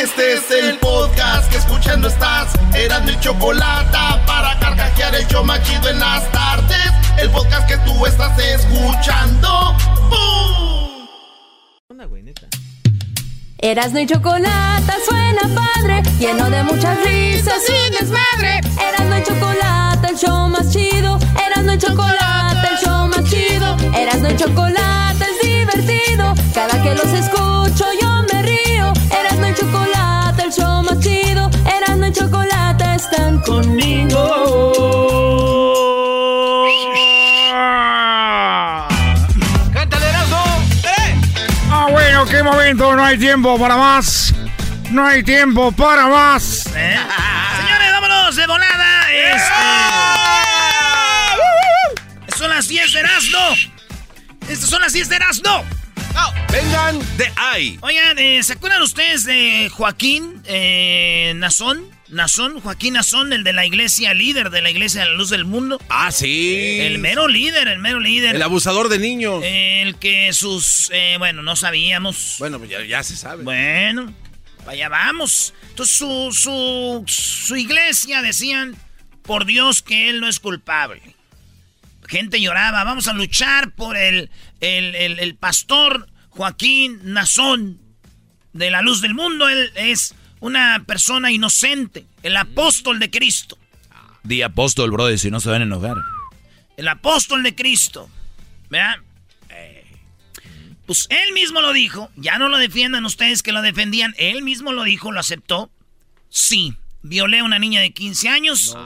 Este es el podcast que escuchando estás. Eran mi chocolate para carcajear el yo machido en las tardes. El podcast que tú estás escuchando. ¡Bum! Onda, güey, neta. Erasmo y chocolate suena padre, lleno de muchas risas y desmadre. Erasmo y chocolate, el show más chido. Erasmo y chocolate, el show más chido. Erasmo y chocolate es divertido. Cada que los escucho yo hay tiempo para más. No hay tiempo para más. ¿Eh? Señores, vámonos de volada. Este... Son las 10 de Erasmo. Estas son las 10 de Erasmo. Vengan de ahí. Oigan, eh, ¿se acuerdan ustedes de Joaquín eh, Nazón? Nazón, Joaquín Nazón, el de la iglesia, líder de la iglesia de la luz del mundo. Ah, sí. El mero líder, el mero líder. El abusador de niños. El que sus, eh, bueno, no sabíamos. Bueno, pues ya, ya se sabe. Bueno, allá vamos. Entonces su, su, su iglesia decían, por Dios que él no es culpable. Gente lloraba, vamos a luchar por el, el, el, el pastor Joaquín Nazón de la luz del mundo. Él es una persona inocente, el apóstol de Cristo. Di apóstol, brother, si no se van a enojar. El apóstol de Cristo. ¿Verdad? Eh, Pues él mismo lo dijo. Ya no lo defiendan ustedes que lo defendían. Él mismo lo dijo, lo aceptó. Sí, violé a una niña de 15 años.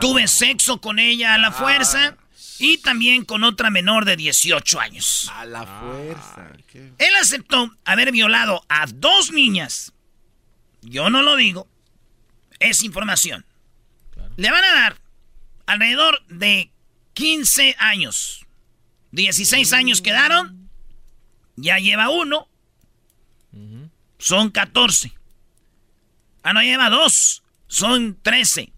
tuve sexo con ella a la fuerza. Y también con otra menor de 18 años. A la fuerza. Él aceptó haber violado a dos niñas. Yo no lo digo. Es información. Le van a dar alrededor de 15 años. 16 años quedaron. Ya lleva uno. Son 14. Ah, no, lleva dos. Son 13.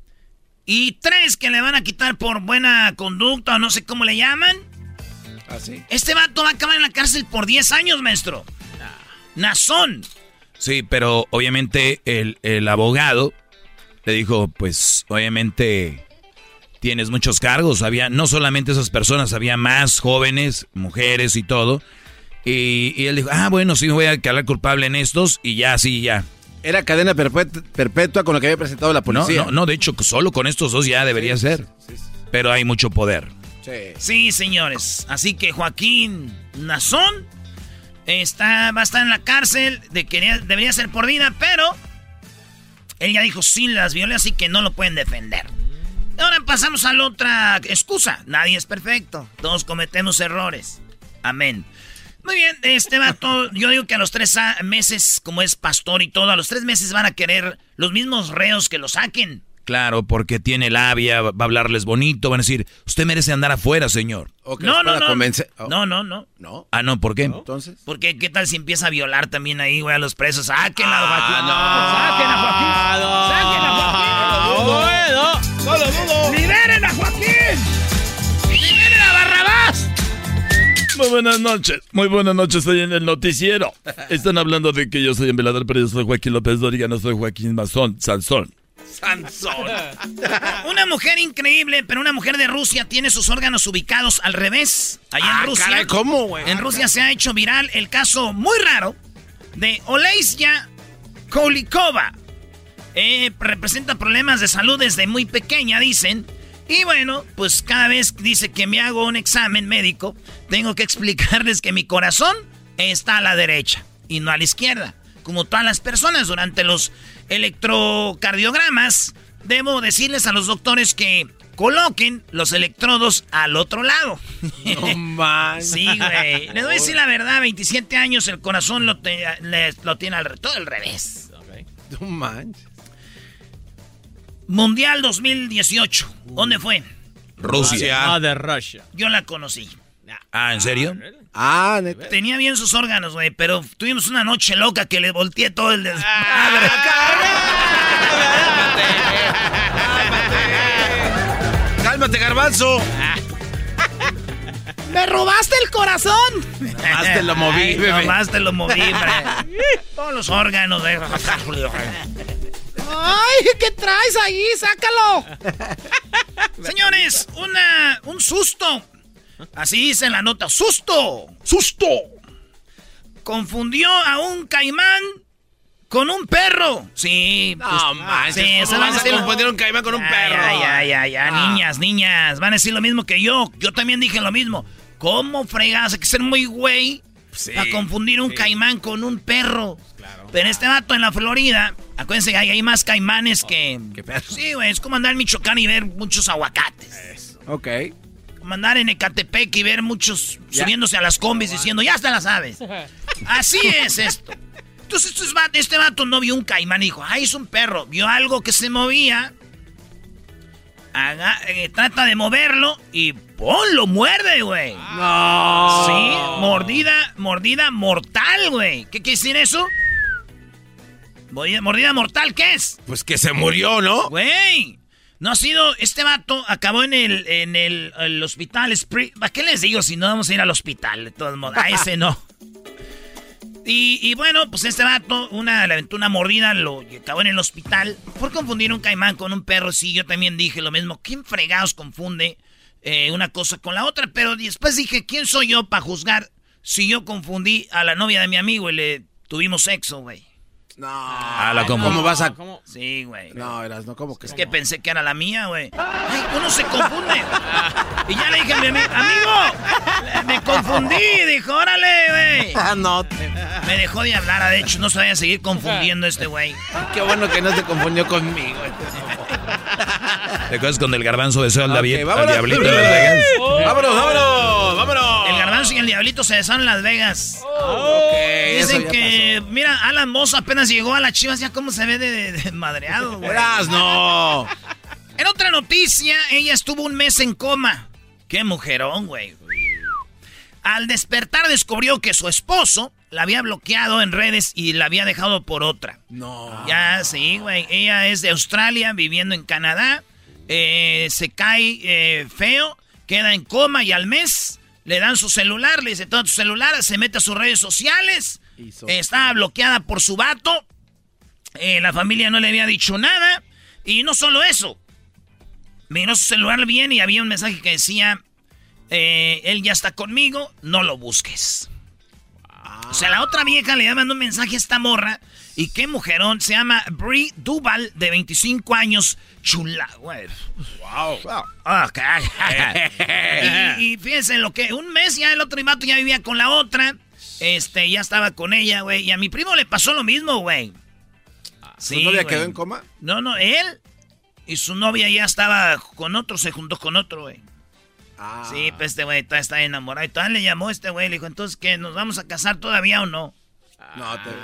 Y tres que le van a quitar por buena conducta o no sé cómo le llaman. ¿Ah, sí? Este vato va a acabar en la cárcel por 10 años, maestro. Nazón. Sí, pero obviamente el, el abogado le dijo, pues obviamente tienes muchos cargos. Había no solamente esas personas, había más jóvenes, mujeres y todo. Y, y él dijo, ah, bueno, sí me voy a declarar culpable en estos y ya, sí, ya. Era cadena perpet- perpetua con lo que había presentado la No, policía. no, no, de hecho, solo con estos dos ya debería ser. Sí, sí, Pero hay mucho poder. sí. Sí, señores. Así que Joaquín Nazón está, va a estar en la cárcel. De debería ser por vida, pero él ya dijo sí las violé, así que no lo pueden defender. Ahora pasamos a la otra excusa. Nadie es perfecto. Todos cometemos errores. Amén. Muy bien, este vato, yo digo que a los tres meses, como es pastor y todo, a los tres meses van a querer los mismos reos que lo saquen. Claro, porque tiene labia, va a hablarles bonito, van a decir, usted merece andar afuera, señor. No, no, no. oh, No, no, no. no. Ah, no, ¿por qué? Entonces. Porque qué tal si empieza a violar también ahí, güey, a los presos. Sáquenla, Ah, Joaquín. Saquen a Joaquín. no lo dudo. ¡Liberen a Joaquín! ¡Liberen a Barrabás! Muy buenas noches, muy buenas noches, estoy en el noticiero. Están hablando de que yo soy un velador, pero yo soy Joaquín López Dóriga, no soy Joaquín Mazón, Sansón. Sansón. Una mujer increíble, pero una mujer de Rusia tiene sus órganos ubicados al revés. Allá Ah, en Rusia. caray, ¿cómo, güey? En Rusia se ha hecho viral el caso muy raro de Olesia Kolikova. eh, representa problemas de salud desde muy pequeña, dicen. Y bueno, pues cada vez dice que me hago un examen médico, tengo que explicarles que mi corazón está a la derecha y no a la izquierda. Como todas las personas durante los electrocardiogramas, debo decirles a los doctores que coloquen los electrodos al otro lado. No manches. Sí, güey. Les voy a decir la verdad, 27 años el corazón lo, te- le- lo tiene al, todo al revés. No manches. Mundial 2018. ¿Dónde fue? Rusia. Ah, de Russia. Yo la conocí. Ah, ¿en serio? Ah, neta. Tenía bien sus órganos, güey, pero tuvimos una noche loca que le volteé todo el desmadre. Cálmate, garbanzo. ¡Me robaste el corazón! Nomás te lo moví, Ay, bebé. Nomás te lo moví, hombre. Todos los órganos, güey. ¡Ay, qué traes ahí! ¡Sácalo! Señores, una, un susto. Así dice en la nota. ¡Susto! ¡Susto! Confundió a un caimán con un perro. Sí. No pues, manches. sí, ¿cómo se van a vas a decir- confundir un caimán con un Ay, perro? ay, ay, ay, ay, Ah. niñas, niñas. Van a decir lo mismo que yo. Yo también dije lo mismo. ¿Cómo fregas? Hay que ser muy güey Sí, para confundir un sí. caimán con un perro. Pero este vato en la Florida, acuérdense que hay, hay más caimanes que... qué perro. Sí, güey, es como andar en Michoacán y ver muchos aguacates. Ok. Como andar en Ecatepec y ver muchos Ya. subiéndose a las combis diciendo, ya hasta la sabes. Así es esto. Entonces va- este vato no vio un caimán y dijo, ay, es un perro. Vio algo que se movía. Haga- eh, trata de moverlo y ¡pum! Lo muerde, güey. No. Sí, mordida, mordida mortal, güey. ¿Qué quiere decir eso? Mordida, mordida mortal, ¿qué es? Pues que se murió, ¿no? Güey. No ha sido. Este vato acabó en el, en el, el hospital. ¿Para qué les digo si no vamos a ir al hospital? De todos modos. A ese no. Y, y bueno, pues este vato, una, le aventó una mordida, lo acabó en el hospital. Por confundir un caimán con un perro, sí, yo también dije lo mismo. ¿Quién fregados confunde eh, una cosa con la otra? Pero después dije, ¿quién soy yo para juzgar si yo confundí a la novia de mi amigo y le tuvimos sexo, güey? No. Ah, la compu- ¿Cómo vas a...? Sí, güey. No, eras, no, ¿cómo que Es que pensé que era la mía, güey. Ay, uno se confunde. Y ya le dije a mi ami- amigo, me confundí. Dijo, órale, güey. Ah, no. Me dejó de hablar, de hecho, no se vaya a seguir confundiendo este güey. Qué bueno que no se confundió conmigo. ¿Te acuerdas cuando el garbanzo besó al, Ok, David- al diablito? ¡Vámonos, vámonos! ¡Vámonos! Garbanzo y el diablito se besaron en Las Vegas. Ok, eso Dicen ya que, mira, Alan Moss apenas llegó a las chivas, ya cómo se ve de, de- de madreado, güey. No. En otra noticia, ella estuvo un mes en coma. Qué mujerón, güey. Al despertar descubrió que su esposo la había bloqueado en redes y la había dejado por otra. No. Ya, sí, güey. Ella es de Australia, viviendo en Canadá. Eh, se cae eh, feo, queda en coma y al mes le dan su celular, le dice todo tu celular, se mete a sus redes sociales. Estaba bloqueada por su vato. Eh, la familia no le había dicho nada. Y no solo eso. Miró su celular bien y había un mensaje que decía, eh, él ya está conmigo, no lo busques. O sea, la otra vieja le mandó un mensaje a esta morra. Y qué mujerón. Se llama Brie Duval, de 25 años. Chula, güey. Wow. Ok. y, y fíjense lo que... Un mes ya el otro vato ya vivía con la otra. Este, ya estaba con ella, güey. Y a mi primo le pasó lo mismo, güey. ¿Su novia quedó en coma? No, no, él y su novia ya estaba con otro, se juntó con otro, güey. Ah. Sí, pues este güey está, está enamorado. Y todavía le llamó este güey, le dijo, entonces, ¿qué? ¿Nos vamos a casar todavía o no? No, te... Le-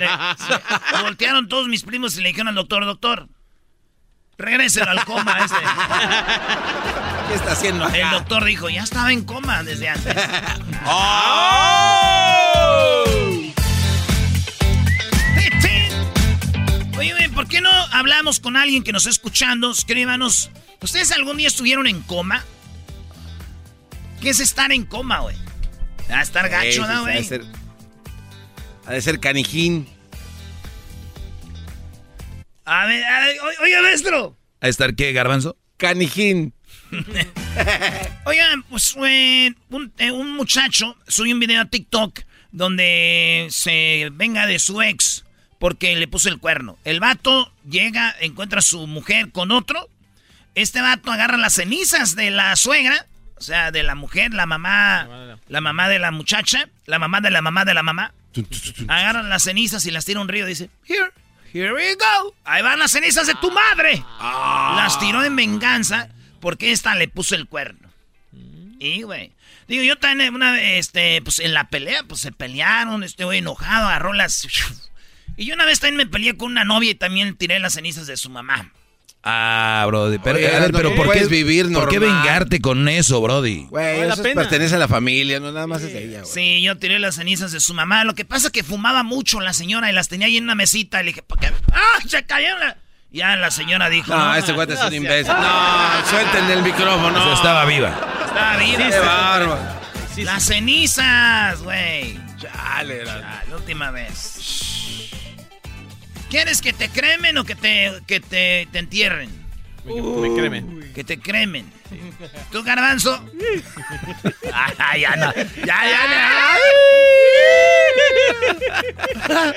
le- se- voltearon todos mis primos y le dijeron al doctor, doctor, regréselo al coma este. ¿Qué está haciendo acá? El doctor dijo, ya estaba en coma desde antes. ¡Oh! Oye, güey, ¿por qué no hablamos con alguien que nos está escuchando? Escríbanos. ¿Ustedes algún día estuvieron en coma? ¿Qué es estar en coma, güey? A estar gacho, ¿no, güey? ha de ser canijín. A ver, a ver, oiga, maestro. ¿A estar qué, garbanzo? Canijín. Oigan, pues güey, un, eh, un muchacho subió un video a TikTok donde se venga de su ex porque le puso el cuerno. El vato llega, encuentra a su mujer con otro. Este vato agarra las cenizas de la suegra, o sea, de la mujer, la mamá, la mamá de la muchacha, la mamá de la mamá de la mamá. Agarran las cenizas y las tira a un río. Dice, here, here we go. Ahí van las cenizas de tu madre. Las tiró en venganza porque esta le puso el cuerno. Y, güey. Digo, yo también una vez, este, pues en la pelea, pues se pelearon, estoy enojado, agarró las... Y yo una vez también me peleé con una novia y también tiré las cenizas de su mamá. Ah, Brody. Pero, Oye, a ver, no pero ¿por puedes qué, vivir ¿por qué vengarte con eso, Brody? Güey, la eso pena. pertenece a la familia, no nada más es de ella, güey. Sí, yo tiré las cenizas de su mamá. Lo que pasa es que fumaba mucho la señora y las tenía ahí en una mesita. Y le dije, ¿por qué? ¡Ah! Se cayeron. la-". Ya la señora dijo, No, no, este cuate es un imbécil. No, suéltenle el micrófono. O sea, estaba viva. está viva. Qué bárbaro. Las cenizas, güey. Chale, la última vez. ¿Quieres que te cremen o que te, que te, te entierren? Me, me créeme. Que te cremen. ¿Tú, garbanzo? Ah, ya no. Ya, ya no.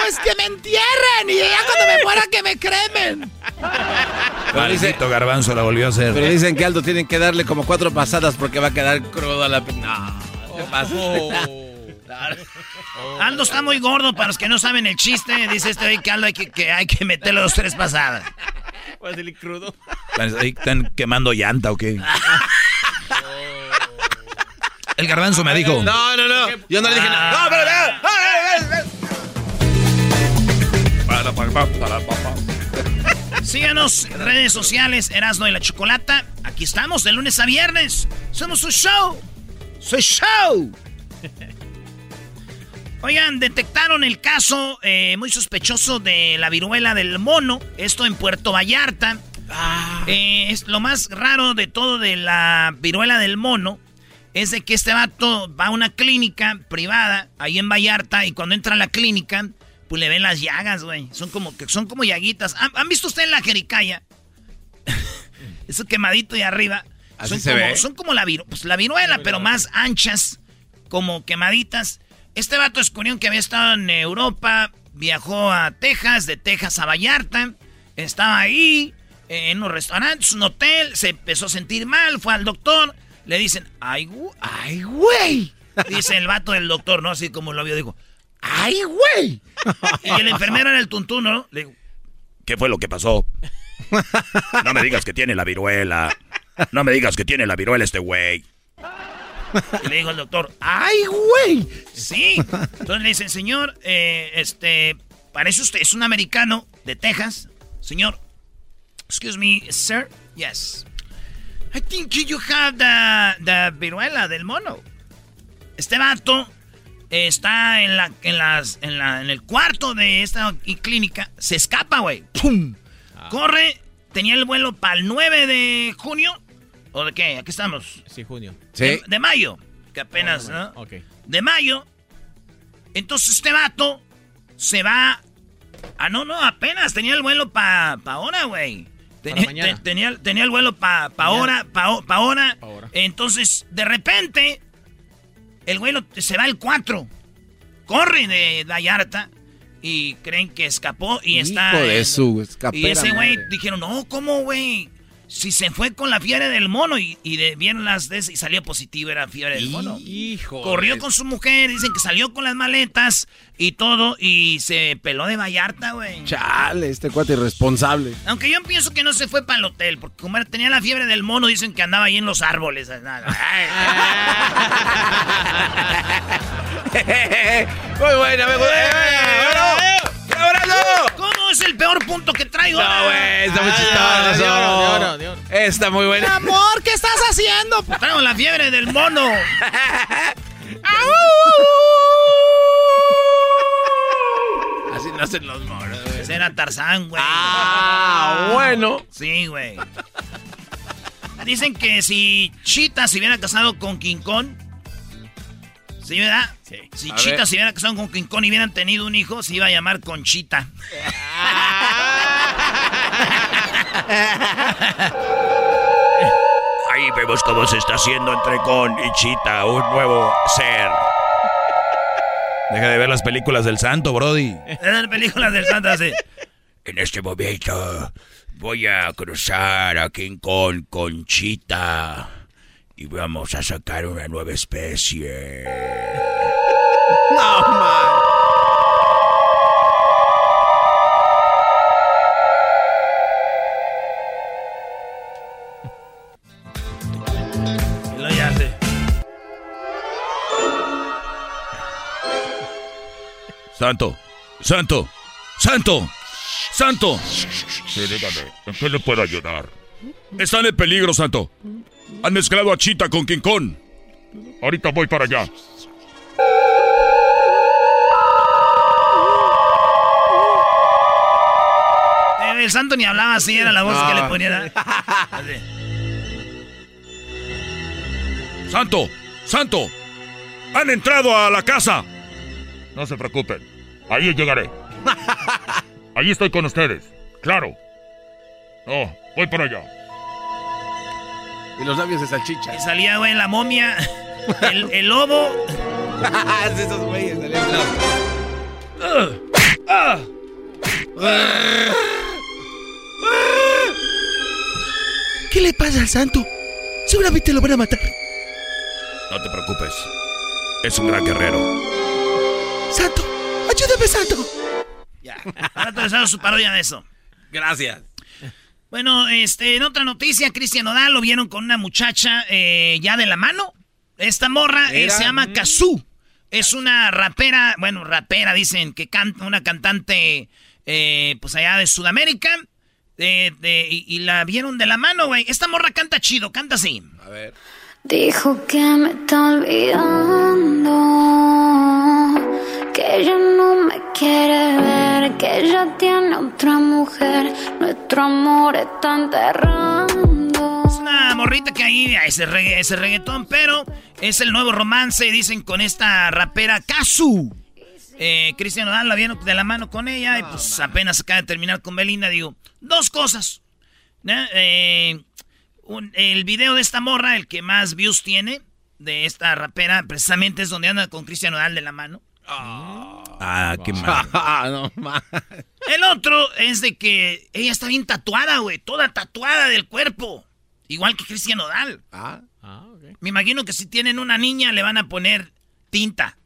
Pues que me entierren y ya cuando me muera que me cremen. Maldito garbanzo la volvió a hacer. pero dicen que Aldo tienen que darle como cuatro pasadas porque va a quedar crudo a la... No, ¿qué pasa? Aldo está muy gordo para los que no saben el chiste. Dice este hoy que Aldo hay que, que hay que meterle dos, tres pasadas. Voy a salir crudo. Ahí ¿Están quemando llanta o qué? El garbanzo me dijo. No, no, no. Yo no le dije nada. No, pero... ¡Ah! ¡Ah! ¡Ah! Síganos en redes sociales, Erasno y la Chocolata. Aquí estamos de lunes a viernes. Somos su show. Su show. Oigan, detectaron el caso eh, muy sospechoso de la viruela del mono. Esto en Puerto Vallarta. Eh, es lo más raro de todo de la viruela del mono es de que este vato va a una clínica privada ahí en Vallarta y cuando entra a la clínica, pues le ven las llagas, güey. Son como, que son como llaguitas. ¿Han, han visto ustedes la jericaya? Eso quemadito de arriba. Así son se como, ve. Son como la, viru- pues, la viruela, pero más anchas, como quemaditas. Este vato descubrió que había estado en Europa, viajó a Texas, de Texas a Vallarta, estaba ahí, en unos restaurantes, un hotel, se empezó a sentir mal, fue al doctor, le dicen, ay, ay, güey. Dice el vato del doctor, ¿no? Así como lo vio, dijo, ay, güey. Y el enfermero era el tuntuno, ¿no? Le digo, ¿Qué fue lo que pasó? No me digas que tiene la viruela. No me digas que tiene la viruela este güey. Y le dijo al doctor, ¡ay, güey! Sí. Entonces le dicen, señor, eh, este, parece usted, es un americano de Texas. Señor, excuse me, sir, yes. I think you have the, the viruela del mono. Este vato está en la, en las, en la, en el cuarto de esta clínica, se escapa, güey. ¡Pum! Corre, tenía el vuelo para el 9 de junio. ¿O de qué? Aquí estamos. Sí, junio. Sí. De, de mayo, que apenas, ¿no? Ok. De mayo. Entonces este vato se va. Ah, no, no, apenas tenía el vuelo para pa ahora, güey. Tenía, te- tenía, tenía el vuelo para pa ahora, pa, pa ahora. Pa' ahora. Entonces, de repente, el vuelo se va el 4. Corre de Vallarta y creen que escapó y está. Hijo de en- su Y ese güey dijeron, no, ¿cómo, güey? Si se fue con la fiebre del mono y, y de, vieron las de y salió positivo, era fiebre del mono. Hijo. Corrió con su mujer, dicen que salió con las maletas y todo y se peló de Vallarta, güey. Chale, este cuate irresponsable. Aunque yo pienso que no se fue para el hotel, porque como era- tenía la fiebre del mono, dicen que andaba ahí en los árboles. Muy buena, me gusta. ¡Eh, ¡Bravo! ¿Cómo es el peor punto que traigo? No, güey, está muy Ah, chistoso. Está muy buena. Amor, ¿qué estás haciendo? Pues traigo la fiebre del mono. Así no hacen los moros, güey. Ese era Tarzán, güey. Ah, bueno. Sí, güey. Dicen que si Chita se hubiera casado con King Kong. ¿Sí, verdad? Sí. Si A Chita ver. se hubiera casado con King Kong y hubieran tenido un hijo, se iba a llamar Conchita. Ahí vemos cómo se está haciendo entre Con y Chita, un nuevo ser. Deja de ver las películas del santo, Brody. Las películas del santo así. En este momento voy a cruzar a King Kong con Chita y vamos a sacar una nueva especie. No, man. Y lo ya hace. Santo, santo, santo, santo. Sí, dígame, ¿en qué le puedo ayudar? Están en peligro, santo. Han mezclado a Chita con King Kong. Ahorita voy para allá. Eh, el santo ni hablaba así, era la voz que le ponía. Santo, santo. Han entrado a la casa. No se preocupen. Ahí llegaré. Ahí estoy con ustedes. Claro. No, voy para allá. Y los labios de salchicha. Y salía, güey, la momia, el, el lobo. Es de esos güeyes. salían ¿Qué le pasa al santo? Seguramente lo van a matar. No te preocupes. Es un gran guerrero. Santo, ayúdame, santo. Ya. Ahora te su parodia de eso. Gracias. Bueno, este, en otra noticia, Cristian Odal lo vieron con una muchacha eh, ya de la mano. Esta morra eh, se llama Kazú. Es una rapera, bueno, rapera, dicen que canta, una cantante, eh, pues allá de Sudamérica. de- y, y la vieron de la mano, güey. Esta morra canta chido, canta así. A ver. Dijo que me está olvidando, que ella no me quiere ver, que ella tiene otra mujer, nuestro amor está enterrando. Es una morrita que ahí, ese, regga- ese reggaetón, pero es el nuevo romance, dicen, con esta rapera Kazu. Eh, Cristian Nodal la vieron de la mano con ella y pues apenas acaba de terminar con Belinda. Digo, dos cosas. ¿no? Eh, un- el video de esta morra, el que más views tiene, de esta rapera, precisamente es donde anda con Cristian Nodal de la mano. Ah, qué mal. Ah, no. El otro es de que ella está bien tatuada, güey, toda tatuada del cuerpo. Igual que Cristian Nodal. Ah, Me imagino que si tienen una niña le van a poner tinta.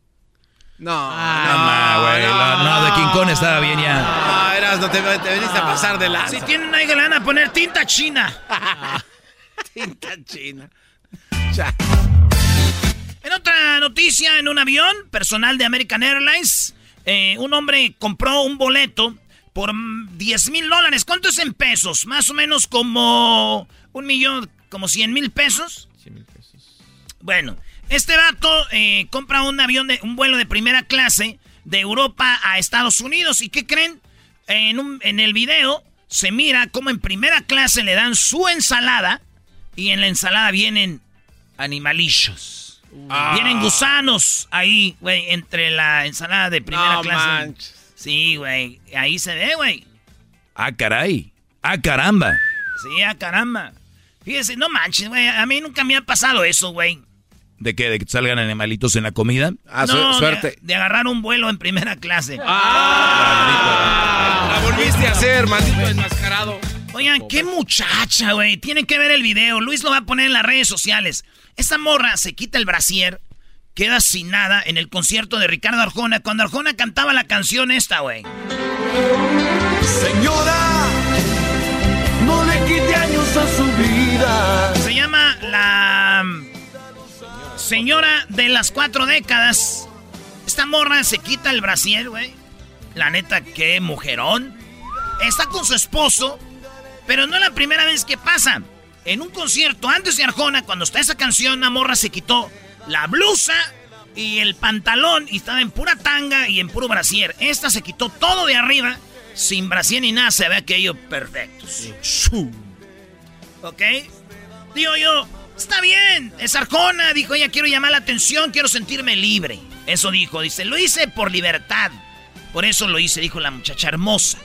no. Ah, güey. la- No, de King Kong estaba bien ya. No, eras, no te, te veniste a pasar de la Si tienen una hija le van a poner tinta china. tinta china. Cha. En otra noticia, en un avión personal de American Airlines, eh, un hombre compró un boleto por mm, 10 mil dólares. ¿Cuánto es en pesos? Más o menos como un millón, como 100 mil pesos. Bueno, este vato eh, compra un avión de un vuelo de primera clase de Europa a Estados Unidos. ¿Y qué creen? En, un- en el video se mira cómo en primera clase le dan su ensalada y en la ensalada vienen animalillos. Vienen gusanos ahí, güey, entre la ensalada de primera No clase. manches. Sí, güey, ahí se ve, güey. Ah, caray. Ah, caramba. Sí, ah, caramba. Fíjese, no manches, güey, a mí nunca me ha pasado eso, güey. ¿De qué? ¿De que salgan animalitos en la comida? Ah, su- No, de- suerte. De, agarrar un vuelo en primera clase. La volviste a hacer, maldito enmascarado. Oigan, qué muchacha, güey. Tienen que ver el video. Luis lo va a poner en las redes sociales. Esta morra se quita el brasier, queda sin nada en el concierto de Ricardo Arjona cuando Arjona cantaba la canción esta, güey. Señora, no le quite años a su vida. Se llama la señora de las cuatro décadas. Esta morra se quita el brasier, güey. La neta, qué mujerón. Está con su esposo, pero no es la primera vez que pasa. En un concierto antes de Arjona, cuando está esa canción, la morra se quitó la blusa y el pantalón y estaba en pura tanga y en puro brasier. Esta se quitó todo de arriba, sin brasier ni nada, se ve aquello perfecto. ¿Ok? Digo yo, está bien, es Arjona. Dijo ella, quiero llamar la atención, quiero sentirme libre. Eso dijo, dice, lo hice por libertad. Por eso lo hice, dijo la muchacha hermosa.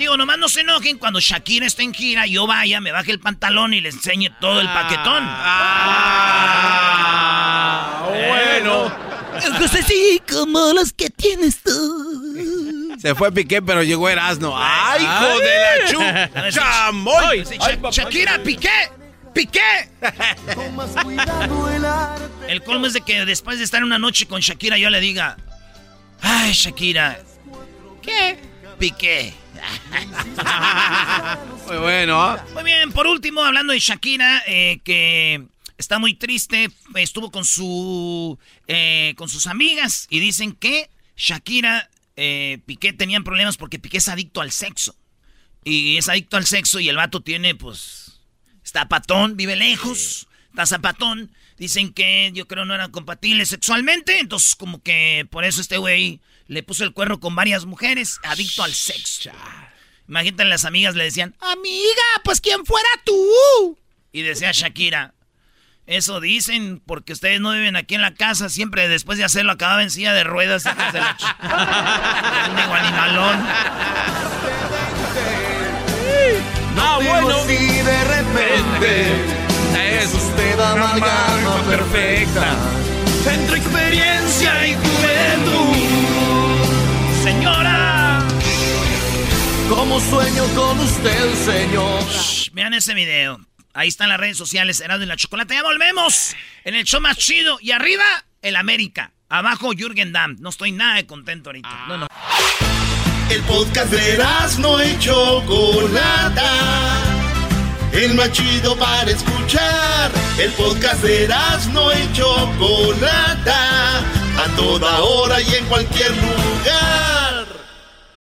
Digo, nomás no se enojen cuando Shakira esté en gira, yo vaya, me baje el pantalón y le enseñe todo el paquetón. Ah, bueno. José, sí, como los que tienes tú. Se fue Piqué, pero llegó Erasno. ¡Ay, hijo de la chu! ¡Chamoy! Shakira, Piqué. ¡Piqué! El colmo es de que después de estar una noche con Shakira yo le diga, ay Shakira, ¿qué? Piqué. Muy bueno. Muy bien, por último, hablando de Shakira, eh, que está muy triste, estuvo con su eh, con sus amigas y dicen que Shakira, eh, Piqué tenían problemas porque Piqué es adicto al sexo. Y es adicto al sexo y el vato tiene, pues, está patón, vive lejos, está zapatón. Dicen que yo creo no eran compatibles sexualmente, entonces como que por eso este güey le puso el cuerno con varias mujeres, adicto al sexo. Imagínate, las amigas le decían, amiga, pues quién fuera tú. Y decía Shakira, eso dicen, porque ustedes no viven aquí en la casa, siempre después de hacerlo acababa en silla de ruedas. de la animalón. Ah, bueno. Si de repente es usted amalgama perfecta entre experiencia y juventud. Señora. Como sueño con usted, señor. Vean ese video. Ahí están las redes sociales, Erasmo y la Chocolate. Ya volvemos en el show más chido. Y arriba, el América. Abajo, Jürgen Damm. No estoy nada de contento ahorita. No, no. El podcast de no y Chocolata. El más chido para escuchar. El podcast de no y Chocolata. A toda hora y en cualquier lugar.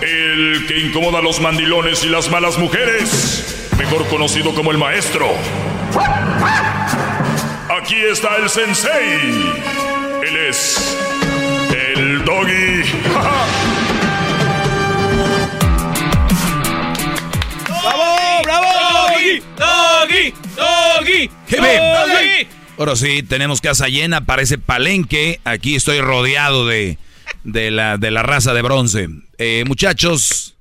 El que incomoda a los mandilones y las malas mujeres. Mejor conocido como el maestro. Aquí está el sensei. Él es. El doggy. ¡Bravo! ¡Bravo! ¡Doggy! ¡Doggy! ¡Doggy! ¡Doggy! Ahora sí, tenemos casa llena, parece palenque. Aquí estoy rodeado de, de, la, de la raza de bronce. Eh, muchachos,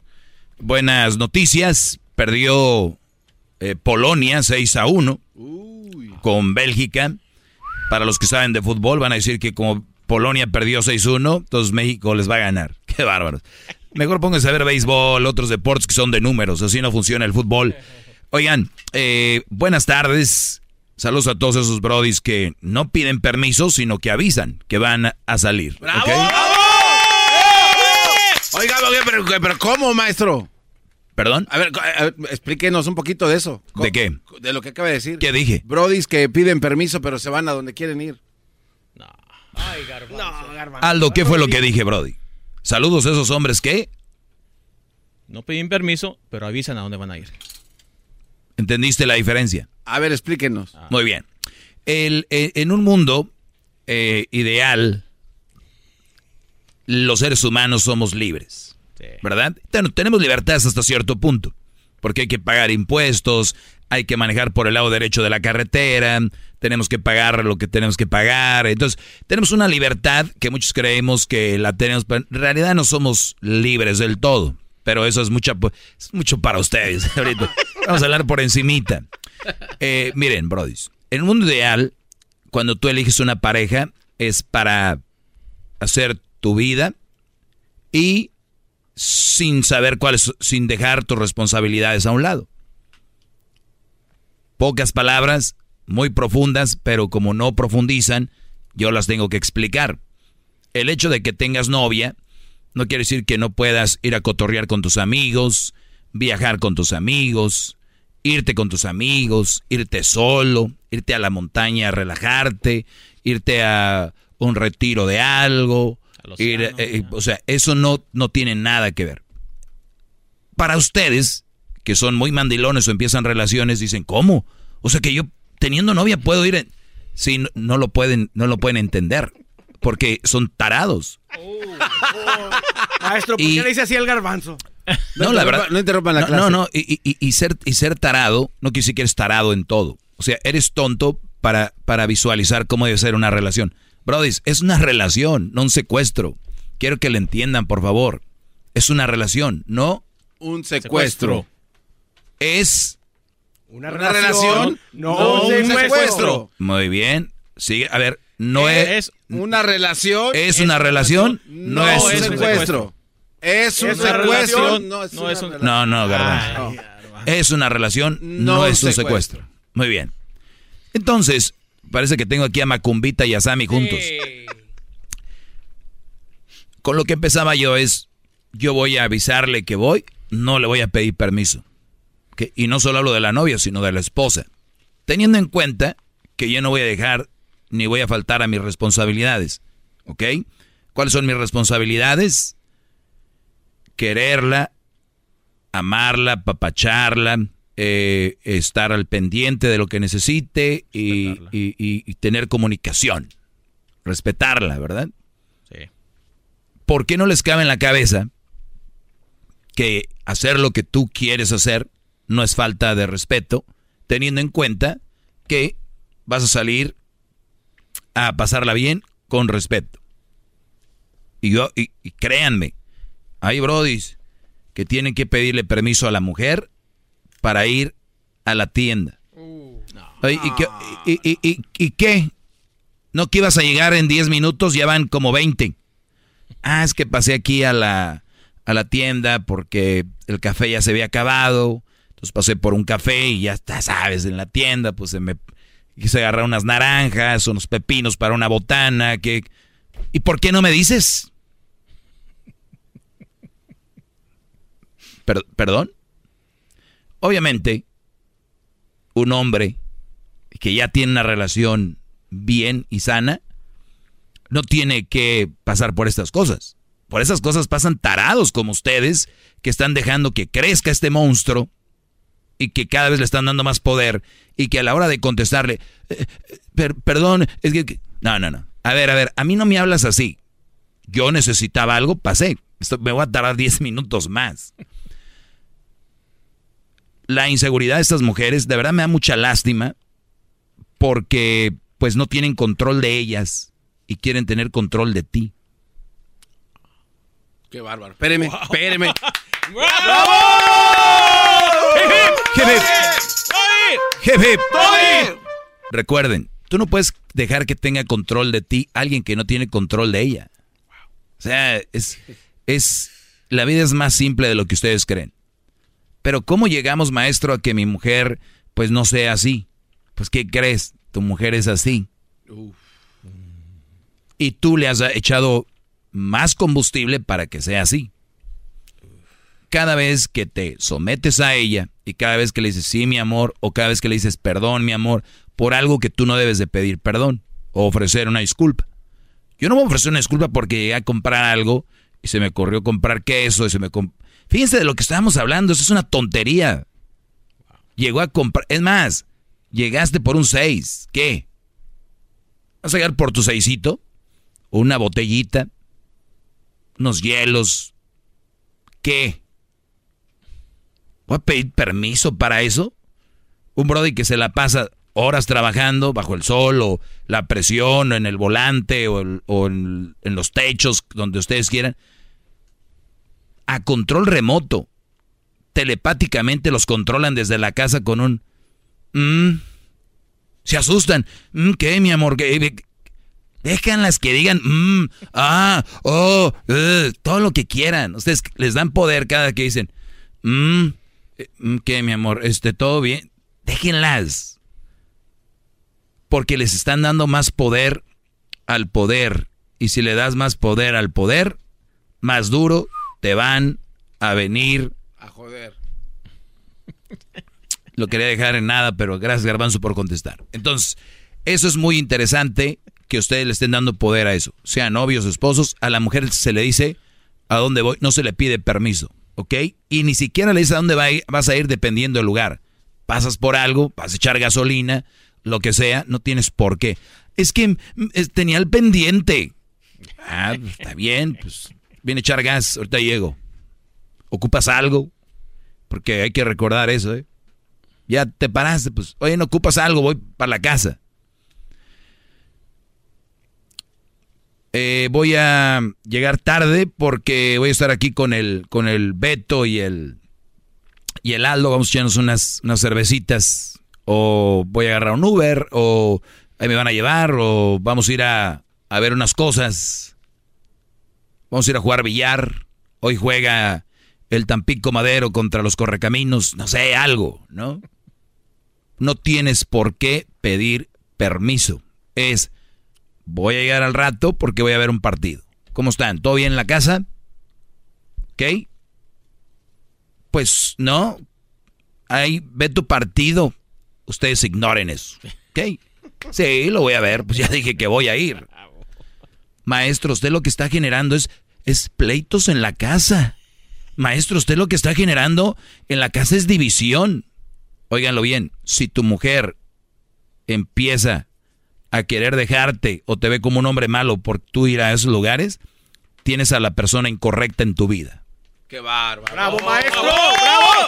buenas noticias. Perdió eh, Polonia 6 a 1 con Bélgica. Para los que saben de fútbol, van a decir que como Polonia perdió 6-1, entonces México les va a ganar. Qué bárbaros. Mejor pónganse a ver béisbol, otros deportes que son de números, así no funciona el fútbol. Oigan, eh, buenas tardes. Saludos a todos esos brodis que no piden permiso, sino que avisan que van a salir. ¿ok? Oiga, oiga, pero, pero ¿cómo, maestro? ¿Perdón? A ver, a ver, explíquenos un poquito de eso. ¿De qué? De lo que acaba de decir. ¿Qué dije? Brodis que piden permiso pero se van a donde quieren ir. Ay, garbanzo. Aldo, ¿qué fue lo que dije, Brody? Saludos a esos hombres que No piden permiso, pero avisan a dónde van a ir. ¿Entendiste la diferencia? A ver, explíquenos. Muy bien. El, eh, en un mundo eh, ideal, los seres humanos somos libres. ¿Verdad? Ten- tenemos libertad hasta cierto punto. Porque hay que pagar impuestos, hay que manejar por el lado derecho de la carretera, tenemos que pagar lo que tenemos que pagar. Entonces, tenemos una libertad que muchos creemos que la tenemos, pero en realidad no somos libres del todo. Pero eso es, mucha, es mucho para ustedes. Ahorita vamos a hablar por encimita. Eh, miren, brodis, en un mundo ideal, cuando tú eliges una pareja, es para hacer tu vida y sin saber cuáles, sin dejar tus responsabilidades a un lado. Pocas palabras, muy profundas, pero como no profundizan, yo las tengo que explicar. El hecho de que tengas novia no quiere decir que no puedas ir a cotorrear con tus amigos, viajar con tus amigos, irte con tus amigos, irte solo, irte a la montaña a relajarte, irte a un retiro de algo. Ir, eh, o sea, eso no, no tiene nada que ver. Para ustedes, que son muy mandilones o empiezan relaciones, dicen, ¿cómo? O sea que yo teniendo novia puedo ir... En... Sí, no, no lo pueden, no lo pueden entender, porque son tarados. Maestro, ¿por Y- qué le dice así al garbanzo? No, la verdad. No interrumpan la no, clase. No, no, y, y- y ser, y ser tarado no quiere decir que eres tarado en todo. O sea, eres tonto para, para visualizar cómo debe ser una relación. Brody, es una relación, no un secuestro. Quiero que le entiendan, por favor. Es una relación, no Un secuestro. es. Una, Una relación, no, no un secuestro. secuestro. Muy bien. Sigue, a ver, no es. Es Una relación. ¿Es una relación? No, No es es un secuestro. Es un Es una secuestro. relación, No es no una es un-. No, no, Es una relación, no, No es un un secuestro. secuestro. Muy bien. Entonces, parece que tengo aquí a Macumbita y a Sammy juntos. Con lo que empezaba yo es, yo voy a avisarle que voy, no le voy a pedir permiso. Y no solo hablo de la novia, sino de la esposa. Teniendo en cuenta que yo no voy a dejar ni voy a faltar a mis responsabilidades. ¿Ok? ¿Cuáles son mis responsabilidades? Quererla, amarla, papacharla, eh, estar al pendiente de lo que necesite y, y- y- y tener comunicación. Respetarla, ¿verdad? Sí. ¿Por qué no les cabe en la cabeza que hacer lo que tú quieres hacer no es falta de respeto, teniendo en cuenta que vas a salir a pasarla bien con respeto? Y yo, y, y créanme, hay brodis que tienen que pedirle permiso a la mujer para ir a la tienda. ¿y, qué, y- y- y- y qué? ¿No que ibas a llegar en 10 minutos? Ya van como 20. Ah, es que pasé aquí a la, a la tienda porque el café ya se había acabado. Entonces pasé por un café y ya está, sabes, en la tienda, pues se me quise agarrar unas naranjas, unos pepinos para una botana. Que, ¿Y por qué no me dices? Per- ¿Perdón? Obviamente, un hombre que ya tiene una relación bien y sana, no tiene que pasar por estas cosas. Por esas cosas pasan tarados como ustedes, que están dejando que crezca este monstruo y que cada vez le están dando más poder y que a la hora de contestarle, "Eh, eh, per- perdón, es que-". No, no, no. A ver, a ver, a mí no me hablas así. Yo necesitaba algo, pasé. Esto, me voy a tardar 10 minutos más. La inseguridad de estas mujeres, de verdad me da mucha lástima porque pues no tienen control de ellas y quieren tener control de ti. Qué bárbaro. Espéreme, espéreme. Hip, hip. Hip, hip. Recuerden, tú no puedes dejar que tenga control de ti alguien que no tiene control de ella. O sea, es, es, la vida es más simple de lo que ustedes creen. Pero ¿cómo llegamos, maestro, a que mi mujer, pues no sea así? Pues ¿qué crees? Tu mujer es así. Y tú le has echado más combustible para que sea así. cada vez que te sometes a ella y cada vez que le dices sí, mi amor, o cada vez que le dices perdón, mi amor, por algo que tú no debes de pedir perdón o ofrecer una disculpa. Yo no voy a ofrecer una disculpa porque llegué a comprar algo y se me corrió comprar queso y se me... Fíjense de lo que estábamos hablando, eso es una tontería. Llegó a comprar... Es más, llegaste por un 6. ¿Qué? ¿Vas a llegar por tu seisito? ¿Una botellita? ¿Unos hielos? ¿Qué? ¿Voy a pedir permiso para eso? Un brody que se la pasa horas trabajando bajo el sol o la presión o en el volante o, en, los techos donde ustedes quieran. A control remoto. Telepáticamente los controlan desde la casa con un... Mm, se asustan. Mm, ¿Qué, mi amor? ¿Qué? Déjanlas que digan, mm, ah, oh, eh, todo lo que quieran. Ustedes les dan poder cada que dicen, mm, eh, ¿qué, mi amor? Este, ¿Todo bien? Déjenlas porque les están dando más poder al poder. Y si le das más poder al poder, más duro te van a venir a joder. Lo quería dejar en nada, pero gracias Garbanzo por contestar. Entonces, eso es muy interesante que ustedes le estén dando poder a eso. Sean novios, esposos, a la mujer se le dice a dónde voy, no se le pide permiso, ¿ok? Y ni siquiera le dice a dónde vas a ir dependiendo del lugar. Pasas por algo, vas a echar gasolina, lo que sea, no tienes por qué. Es que mm, tenía el pendiente. Ah, pues, está bien, pues viene a echar gas, ahorita llego. ¿Ocupas algo? Porque hay que recordar eso, ¿eh? Ya te paraste, pues, oye, no ocupas algo, voy para la casa. Eh, voy a llegar tarde porque voy a estar aquí con el, con el Beto y el, y el Aldo. Vamos a echarnos unas, unas cervecitas o voy a agarrar un Uber, o ahí me van a llevar, o vamos a ir a, a ver unas cosas. Vamos a ir a jugar billar. Hoy juega el Tampico Madero contra los Correcaminos, no sé, algo, ¿no? No tienes por qué pedir permiso. Es, voy a llegar al rato porque voy a ver un partido. ¿Cómo están? ¿Todo bien en la casa? ¿Ok? Pues no. Ahí ve tu partido ustedes ignoren eso. ¿Ok? Sí, lo voy a ver, pues ya dije que voy a ir. Maestro, usted lo que está generando es, es pleitos en la casa. Maestro, usted lo que está generando en la casa es división. Óiganlo bien, si tu mujer empieza a querer dejarte o te ve como un hombre malo por tú ir a esos lugares, tienes a la persona incorrecta en tu vida. ¡Qué bárbaro! ¡Bravo, maestro! ¡Bravo!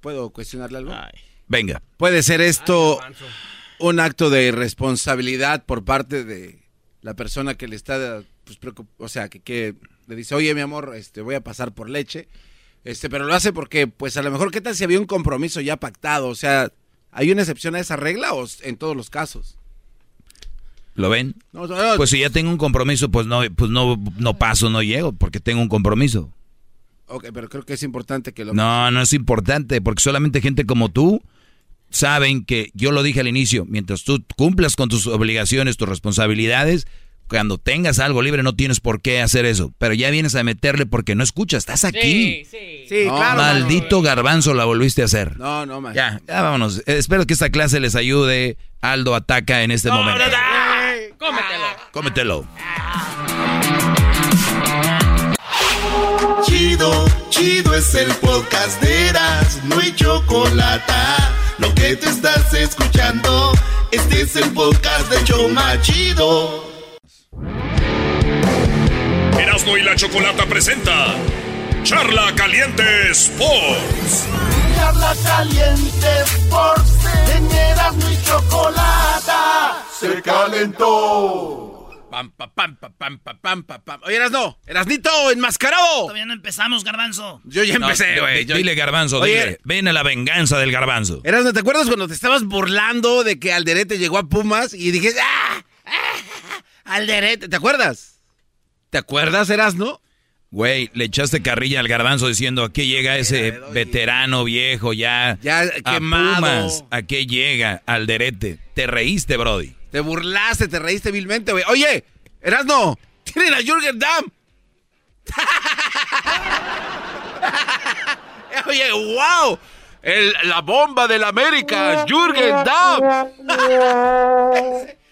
¿Puedo cuestionarle algo? Venga. ¿Puede ser esto un acto de responsabilidad por parte de la persona que le está, pues, o sea, que, le dice, oye, mi amor, este, voy a pasar por leche, este, pero lo hace porque, pues, a lo mejor, ¿qué tal si había un compromiso ya pactado? O sea, ¿hay una excepción a esa regla o en todos los casos? ¿Lo ven? pues si ya tengo un compromiso, pues no, pues no, no paso, no llego, porque tengo un compromiso. Ok, pero creo que es importante que lo... No, no es importante, porque solamente gente como tú saben que, yo lo dije al inicio, mientras tú cumplas con tus obligaciones, tus responsabilidades, cuando tengas algo libre no tienes por qué hacer eso. Pero ya vienes a meterle porque no escuchas, estás aquí. Sí, sí. claro. Maldito garbanzo la volviste a hacer. No, no, man. Ya, ya vámonos. Espero que esta clase les ayude. Aldo ataca en este momento. Cómetelo. Cómetelo. Chido, chido es el podcast de Eras, no hay chocolate. Lo que te estás escuchando, este es el podcast de Choma Chido. Erasmo y la Chocolata presenta Charla Caliente Sports. Charla Caliente Sports. En Erasmo y Chocolata se calentó. Pam, pam, pam, pam, pam, pam, pam, Oye, Erasno, Erasnito, enmascarado. Todavía no empezamos, Garbanzo. Yo ya empecé, güey. dile, Garbanzo, dile. Ven a la venganza del Garbanzo. Erasno, ¿te acuerdas cuando te estabas burlando de que Alderete llegó a Pumas y dije, ¡ah! ¡ah! Alderete! ¿Te acuerdas? ¿Te acuerdas, Erasno? Güey, le echaste carrilla al garbanzo diciendo a qué llega ese veterano viejo ya. Ya quemado. A, Pumas, ¿A qué llega Alderete? Te reíste, Brody. Te burlaste, te reíste vilmente, güey. Oye, Erasno, tienen a Jürgen Damm. Oye, wow. El- la bomba del América, Jürgen Damm.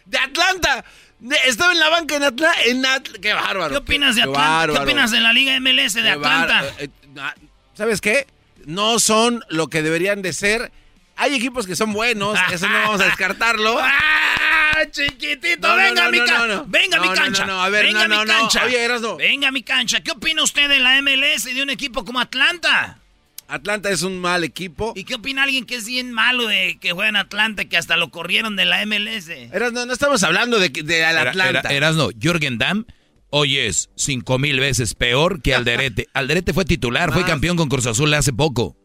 De Atlanta. Estaba en la banca en Atlanta. En Atl- Qué bárbaro. ¿Qué opinas de Atlanta? ¿Qué opinas de la Liga MLS de Qué Atlanta? bárbaro. Eh, ah, ¿Sabes qué? No son lo que deberían de ser. Hay equipos que son buenos, eso no vamos a descartarlo. ¡Ah, chiquitito! No, venga no, mi cancha. no, no. Venga mi No, no, cancha. no, no, a ver, venga mi no, no. cancha. Oye, Erasno. Venga a mi cancha. ¿Qué opina usted de la MLS y de un equipo como Atlanta? Atlanta es un mal equipo. ¿Y qué opina alguien que es bien malo de que juega en Atlanta que hasta lo corrieron de la MLS? Erasno, no estamos hablando de, de al Era- Atlanta. era- Erasno, Jürgen Damm hoy es cinco mil veces peor que Alderete. Alderete fue titular, fue campeón con Cruz Azul hace poco.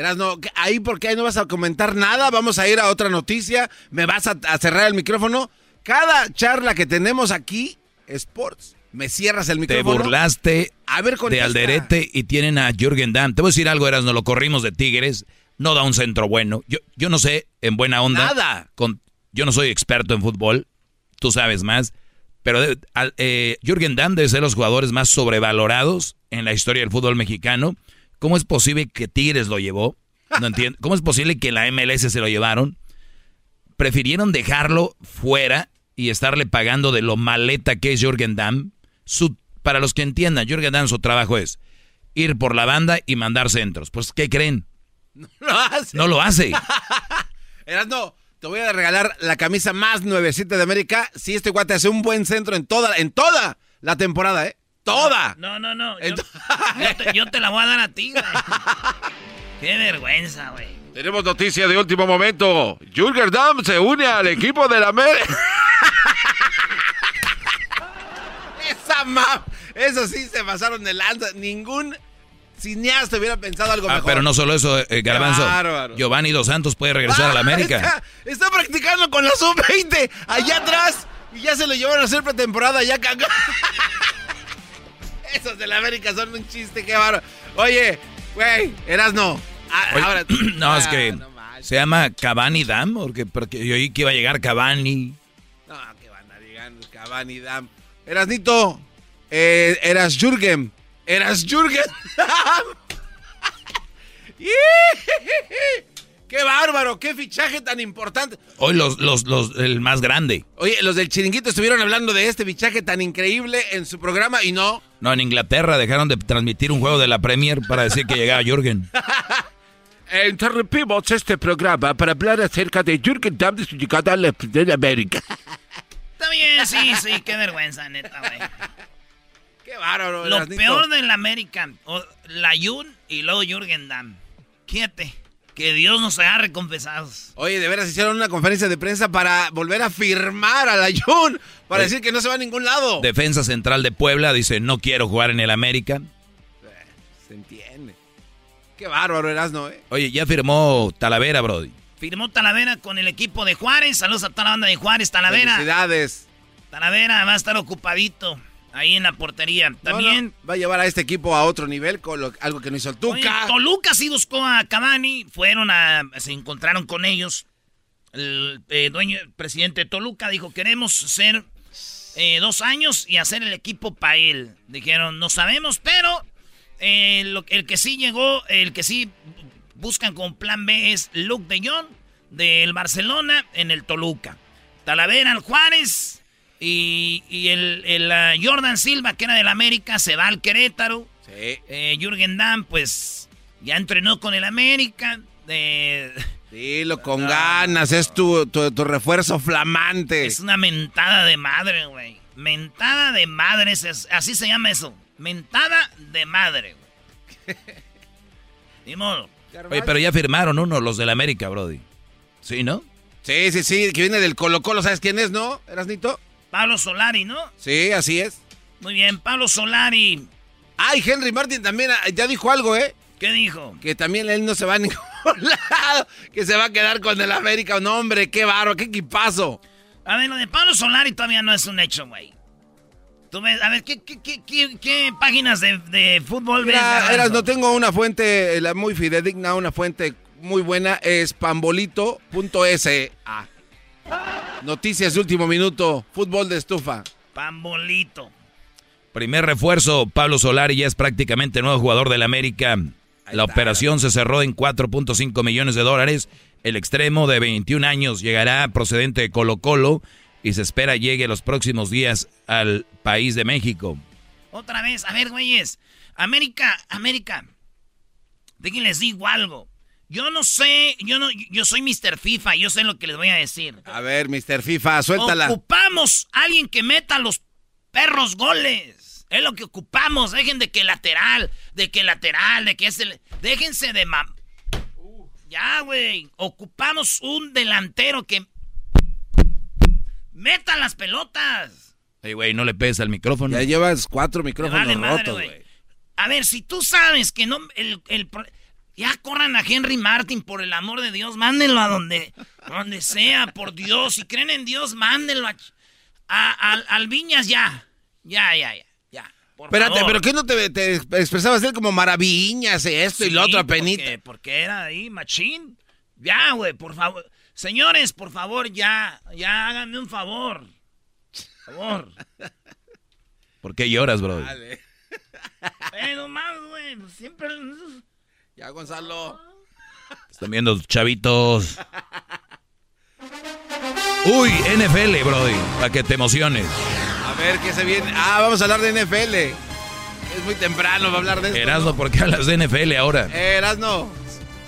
Erasno, ¿qué- ahí porque ahí no vas a comentar nada, vamos a ir a otra noticia, me vas a, a cerrar el micrófono. Cada charla que tenemos aquí, Sports, me cierras el Te micrófono. burlaste A ver, de. Alderete y tienen a Jürgen Damm. Te voy a decir algo, Erasno, lo corrimos de Tigres, no da un centro bueno. Yo, yo no sé, en buena onda. Nada. Con, yo no soy experto en fútbol, tú sabes más, pero de- al- eh, Jürgen Damm debe ser de los jugadores más sobrevalorados en la historia del fútbol mexicano. ¿Cómo es posible que Tigres lo llevó? No entiendo. ¿Cómo es posible que la MLS se lo llevaron? Prefirieron dejarlo fuera y estarle pagando de lo maleta que es Jürgen Damm. Su, para los que entiendan, Jürgen Damm su trabajo es ir por la banda y mandar centros. Pues, ¿qué creen? Lo hace. No lo hace. Erasno, te voy a regalar la camisa más nuevecita de América si este guate hace un buen centro en toda, en toda la temporada, ¿eh? ¡Toda! No, no, no. Yo, yo te, yo te la voy a dar a ti, güey. Qué vergüenza, güey. Tenemos noticia de último momento. Jürgen Damm se une al equipo de la América. Esa ma... Eso sí se pasaron de lanza. Ningún cineasta hubiera pensado algo Ah, mejor. pero no solo eso, eh, Garbanzo. bárbaro. Giovanni Dos Santos puede regresar a la Ah, América. Está, está practicando con la sub-20 allá atrás y ya se lo llevaron a hacer pretemporada. Ya cagó. Esos de la América son un chiste, qué bárbaro. Oye, güey, Erasno. a- Oye, ahora, no, es Ah, que se llama Cavani Dam, porque, porque yo oí que iba a llegar Cavani. No, que van a llegar Cavani, Dam. Erasnito, eh, eras Jürgen. Eras Jürgen. ¡Qué bárbaro! ¡Qué fichaje tan importante! Hoy los, los, los, el más grande. Oye, los del chiringuito estuvieron hablando de este fichaje tan increíble en su programa y no. No, en Inglaterra dejaron de transmitir un juego de la Premier para decir que llegaba Jürgen. Interrumpimos este programa para hablar acerca de Jürgen Damm de su llegada a la, de América. Está bien, sí, sí, qué vergüenza, neta, güey. Qué bárbaro. Lo peor del American, o la Jun y luego Jürgen Damm. Quédate, que Dios nos haga recompensados. Oye, de veras hicieron una conferencia de prensa para volver a firmar a la Jun, para Oye. decir que no se va a ningún lado. Defensa central de Puebla dice, no quiero jugar en el América. Se entiende. Qué bárbaro Erasno, ¿eh? Oye, ya firmó Talavera, Brody. Firmó Talavera con el equipo de Juárez. Saludos a toda la banda de Juárez, Talavera. Felicidades. Talavera va a estar ocupadito ahí en la portería. También no, va a llevar a este equipo a otro nivel con lo- algo que no hizo el Oye, Tuca. Toluca sí buscó a Cavani, fueron a, se encontraron con ellos. El eh, dueño, el presidente de Toluca dijo, queremos ser eh, dos años y hacer el equipo para él. Dijeron, no sabemos, pero eh, lo- el que sí llegó, el que sí buscan con plan B es Luke de Jong del Barcelona en el Toluca. Talavera al Juárez y, y el, el, Jordan Silva, que era del América, se va al Querétaro. Sí. Eh, Jürgen Damm, pues, ya entrenó con el América. Eh, Dilo con ganas, es tu, tu, tu refuerzo flamante. es una mentada de madre, güey. Mentada de madre, es- es- así se llama eso. Mentada de madre, güey. Ni modo. Oye, pero ya firmaron uno, los del América, Brody. ¿Sí, no? Sí, sí, sí, que viene del Colo Colo, ¿sabes quién es, no? ¿Erasnito? Pablo Solari, ¿no? Sí, así es. Muy bien, Pablo Solari. Ay, Henry Martin también ah, ya dijo algo, ¿eh? ¿Qué dijo? Que también él no se va a ningún lado, que se va a quedar con el América. No, hombre, qué barro, qué equipazo. A ver, lo de Pablo Solari todavía no es un hecho, güey. Tú ves, a ver, ¿qué, qué, qué, qué- qué páginas de, de fútbol ves? Mira, Garbanzo? Eras, no tengo una fuente eh, la muy fidedigna, una fuente muy buena, es pambolito.sa. Noticias de último minuto, fútbol de estufa. Pambolito. Primer refuerzo, Pablo Solari ya es prácticamente nuevo jugador del América. La operación se cerró en 4.5 millones de dólares. El extremo de 21 años llegará procedente de Colo Colo y se espera llegue los próximos días al país de México. Otra vez, a ver, güeyes. América, América. Déjenles digo algo. Yo no sé, yo no, yo soy Mr. FIFA, yo sé lo que les voy a decir. A ver, Mr. FIFA, suéltala. Ocupamos a alguien que meta los perros goles. Es lo que ocupamos. Dejen de que lateral, de que lateral, de que es el. Déjense de mam. Ya, güey. Ocupamos un delantero que meta las pelotas. Ey, güey, no le pegues al micrófono. Ya llevas cuatro micrófonos rotos, güey. A ver, si tú sabes que no. El, el, ya corran a Henry Martin, por el amor de Dios, mándenlo a donde, donde sea, por Dios. Si creen en Dios, mándenlo a, al Viñas ya. Ya, ya, ya. ya Espérate, pero ¿qué no te, te, expresabas él como maravillas, esto y lo otro, penita? Porque, porque era ahí, machín. Ya, güey, por favor. Señores, por favor, ya, ya háganme un favor. Por favor. ¿Por qué lloras, bro? Vale. Pero más, güey, siempre... Ya, Gonzalo. Están viendo chavitos. Uy, NFL, Brody, para que te emociones. A ver, ¿qué se viene? Ah, vamos a hablar de NFL. Es muy temprano para hablar de esto. Erasno, ¿por qué hablas de NFL ahora? Erasno.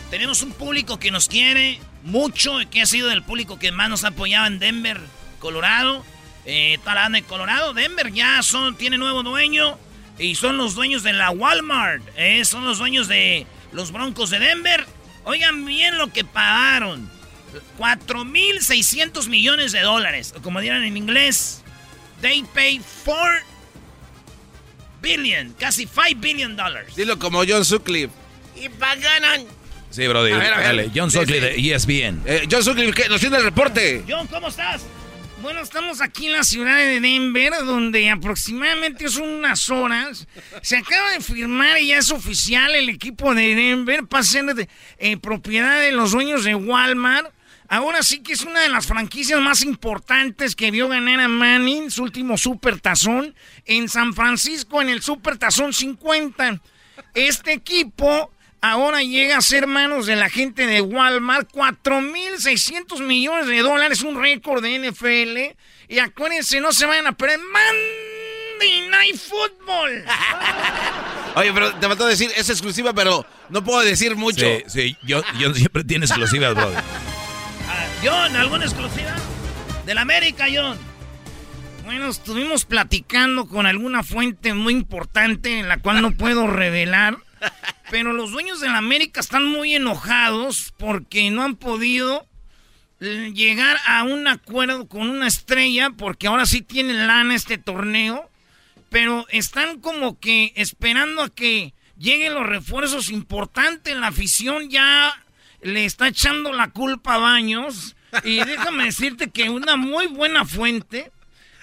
Tenemos un público que nos quiere mucho, que ha sido el público que más nos ha apoyado en Denver, Colorado. Eh, de Colorado. Denver ya son, tiene nuevo dueño y son los dueños de la Walmart. Eh, son los dueños de los Broncos de Denver. Oigan bien lo que pagaron. 4.600 millones de dólares. O como dirán en inglés, they pay 4 billion, casi 5 billion dollars. Dilo como John Sutcliffe. Y paganan. Sí, brother. Dale, John Sutcliffe de ESPN. Eh, John Sutcliffe, nos tiene el reporte. John, ¿cómo estás? Bueno, estamos aquí en la ciudad de Denver, donde aproximadamente son unas horas. Se acaba de firmar y ya es oficial el equipo de Denver, pasa a ser de, propiedad de los dueños de Walmart. Ahora sí que es una de las franquicias más importantes que vio ganar a Manning, su último Super Tazón, en San Francisco, en el Super Tazón 50. Este equipo ahora llega a ser manos de la gente de Walmart. 4.600 millones de dólares, un récord de NFL. Y acuérdense, no se vayan a perder Monday Night Football. Oye, pero te faltó decir, es exclusiva, pero no puedo decir mucho. Sí, sí, yo, yo siempre tiene exclusivas, brother. Ah, John, ¿alguna exclusiva? Del América, John. Bueno, estuvimos platicando con alguna fuente muy importante en la cual no puedo revelar. Pero los dueños de la América están muy enojados porque no han podido eh, llegar a un acuerdo con una estrella porque ahora sí tienen lana este torneo. Pero están como que esperando a que lleguen los refuerzos importantes. La afición ya le está echando la culpa a Baños. Y déjame decirte que una muy buena fuente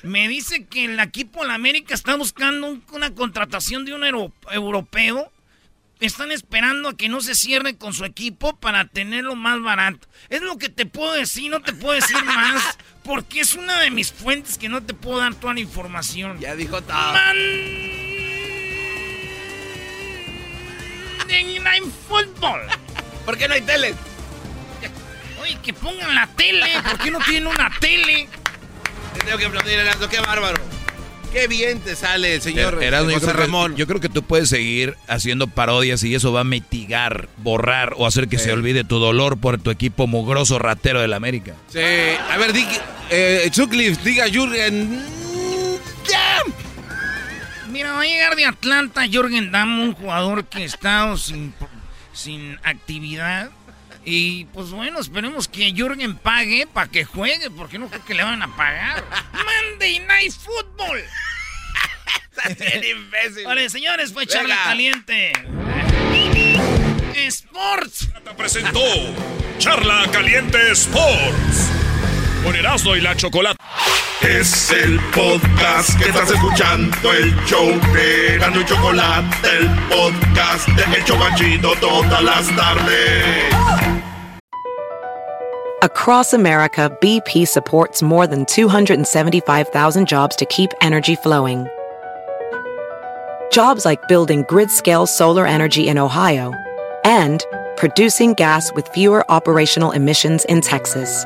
me dice que el equipo de la América está buscando una contratación de un europeo están esperando a que no se cierre con su equipo para tenerlo más barato. Es lo que te puedo decir, no te puedo decir más, porque es una de mis fuentes que no te puedo dar toda la información. Ya dijo todo. en fútbol. ¿Por qué no hay tele? Oye, que pongan la tele. ¿Por qué no tienen una tele? Te tengo que aplaudir, qué bárbaro. Qué bien te sale, señor Erasmo, yo, creo Ramón. yo creo que tú puedes seguir haciendo parodias y eso va a mitigar, borrar o hacer que se olvide tu dolor por tu equipo mugroso ratero del América. Sí, a ver, di, eh, diga Jürgen. Mira, va a llegar de Atlanta Jürgen Damm, un jugador que está sin, sin actividad. Y pues bueno, esperemos que Jürgen pague para que juegue, porque no creo que le van a pagar. Monday Night Football. Estás imbécil. Vale, señores, fue charla caliente. Sports. Te presentó Charla Caliente Sports. Con Erasmo y la Chocolate. Es el podcast que estás escuchando, el show de Erasmo y Chocolate, el podcast de El Chocachito todas las tardes. Across America, BP supports more than 275,000 jobs to keep energy flowing. Jobs like building grid scale solar energy in Ohio and producing gas with fewer operational emissions in Texas.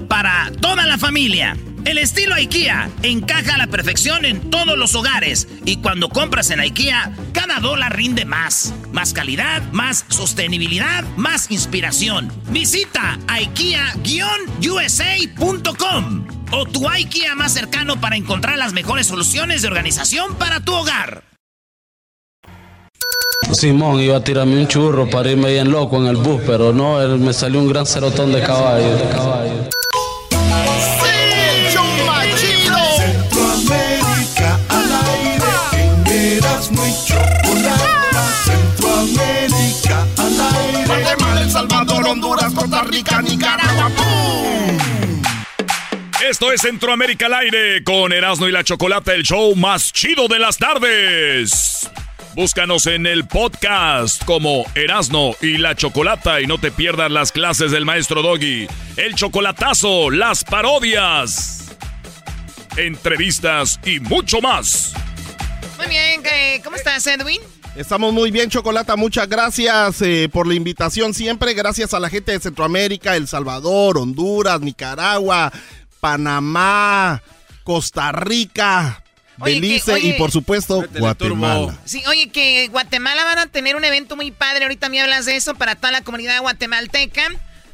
para toda la familia. El estilo IKEA encaja a la perfección en todos los hogares y cuando compras en IKEA, cada dólar rinde más. Más calidad, más sostenibilidad, más inspiración. Visita IKEA-USA.com o tu IKEA más cercano para encontrar las mejores soluciones de organización para tu hogar. Simón iba a tirarme un churro para irme bien loco en el bus, pero no, me salió un gran cerotón de caballo. De caballo. Y Chocolata. Centroamérica al aire. Guatemala, El Salvador, Honduras, Costa Rica, Nicaragua. ¡Pum! Esto es Centroamérica al aire con Erasmo y la Chocolata, el show más chido de las tardes. Búscanos en el podcast como Erasno y la Chocolata y no te pierdas las clases del maestro Doggy, el chocolatazo, las parodias, entrevistas y mucho más. Muy bien, eh, ¿cómo estás, Edwin? Estamos muy bien, Chocolata. Muchas gracias eh, por la invitación siempre. Gracias a la gente de Centroamérica, El Salvador, Honduras, Nicaragua, Panamá, Costa Rica, Oye, Belice que- oye- y por supuesto Guatemala. Sí, oye, que Guatemala van a tener un evento muy padre. Ahorita me hablas de eso para toda la comunidad guatemalteca.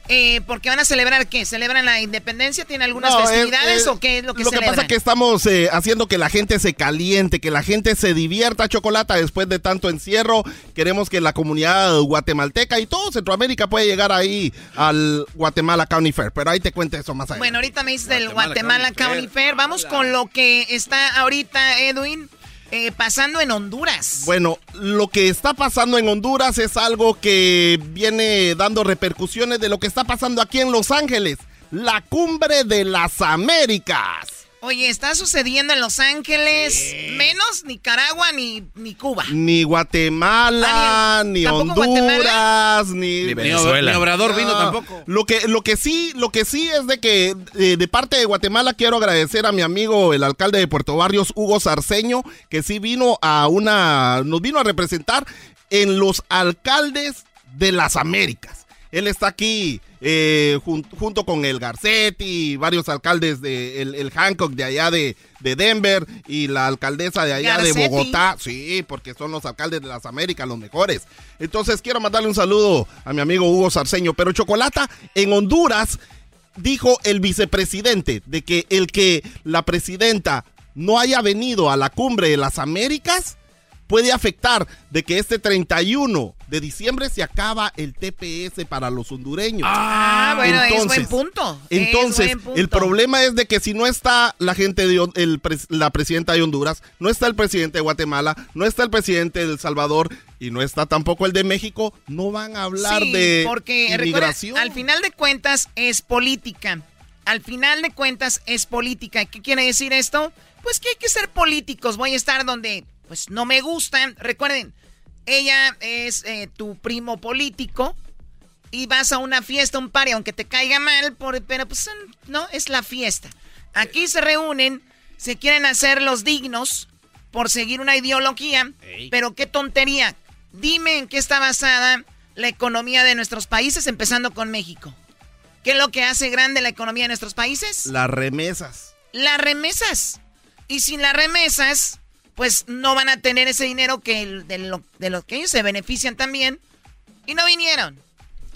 Eh, porque van a celebrar qué? ¿Celebran la independencia? ¿Tienen algunas No, es- festividades es- o qué es lo que Lo que pasa es que estamos eh, haciendo que la gente se caliente, que la gente se divierta, Chocolata, después de tanto encierro. Queremos que la comunidad guatemalteca y todo Centroamérica pueda llegar ahí al Guatemala County Fair. Pero ahí te cuento eso más adelante. Bueno, ahorita me dices del Guatemala County Fair. Vamos con lo que está ahorita, Edwin, eh, pasando en Honduras. Bueno, lo que está pasando en Honduras es algo que viene dando repercusiones de lo que está pasando aquí en Los Ángeles. La cumbre de las Américas. Oye, está sucediendo en Los Ángeles, menos Nicaragua ni, ni Cuba. Ni Guatemala, ni ¿Tampoco Honduras, ni, Ni Venezuela. Ni Obrador vino tampoco. Lo que, lo que sí, lo que sí es de que eh, de parte de Guatemala quiero agradecer a mi amigo el alcalde de Puerto Barrios, Hugo Sarceño, que sí vino a una, nos vino a representar en los alcaldes de las Américas. Él está aquí eh, jun- junto con el Garcetti, varios alcaldes de el, el Hancock de allá de, de Denver y la alcaldesa de allá de. Bogotá. Sí, porque son los alcaldes de las Américas los mejores. Entonces quiero mandarle un saludo a mi amigo Hugo Sarceño. Pero Chocolata, en Honduras, dijo el vicepresidente de que el que la presidenta no haya venido a la cumbre de las Américas puede afectar de que este 31 de diciembre se acaba el TPS para los hondureños. Ah, bueno, es buen punto. Es Entonces, buen punto. el problema es de que si no está la gente de el la presidenta de Honduras, no está el presidente de Guatemala, no está el presidente de El Salvador y no está tampoco el de México, no van a hablar Sí, de porque recuerda, inmigración. al final de cuentas es política. Al final de cuentas es política. ¿Qué quiere decir esto? Pues que hay que ser políticos. Voy a estar donde pues no me gustan. Recuerden, ella es eh, tu primo político y vas a una fiesta, un party, aunque te caiga mal, por- pero pues no, es la fiesta. Aquí se reúnen, se quieren hacer los dignos por seguir una ideología, pero qué tontería. Dime en qué está basada la economía de nuestros países, empezando con México. ¿Qué es lo que hace grande la economía de nuestros países? Las remesas. Las remesas. Y sin las remesas, pues no van a tener ese dinero que el- de, lo, de lo que ellos se benefician también. Y no vinieron.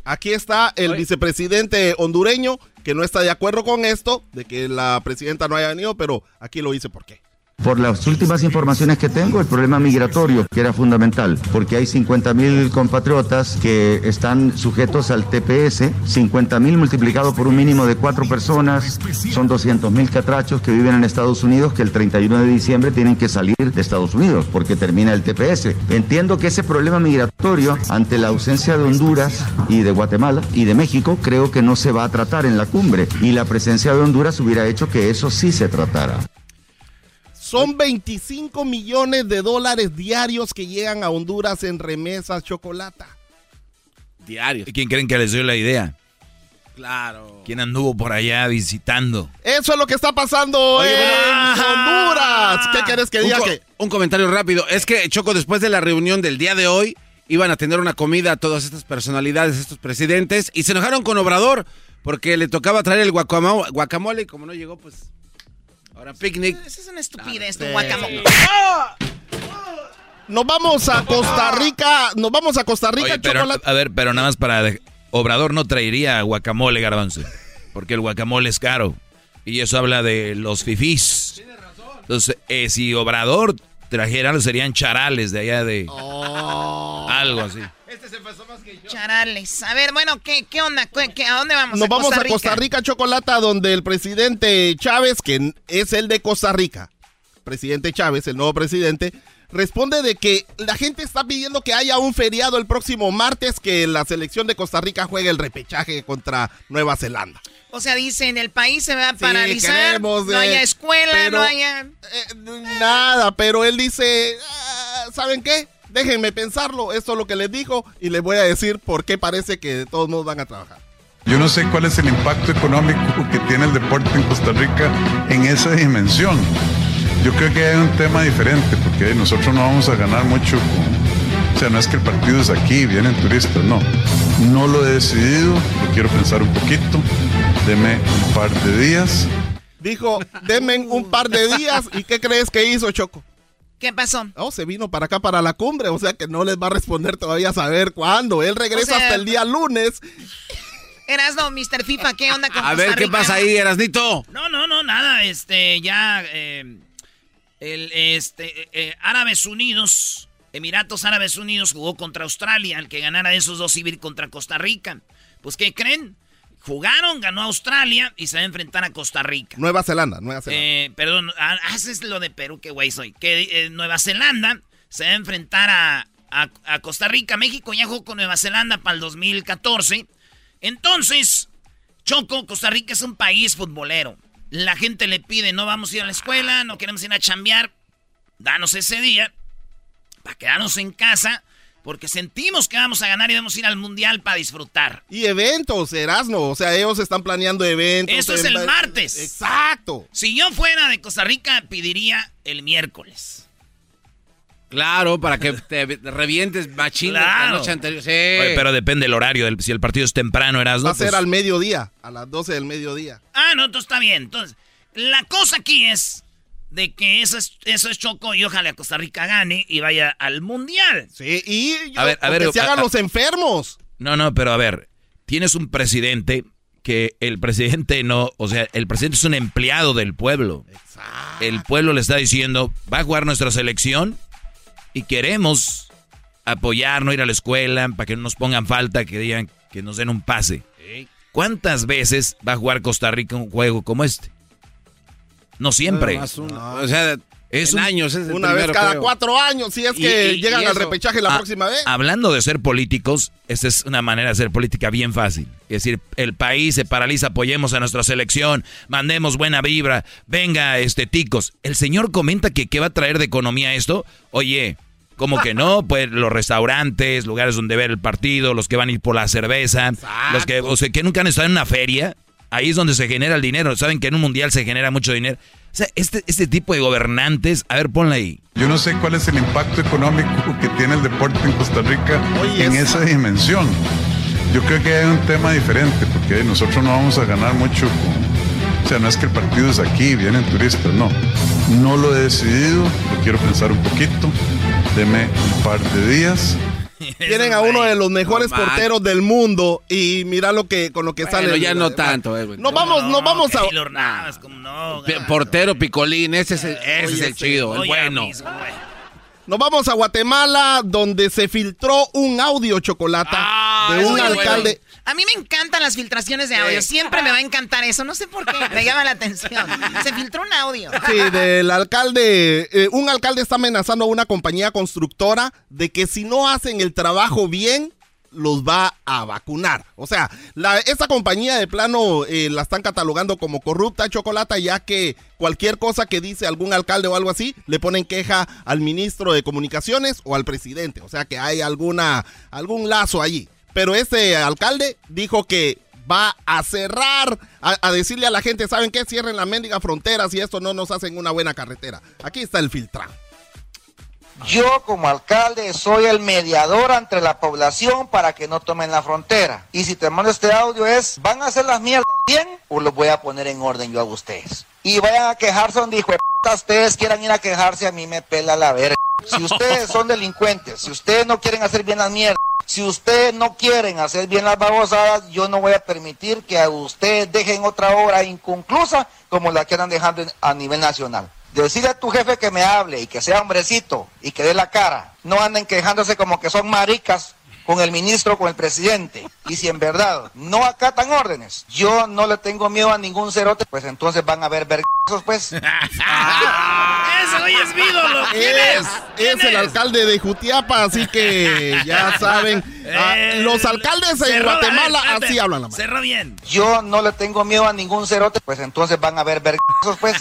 Aquí está el vicepresidente hondureño que no está de acuerdo con esto, de que la presidenta no haya venido, pero aquí lo hice por qué. Por las últimas informaciones que tengo, el problema migratorio, que era fundamental, porque hay 50 mil compatriotas que están sujetos al TPS, 50 mil multiplicado por un mínimo de cuatro personas, son 200 mil catrachos que viven en Estados Unidos que el 31 de diciembre tienen que salir de Estados Unidos porque termina el TPS. Entiendo que ese problema migratorio, ante la ausencia de Honduras y de Guatemala y de México, creo que no se va a tratar en la cumbre y la presencia de Honduras hubiera hecho que eso sí se tratara. Son 25 millones de dólares diarios que llegan a Honduras en remesas chocolata. Diarios. ¿Y quién creen que les dio la idea? Claro. ¿Quién anduvo por allá visitando? Eso es lo que está pasando Oye, en bueno, Honduras. ¿Qué quieres que Un, diga? co- que un comentario rápido. Es que, Choco, después de la reunión del día de hoy, iban a tener una comida a todas estas personalidades, estos presidentes, y se enojaron con Obrador porque le tocaba traer el guacamo- guacamole y como no llegó, pues... Ahora picnic. Esa es una estupidez, tu guacamole. Nos vamos a Costa Rica. Nos vamos a Costa Rica, Oye, pero, chocolate. a ver, pero nada más para... de- Obrador no traería guacamole, garbanzo. Porque el guacamole es caro. Y eso habla de los fifís. Entonces, eh, si Obrador trajera, serían charales de allá de... Algo así. Charales. A ver, bueno, ¿qué, qué onda? ¿Qué- qué- ¿A dónde vamos? Nos vamos a Costa Rica, Chocolata, donde el presidente Chávez, que es el de Costa Rica, presidente Chávez, el nuevo presidente, responde de que la gente está pidiendo que haya un feriado el próximo martes, que la selección de Costa Rica juegue el repechaje contra Nueva Zelanda. O sea, dicen, el país se va a paralizar, queremos, no eh, haya escuela, pero- no haya... Nada, pero él dice, "Ah, ¿saben qué? Déjenme pensarlo, esto es lo que les dijo y les voy a decir por qué parece que de todos modos van a trabajar. Yo no sé cuál es el impacto económico que tiene el deporte en Costa Rica en esa dimensión. Yo creo que hay un tema diferente, porque nosotros no vamos a ganar mucho. o sea, no es que el partido es aquí, vienen turistas, no. No lo he decidido, lo quiero pensar un poquito. Deme un par de días. Dijo, denme un par de días y ¿qué crees que hizo Choco? ¿Qué pasó? Oh, se vino para acá para la cumbre, o sea que no les va a responder todavía a saber cuándo. Él regresa O sea- hasta el día lunes. Erasno, Mr. FIFA, ¿qué onda con A ver, ¿qué pasa ahí, Erasnito? No, no, no, nada, este, ya, eh, el, este, eh, Árabes Unidos, Emiratos Árabes Unidos jugó contra Australia, el que ganara de esos dos iba contra Costa Rica. Pues, ¿qué creen? Jugaron, ganó Australia y se va a enfrentar a Costa Rica. Nueva Zelanda, Nueva Zelanda. Eh, perdón, haces lo de Perú, qué güey soy. Que eh, Nueva Zelanda se va a enfrentar a, a- a Costa Rica. México ya jugó con Nueva Zelanda para el 2014. Entonces, Choco, Costa Rica es un país futbolero. La gente le pide, no vamos a ir a la escuela, no queremos ir a chambear. Danos ese día para quedarnos en casa. Porque sentimos que vamos a ganar y vamos a ir al mundial para disfrutar. Y eventos, Erasno, o sea, ellos están planeando eventos. Eso es el martes. Exacto. Si yo fuera de Costa Rica, pediría el miércoles. Claro, para que te revientes machín la noche anterior. Sí. Oye, pero depende del horario. del- si el partido es temprano, eras Va a ser al mediodía, a las 12 del mediodía. Ah, no, entonces está bien. Entonces, la cosa aquí es de que eso es, eso es Choco y ojalá Costa Rica gane y vaya al mundial. Sí, y A ver, a ver, que se hagan a- los enfermos. No, no, pero a ver, tienes un presidente que el presidente no, o sea, el presidente es un empleado del pueblo. El pueblo le está diciendo, va a jugar nuestra selección y queremos apoyar, no ir a la escuela, para que no nos pongan falta, que digan que nos den un pase. ¿Cuántas veces va a jugar Costa Rica un juego como este? No siempre. O sea, Es en un- años es Una vez cada creo. cuatro años, si es que y- y llegan al repechaje la Ah, próxima vez. Hablando de ser políticos, esta es una manera de hacer política bien fácil. Es decir, el país se paraliza, apoyemos a nuestra selección, mandemos buena vibra, venga, este, ticos. El señor comenta que qué va a traer de economía esto. Oye, como que no, pues los restaurantes, lugares donde ver el partido, los que van a ir por la cerveza, los que, o sea, que nunca han estado en una feria, ahí es donde se genera el dinero. Saben que en un mundial se genera mucho dinero. O sea, este, este tipo de gobernantes, a ver, ponla ahí. Yo no sé cuál es el impacto económico que tiene el deporte en Costa Rica Oye, en es- esa dimensión. Yo creo que hay un tema diferente, porque nosotros no vamos a ganar mucho. o sea, no es que el partido es aquí, vienen turistas, no. No lo he decidido, lo quiero pensar un poquito. Deme un par de días. Tienen a uno de los mejores No, porteros del mundo y mira lo que con lo que Bueno, sale. ya no tanto, eh, güey. Nos vamos, nos vamos a. Navas, como no. Portero Picolín, ese es el, ese Oye, es el ese, chido, el bueno. mismo. Nos vamos a Guatemala, donde se filtró un audio chocolata de un alcalde. A mí me encantan las filtraciones de audio. Siempre me va a encantar eso. No sé por qué. Me llama la atención. Se filtró un audio. Sí, del alcalde. eh, un alcalde está amenazando a una compañía constructora de que si no hacen el trabajo bien, los va a vacunar. O sea, la, esta compañía de plano eh, la están catalogando como corrupta, chocolata, ya que cualquier cosa que dice algún alcalde o algo así, le ponen queja al ministro de comunicaciones o al presidente. O sea que hay alguna, algún lazo allí. Pero este alcalde dijo que va a cerrar, a, decirle a la gente, ¿saben qué? Cierren la mendiga frontera si esto no nos hacen una buena carretera. Aquí está el filtrado. Yo como alcalde soy el mediador entre la población para que no tomen la frontera. Y si te mando este audio es, ¿van a hacer las mierdas bien o los voy a poner en orden yo a ustedes? Y vayan a quejarse donde hijo de puta ustedes quieran ir a quejarse, a mí me pela la verga. Si ustedes son delincuentes, si ustedes no quieren hacer bien las mierdas, si ustedes no quieren hacer bien las babosadas, yo no voy a permitir que a ustedes dejen otra obra inconclusa como la que andan dejando a nivel nacional. Decirle a tu jefe que me hable y que sea hombrecito y que dé la cara. No anden quejándose como que son maricas con el ministro, con el presidente. Y si en verdad no acatan órdenes, yo no le tengo miedo a ningún cerote, pues entonces van a ver vergazos, pues. Ese güey es mi ídolo. ¿Quién es? Es el alcalde de Jutiapa, así que ya saben. ah, los alcaldes en Cerró, a ver, Guatemala así hablan la mano. Cerró bien. Yo no le tengo miedo a ningún cerote, pues entonces van a ver vergazos, pues.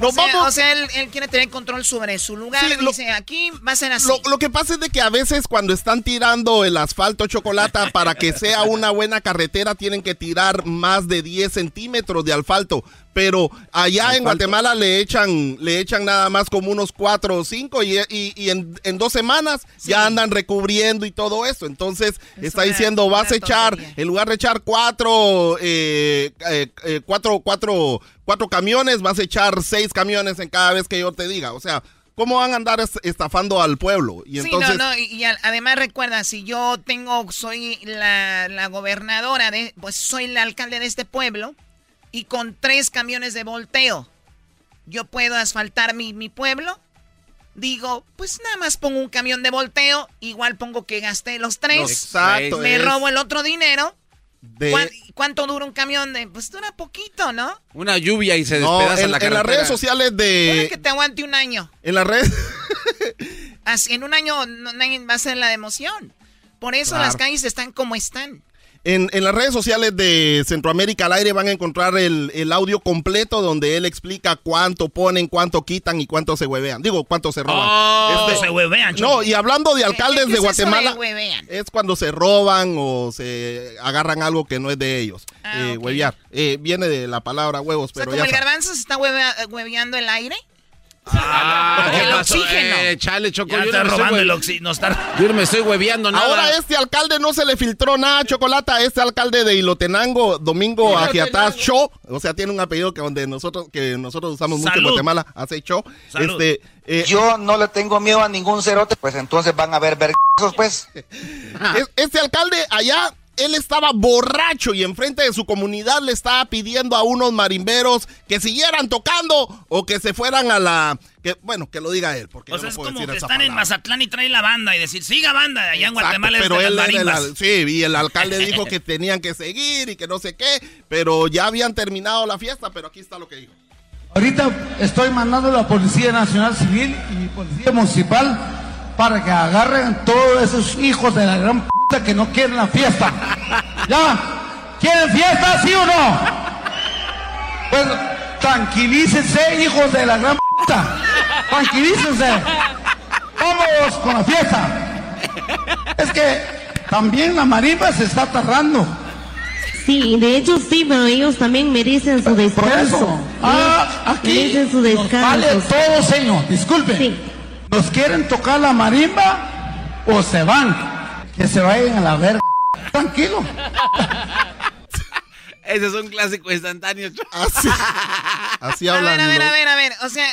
O sea, o sea, él, él quiere tener control sobre su lugar. Sí, y lo- dice, aquí va a ser así. Lo, lo que pasa es de que a veces cuando están tirando el asfalto chocolate para que sea una buena carretera tienen que tirar más de 10 centímetros de asfalto. Pero allá en Guatemala le echan, le echan nada más como unos 4 o 5 y, y- y en, en dos semanas ya andan recubriendo y todo eso. Entonces está una- diciendo, vas a echar, tontería. en lugar de echar cuatro, eh, eh, eh, cuatro, cuatro, cuatro camiones, vas a echar seis camiones en cada vez que yo te diga. O sea, ¿cómo van a andar es- estafando al pueblo? Y Sí, entonces, no, no, y, además recuerda, si yo tengo, soy la, la gobernadora, de, pues soy el alcalde de este pueblo, y con tres camiones de volteo, yo puedo asfaltar mi, mi pueblo, digo, pues nada más pongo un camión de volteo, igual pongo que gasté los tres, Exacto, me es- robo el otro dinero. de- ¿Cuán- ¿Cuánto dura un camión de? Pues dura poquito, ¿no? Una lluvia y se No, despedaza en, la en carretera. las redes sociales Puede de... que te aguante un año. En las redes... Así, en un año no, nadie va a ser la de emoción. Por eso Claro. las calles están como están. En, en las redes sociales de Centroamérica al aire van a encontrar el, el audio completo donde él explica cuánto ponen, cuánto quitan y cuánto se huevean. Digo, cuánto se roban. Oh, Este- se huevean, No, y hablando de alcaldes ¿Qué de Guatemala, es cuando se roban o se agarran algo que no es de ellos. Ah, Eh. Huevear. Eh, viene de la palabra huevos, O sea, pero como ya el garbanzo se está hueve- hueveando el aire. Ah, el oxígeno. Eh, chale, Choco, Ya yo está no me estoy robando el oxígeno. Está... Yo no me estoy hueveando nada. Ahora este alcalde no se le filtró nada, Chocolata, este alcalde de Ilotenango, Domingo. Agiataz Cho, o sea, tiene un apellido que donde nosotros que nosotros usamos mucho en. Guatemala, hace Cho. Salud. Este, eh, Yo no le tengo miedo a ningún cerote, pues entonces van a ver vergazos, pues. es- este alcalde allá él estaba borracho y enfrente de su comunidad le estaba pidiendo a unos marimberos que siguieran tocando o que se fueran a la que bueno, que lo diga él, porque O yo sea, no es puedo como decir que esa están en. Mazatlán y traen la banda y decir, siga banda. Allá en Exacto, Guatemala pero es él las era el sí, y el alcalde dijo que tenían que seguir y que no sé qué, pero ya habían terminado la fiesta, pero aquí está lo que dijo. Ahorita estoy mandando a la Policía Nacional Civil y Policía Municipal para que agarren todos esos hijos de la gran puta que no quieren la fiesta. ¿Ya? ¿Quieren fiesta, sí o no? Pues tranquilícense, hijos de la gran puta. Tranquilícense. Vamos con la fiesta. Es que también la marimba se está tardando. Sí, de hecho sí, pero ellos también merecen su descanso. Ah, aquí merecen su nos vale descanso. todo, señor. Disculpe. ¿Nos quieren tocar la marimba o se van? Que se vayan a la verga. Tranquilo. Ese es un clásico instantáneo. Choco. Así, así A ver, hablan. a ver, a ver, a ver. O sea,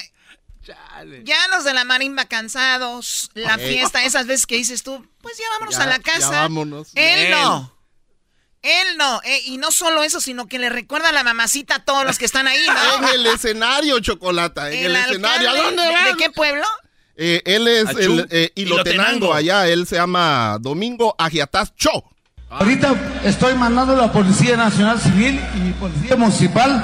Ya los de la marimba cansados, la fiesta, esas veces que dices tú, pues ya vámonos Ya- a la ya casa. vámonos. Él Bien. no. Él no. eh, y no solo eso, sino que le recuerda a la mamacita a todos los que están ahí, ¿no? En el escenario, Chocolata, en el, escenario. ¿A dónde ¿de- vas? ¿De qué pueblo? Eh, él es Achú. el eh, Ilotenango. Ilotenango allá, él se llama Domingo Agiataz Cho. Ahorita estoy mandando a la Policía Nacional Civil y Policía Municipal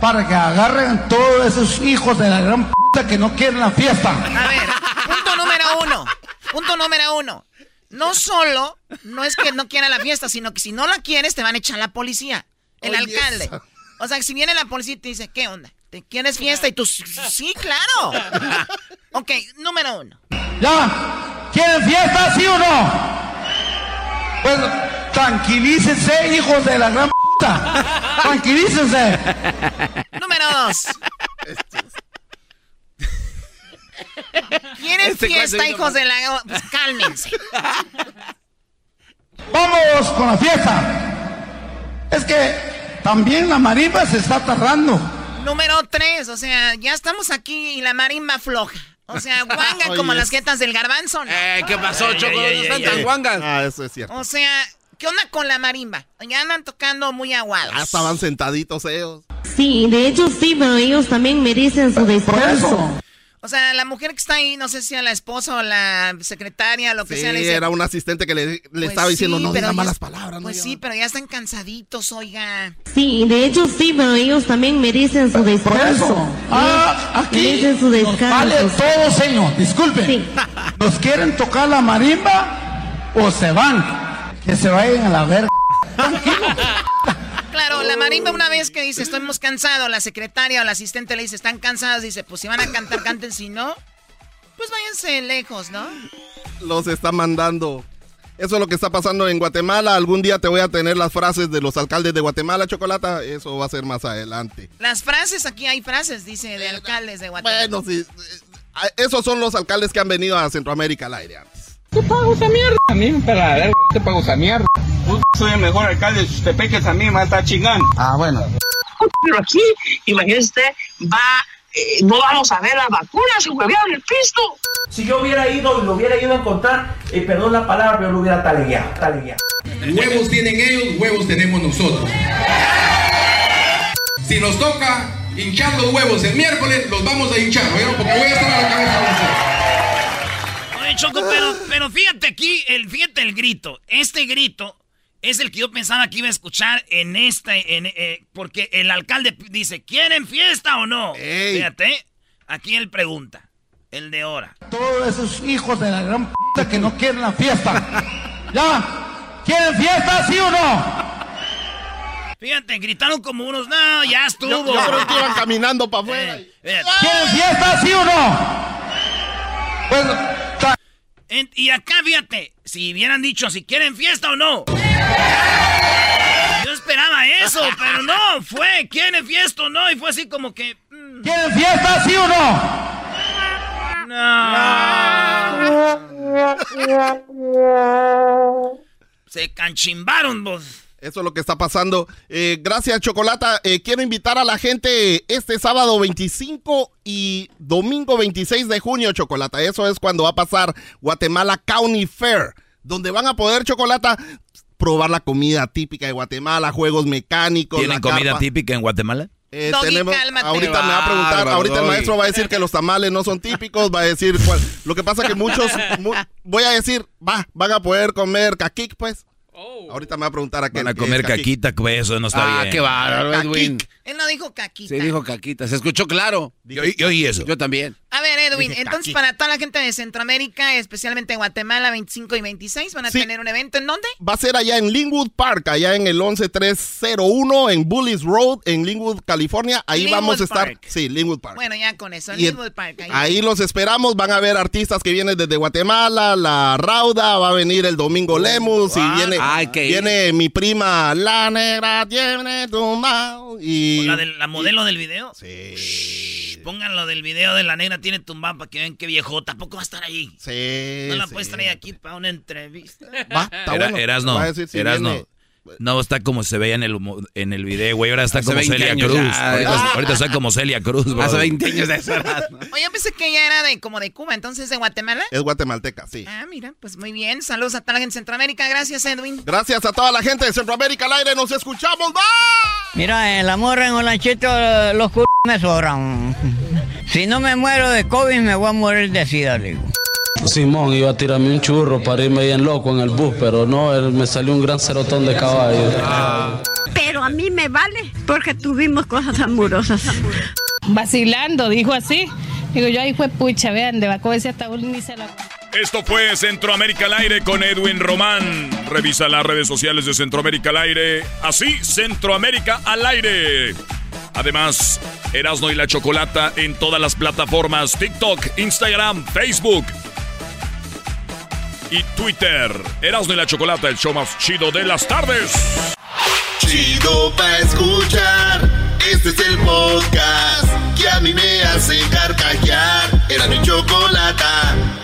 para que agarren todos esos hijos de la gran puta que no quieren la fiesta. A ver, punto número uno. Punto número uno. No solo, no es que no quiera la fiesta, sino que si no la quieres, te van a echar la policía. El Oye, alcalde. esa. O sea, que si viene la policía y te dice, ¿qué onda? ¿Te quieres fiesta? Y tú, sí, claro. Ok, número uno. ¿Ya? ¿Quieren fiesta, sí o no? Pues tranquilícense, hijos de la gran puta. Tranquilícense. Número dos. ¿Quieren Este fiesta, hijos de la... Pues cálmense. Vamos con la fiesta. Es que también la marimba se está tardando. Número tres, o sea, ya estamos aquí y la marimba floja. O sea, guanga Oye, como es- las jetas del garbanzo. ¿no? Eh, ¿qué pasó, Ay, Choco? ay, ¿No ay, están ay, tan ay. guangas? Ah, eso es cierto. O sea, ¿qué onda con la marimba? Ya andan tocando muy aguados. Ya estaban sentaditos ellos. Sí, de hecho sí, pero ellos también merecen su descanso. O sea, la mujer que está ahí, no sé si a la esposa o la secretaria, lo que Sí, sea, le dice, era un asistente que le, le pues estaba diciendo, sí, no pero diga ya- malas palabras. Pues sí, pero ya están cansaditos, oiga. Sí, de hecho sí, pero ellos también merecen su descanso. Ah, aquí Merecen su nos vale descanso. todo, señor. Disculpe. ¿Nos quieren tocar la marimba o se van? Que se vayan a la verga. Claro, la marimba una vez que dice, estamos cansados, la secretaria o la asistente le dice, están cansados, dice, pues si van a cantar, canten, si no, pues váyanse lejos, ¿no? Los está mandando. Eso es lo que está pasando en Guatemala. Algún día te voy a tener las frases de los alcaldes de Guatemala, Chocolata. Eso va a ser más adelante. Las frases, aquí hay frases, dice, de alcaldes de Guatemala. Bueno, sí. eh, Esos son los alcaldes que han venido a Centroamérica al aire ¿Qué pago esa mierda? A mí me pela la verga, te pago esa mierda. Yo soy el mejor alcalde de Chutepeques, a mí me está chingando. Ah, bueno. Pero aquí, imagínese usted, va, eh, no vamos a ver las vacunas, se huevearon el pisto. Si yo hubiera ido y lo hubiera ido a encontrar, eh, perdón la palabra, pero lo hubiera talegueado, talegueado. Huevos tienen ellos, huevos tenemos nosotros. Si nos toca hinchar los huevos el miércoles, los vamos a hinchar, ¿oyeron? Porque voy a estar a la cabeza de ustedes. Oye, Choco, pero, pero fíjate aquí, el, fíjate el grito. Este grito es el que yo pensaba que iba a escuchar en esta, en, eh, porque el alcalde dice, ¿quieren fiesta o no? Fíjate, aquí él pregunta, el de ahora. Todos esos hijos de la gran puta que no quieren la fiesta. ¿Ya? ¿Quieren fiesta, sí o no? Fíjate, gritaron como unos, no, ya estuvo. Yo, yo creo que iban caminando para afuera. ¿Quieren fiesta, sí o no? Pues, En- y acá, fíjate, si hubieran dicho si quieren fiesta o no. Yo esperaba eso, pero no, fue, ¿quieren fiesta o no? Y fue así como que... mm, ¿Quieren fiesta, sí o no? Se canchimbaron vos. Eso es lo que está pasando. Eh, gracias, Chocolata. Eh, quiero invitar a la gente este sábado 25 y domingo 26 de junio, Chocolata. Eso es cuando va a pasar Guatemala County Fair, donde van a poder, Chocolata, probar la comida típica de Guatemala, juegos mecánicos. ¿Tienen la comida carpa. típica en Guatemala? Eh, Doggy, tenemos, ahorita me va a preguntar, ahorita el maestro va a decir que los tamales no son típicos, va a decir cuál. Lo que pasa que muchos, mu- voy a decir, va, van a poder comer caquic, pues. Ahorita me va a preguntar a qué Van a comer caquita, pues eso no está Ah, bien. qué bárbaro, Edwin. Él no dijo caquita. Se dijo caquita, se escuchó claro. Yo, yo oí eso. Yo también. A ver, Edwin, Dije entonces para toda la gente de Centroamérica, especialmente Guatemala, 25 y 26, van a Sí. tener un evento. ¿En dónde? Va a ser allá en Linwood Park, allá en el 11301 en Bullis Road, en Linwood, California. Ahí Linwood vamos a estar. Park. Sí, Linwood Park. Bueno, ya con eso, en Y en- Linwood Park. ahí. Ahí los esperamos, van a ver artistas que vienen desde Guatemala, la Rauda, va a venir el Domingo Lemus y Ah, viene, viene mi prima La Negra tiene tu mao y ¿La, del- la modelo del video? Sí. Pongan lo del video de la negra tiene tumbado para que vean qué viejo. Tampoco va a estar ahí. Sí. No la sí. puedes traer aquí para una entrevista. Va, está Era- bueno. Erasno, Va a decir si Erasno, viene- No está como se veía en el, en el video, güey. Ahora está Hace como 20 Celia años Cruz. ya. ahorita, ahorita está como Celia Cruz, bro. Hace 20 años de esa edad. Oye, yo pensé que ella era de como de Cuba, entonces de Guatemala. Es guatemalteca, sí. Ah, mira, pues muy bien. Saludos a toda la gente de Centroamérica. Gracias, Edwin. Gracias a toda la gente de Centroamérica al aire. Nos escuchamos. ¡Bye! Mira, en la morra en Olanchito los c me sobran. Si no me muero de COVID, me voy a morir de sida, le digo. Simón iba a tirarme un churro para irme bien loco en el bus, pero no, él- me salió un gran cerotón de caballo. Pero a mí me vale porque tuvimos cosas amorosas. Vacilando, dijo así. Digo yo, ahí fue pucha, vean, de Baco ese ataúd ni se la... Esto fue Centroamérica al aire con Edwin Román. Revisa las redes sociales de Centroamérica al aire. Así, Centroamérica al aire. Además, Erasno y la Chocolata en todas las plataformas: TikTok, Instagram, Facebook y Twitter. Erasno y la Chocolata, el show más chido de las tardes. Chido pa' escuchar. Este es el podcast que a mí me hace carcajear. Era mi chocolata.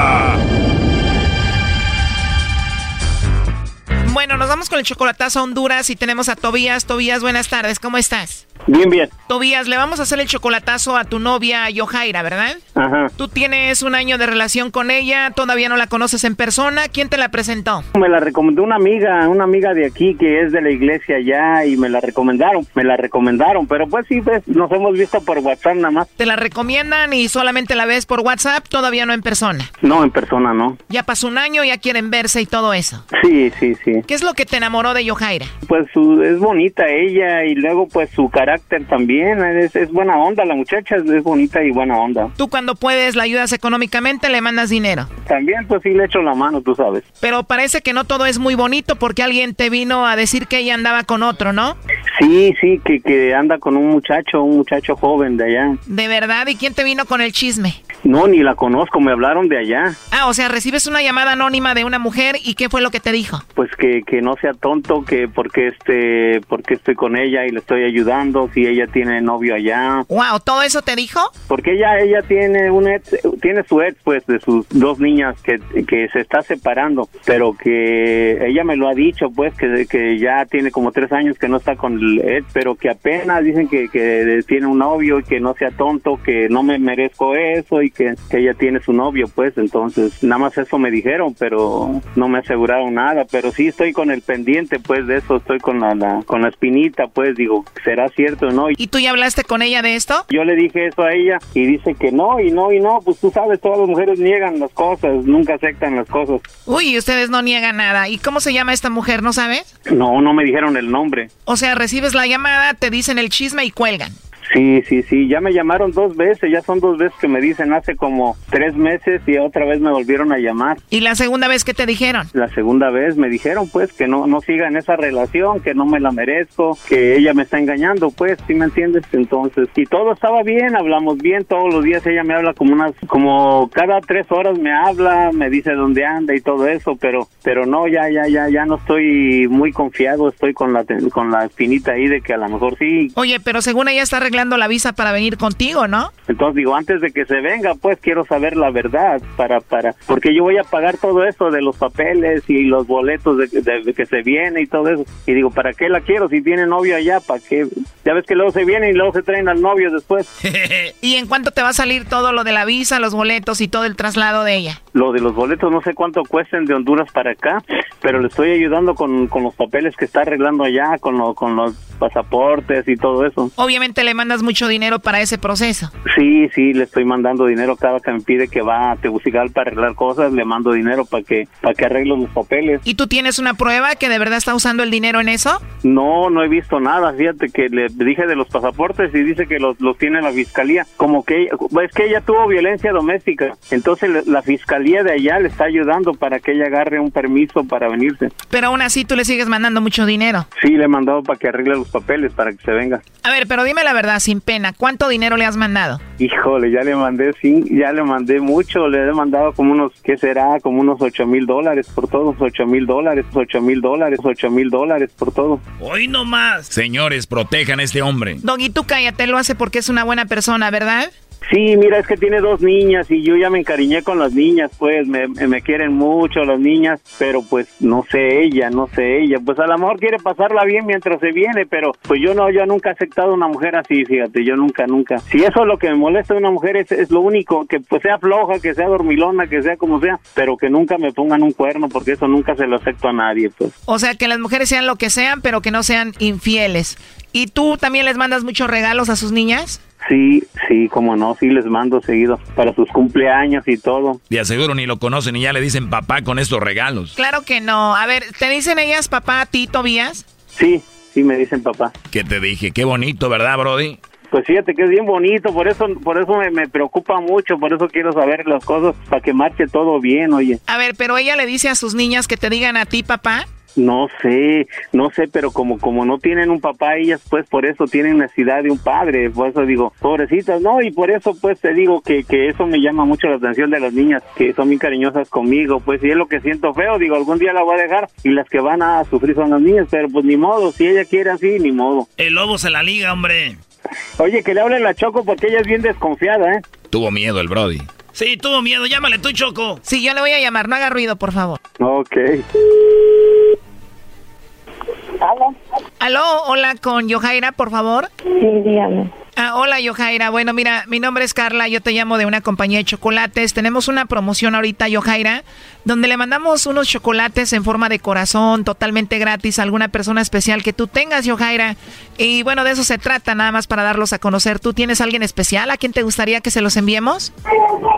Bueno, nos vamos con el chocolatazo a Honduras y tenemos a Tobías. Tobías, buenas tardes, ¿cómo estás? Bien, bien. Tobías, le vamos a hacer el chocolatazo a tu novia Yojaira, ¿verdad? Ajá. Tú tienes un año de relación con ella, todavía no la conoces en persona. ¿Quién te la presentó? Me la recomendó una amiga, una amiga de aquí que es de la iglesia ya y me la recomendaron, me la recomendaron, pero pues sí, pues nos hemos visto por WhatsApp nada más. Te la recomiendan y solamente la ves por WhatsApp, todavía no en persona. No, en persona no. Ya pasó un año, ya quieren verse y todo eso. Sí, sí, sí. ¿Qué es lo que te enamoró de Yojaira? Pues su- es bonita ella y luego pues su carácter también, es, es buena onda la muchacha, es, es bonita y buena onda. Tú cuando puedes la ayudas económicamente, le mandas dinero. También pues sí le echo la mano, tú sabes. Pero parece que no todo es muy bonito porque alguien te vino a decir que ella andaba con otro, ¿no? Sí, sí, que, que anda con un muchacho, un muchacho joven de allá. ¿De verdad? ¿Y quién te vino con el chisme? No, ni la conozco, me hablaron de allá. Ah, o sea, recibes una llamada anónima de una mujer y ¿qué fue lo que te dijo? Pues que, que no sea tonto, que porque este, porque estoy con ella y le estoy ayudando, si ella tiene novio allá. Wow, ¿todo eso te dijo? Porque ella, ella tiene un ex, tiene su ex pues de sus dos niñas que, que se está separando, pero que ella me lo ha dicho pues que, que ya tiene como tres años que no está con el ex, pero que apenas dicen que, que tiene un novio y que no sea tonto, que no me merezco eso y que, que ella tiene su novio pues, entonces nada más eso me dijeron, pero no me aseguraron nada, pero sí estoy con el pendiente pues de eso, estoy con la, la- con la espinita pues, digo, ¿será cierto o no? ¿Y tú ya hablaste con ella de esto? Yo le dije eso a ella y dice que no, y no, y no, pues tú sabes, todas las mujeres niegan las cosas, nunca aceptan las cosas. Uy, ustedes no niegan nada. ¿Y cómo se llama esta mujer, no sabes? No, no me dijeron el nombre. O sea, recibes la llamada, te dicen el chisme y cuelgan. Sí, sí, sí, ya me llamaron dos veces, ya son dos veces que me dicen hace como tres meses y otra vez me volvieron a llamar. ¿Y la segunda vez que te dijeron? La segunda vez me dijeron pues que no, no siga en esa relación, que no me la merezco, que ella me está engañando pues, ¿sí me entiendes? Entonces, y todo estaba bien, hablamos bien, todos los días ella me habla como unas, como cada tres horas me habla, me dice dónde anda y todo eso, pero, pero no, ya, ya, ya, ya no estoy muy confiado, estoy con la, con la espinita ahí de que a lo mejor sí, Oye, pero según ella está arreglando la visa para venir contigo, ¿no? Entonces digo, antes de que se venga, pues quiero saber la verdad para para porque yo voy a pagar todo eso de los papeles y los boletos de, de- de que se viene y todo eso. Y digo, ¿para qué la quiero si tiene novio allá? ¿Para qué? Ya ves que luego se viene y luego se traen al novio después. ¿Y en cuánto te va a salir todo lo de la visa, los boletos y todo el traslado de ella? Lo de los boletos no sé cuánto cuesten de Honduras para acá, pero le estoy ayudando con, con los papeles que está arreglando allá, con, lo- con los pasaportes y todo eso. Obviamente le mandas mucho dinero para ese proceso. Sí, sí, le estoy mandando dinero cada que me pide que va a Tegucigalpa para arreglar cosas, le mando dinero para que para que arregle los papeles. ¿Y tú tienes una prueba que de verdad está usando el dinero en eso? No, no he visto nada, fíjate que le dije de los pasaportes y dice que los, los tiene la fiscalía, como que es que ella tuvo violencia doméstica, entonces la fiscalía de allá le está ayudando para que ella agarre un permiso para venirse. Pero aún así tú le sigues mandando mucho dinero. Sí, le he mandado para que arregle los papeles para que se venga. A ver, pero dime la verdad, sin pena, ¿cuánto dinero le has mandado? Híjole, ya le mandé, sí, ya le mandé mucho, le he mandado como unos, ¿qué será? Como unos ocho mil dólares por todo, ocho mil dólares, ocho mil dólares, ocho mil dólares por todo. Hoy no más. Señores, protejan a este hombre. Doggy, tú cállate, lo hace porque es una buena persona, ¿verdad? Sí, mira, es que tiene dos niñas y yo ya me encariñé con las niñas, pues me, me quieren mucho las niñas, pero pues no sé ella, no sé ella, pues a lo mejor quiere pasarla bien mientras se viene, pero pues yo no, yo nunca he aceptado una mujer así, fíjate, yo nunca, nunca. Si eso es lo que me molesta de una mujer es, es lo único, que pues sea floja, que sea dormilona, que sea como sea, pero que nunca me pongan un cuerno, porque eso nunca se lo acepto a nadie, pues. O sea, que las mujeres sean lo que sean, pero que no sean infieles. ¿Y tú también les mandas muchos regalos a sus niñas? Sí, sí, como no, sí les mando seguido para sus cumpleaños y todo. Y aseguro ni lo conocen y ya le dicen papá con estos regalos. Claro que no. A ver, ¿te dicen ellas papá a ti, Tobías? Sí, sí me dicen papá. ¿Qué te dije? Qué bonito, ¿verdad, Brody? Pues fíjate que es bien bonito, por eso, por eso me, me preocupa mucho, por eso quiero saber las cosas para que marche todo bien, oye. A ver, pero ella le dice a sus niñas que te digan a ti papá. No sé, no sé, pero como como no tienen un papá ellas, pues por eso tienen necesidad de un padre, por eso digo, pobrecitas, no, y por eso pues te digo que, que eso me llama mucho la atención de las niñas, que son muy cariñosas conmigo, pues y es lo que siento feo, digo, algún día la voy a dejar y las que van a sufrir son las niñas, pero pues ni modo, si ella quiere así, ni modo. El lobo se la liga, hombre. Oye, que le hable la Choco porque ella es bien desconfiada, ¿eh? Tuvo miedo el Brody. Sí, tuvo miedo, llámale tú, Choco. Sí, yo le voy a llamar, no haga ruido, por favor. Ok. ¿Aló? Aló, hola con Yojaira, por favor. Sí, dígame. Ah, hola Yojaira, bueno mira, mi nombre es Carla, yo te llamo de una compañía de chocolates. Tenemos una promoción ahorita, Yojaira, donde le mandamos unos chocolates en forma de corazón, totalmente gratis a alguna persona especial que tú tengas, Yojaira. Y bueno, de eso se trata, nada más para darlos a conocer. ¿Tú tienes alguien especial a quien te gustaría que se los enviemos?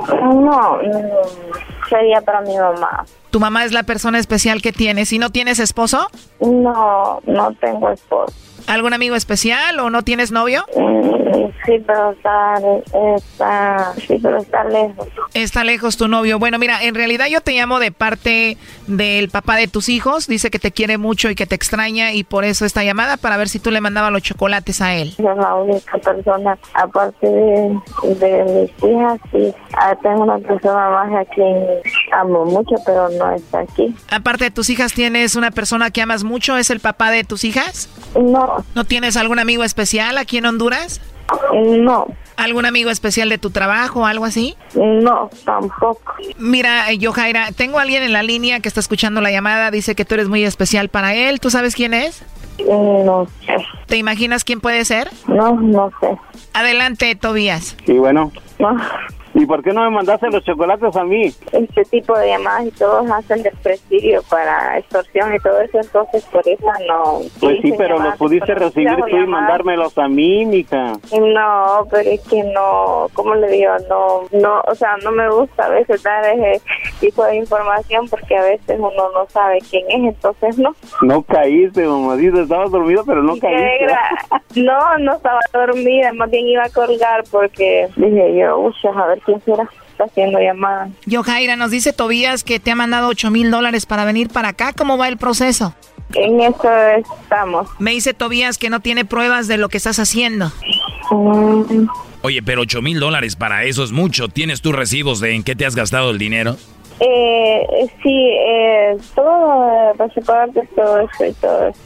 No, mm, sería para mi mamá. ¿Tu mamá es la persona especial que tienes? ¿Y no tienes esposo? No, no tengo esposo. ¿Algún amigo especial o no tienes novio? Mm, Sí, pero está, está, sí, pero está lejos. Está lejos tu novio. Bueno, mira, en realidad yo te llamo de parte del papá de tus hijos. Dice que te quiere mucho y que te extraña y por eso esta llamada para ver si tú le mandabas los chocolates a él. Es la única persona, aparte de, de mis hijas, sí. Ah, tengo una persona más a quien amo mucho, pero no está aquí. Aparte de tus hijas, ¿tienes una persona que amas mucho? ¿Es el papá de tus hijas? No. ¿No tienes algún amigo especial aquí en Honduras? No. ¿Algún amigo especial de tu trabajo o algo así? No, tampoco. Mira, eh, yo, Jaira, tengo a alguien en la línea que está escuchando la llamada. Dice que tú eres muy especial para él. ¿Tú sabes quién es? No sé. ¿Te imaginas quién puede ser? No, no sé. Adelante, Tobías. Sí, bueno. No. ¿Y por qué no me mandaste los chocolates a mí? Este tipo de llamadas y todos hacen de prestigio para extorsión y todo eso, entonces por eso no. Pues sí, pero los pudiste recibir tú y mandármelos a mí, mija. No, pero es que no, ¿cómo le digo? No, no, o sea, no me gusta a veces dar ese tipo de información porque a veces uno no sabe quién es, entonces no. No caíste, mamadita. Estabas dormido, pero no caíste. No, no estaba dormida, más bien iba a colgar porque dije yo, uy, a ver quién será, está haciendo llamadas. Yo, Jaira, nos dice Tobías que te ha mandado 8 mil dólares para venir para acá. ¿Cómo va el proceso? En eso estamos. Me dice Tobías que no tiene pruebas de lo que estás haciendo. Mm, Oye, pero 8 mil dólares para eso es mucho. ¿Tienes tus recibos de en qué te has gastado el dinero? eh, sí, eh, todo, eh, pasaporte, todo eso y todo eso.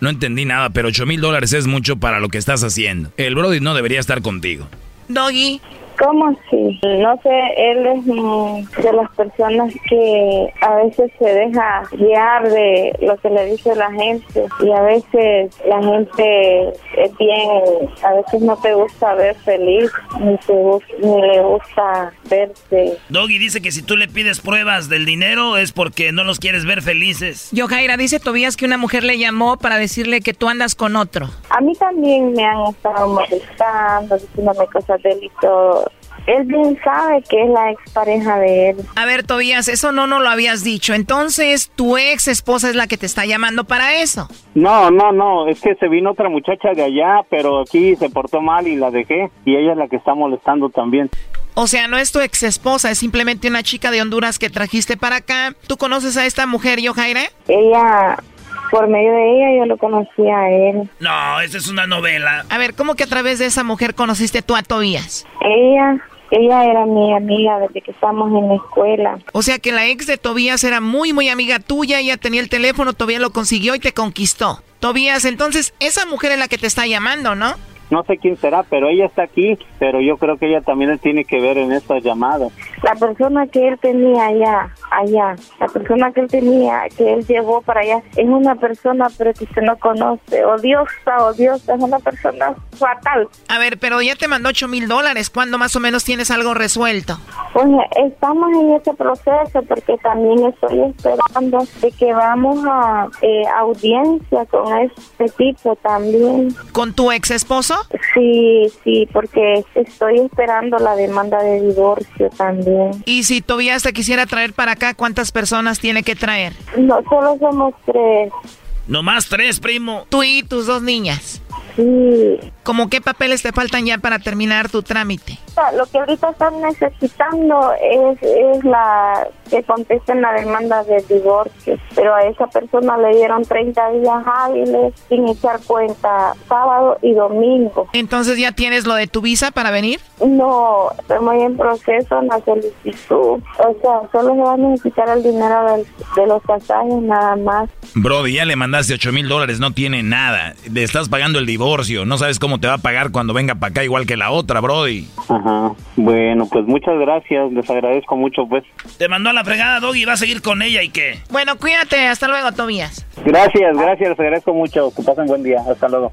No entendí nada, pero 8 mil dólares es mucho para lo que estás haciendo. El Brody no debería estar contigo. Doggy. ¿Cómo así? No sé, él es mm, de las personas que a veces se deja guiar de lo que le dice la gente y a veces la gente es bien, a veces no te gusta ver feliz ni, te ni le gusta verte. Doggy dice que si tú le pides pruebas del dinero es porque no los quieres ver felices. Yo, Jaira, dice Tobías que una mujer le llamó para decirle que tú andas con otro. A mí también me han estado molestando, diciéndome cosas de él y todo. Él bien sabe que es la expareja de él. A ver, Tobías, eso no nos lo habías dicho. Entonces, tu ex esposa es la que te está llamando para eso. No, no, no, es que se vino otra muchacha de allá, pero aquí se portó mal y la dejé y ella es la que está molestando también. O sea, no es tu ex esposa, es simplemente una chica de Honduras que trajiste para acá. ¿Tú conoces a esta mujer, Yojaira? Ella, por medio de ella, yo lo conocí a él. No, esa es una novela. A ver, ¿cómo que a través de esa mujer conociste tú a Tobías? Ella, ella era mi amiga desde que estábamos en la escuela. O sea que la ex de Tobías era muy, muy amiga tuya, ella tenía el teléfono, Tobías lo consiguió y te conquistó. Tobías, entonces, esa mujer es la que te está llamando, ¿no? No sé quién será, pero ella está aquí, pero yo creo que ella también tiene que ver en estas llamadas. La persona que él tenía allá, allá, la persona que él tenía, que él llevó para allá, es una persona pero que usted no conoce, odiosa, odiosa, es una persona fatal. A ver, pero ya te mandó 8 mil dólares, ¿cuándo más o menos tienes algo resuelto? Pues estamos en ese proceso porque también estoy esperando de que vamos a eh, audiencia con este tipo también. ¿Con tu ex esposo? Sí, sí, porque estoy esperando la demanda de divorcio también. Y si Tobías te quisiera traer para acá, ¿cuántas personas tiene que traer? No, solo somos tres. Nomás tres, primo. Tú y tus dos niñas. Sí. ¿Cómo qué papeles te faltan ya para terminar tu trámite? Lo que ahorita están necesitando es, es la que contesten la demanda de divorcio, pero a esa persona le dieron 30 días hábiles sin echar cuenta sábado y domingo. Entonces ya tienes lo de tu visa para venir? No, estamos en proceso en la solicitud. O sea, solo se va a necesitar el dinero del- de los pasajes nada más. Brody, ya le mandaste 8 mil dólares, no tiene nada. Le estás pagando el divorcio. No sabes cómo te va a pagar cuando venga para acá igual que la otra, Brody. Ajá. Bueno, pues muchas gracias, les agradezco mucho, pues. Te mandó a la fregada, Doggy, va a seguir con ella y qué. Bueno, cuídate, hasta luego, Tobías. Gracias, gracias, les agradezco mucho. Que pasen buen día. Hasta luego.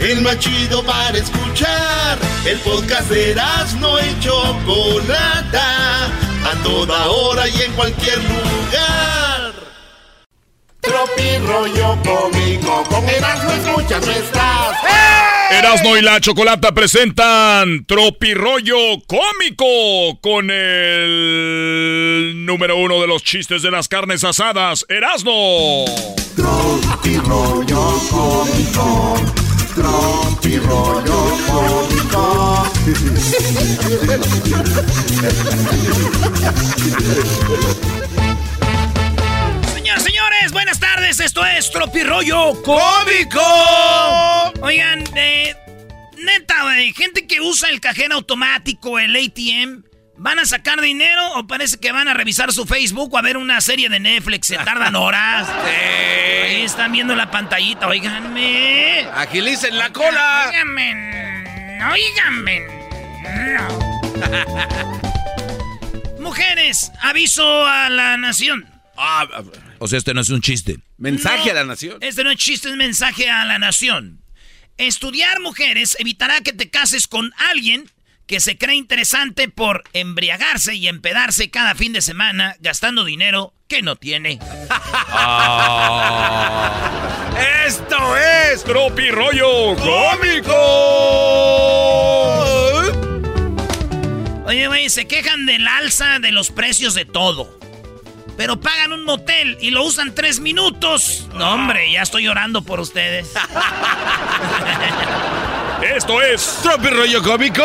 El más chido para escuchar. El podcast de no y Chocolata. A toda hora y en cualquier lugar. Tropi rollo cómico. Con Erasmo escuchas no estás. Erasno y la Chocolata presentan Tropirollo Cómico con el número uno de los chistes de las carnes asadas, Erasno. Tropirollo cómico. Tropirollo cómico. Señoras, señores, buenas tardes. Esto es Tropirollo Cómico. Oigan, eh, neta, güey, gente que usa el cajero automático, el ATM, ¿van a sacar dinero o parece que van a revisar su Facebook o a ver una serie de Netflix? Se tardan horas. Ahí están viendo la pantallita, oiganme. Agilicen la cola. Óiganme. No. Mujeres, aviso a la nación. Ah, O sea, este no es un chiste. mensaje No, a la nación. Este no es chiste, es mensaje a la nación. Estudiar mujeres evitará que te cases con alguien que se cree interesante por embriagarse y empedarse cada fin de semana gastando dinero que no tiene. Esto es Tropirollo Cómico. Oye, güey, se quejan del alza de los precios de todo. Pero pagan un motel y lo usan tres minutos. No, hombre, ya estoy llorando por ustedes. Esto es Tropirollo Cómico.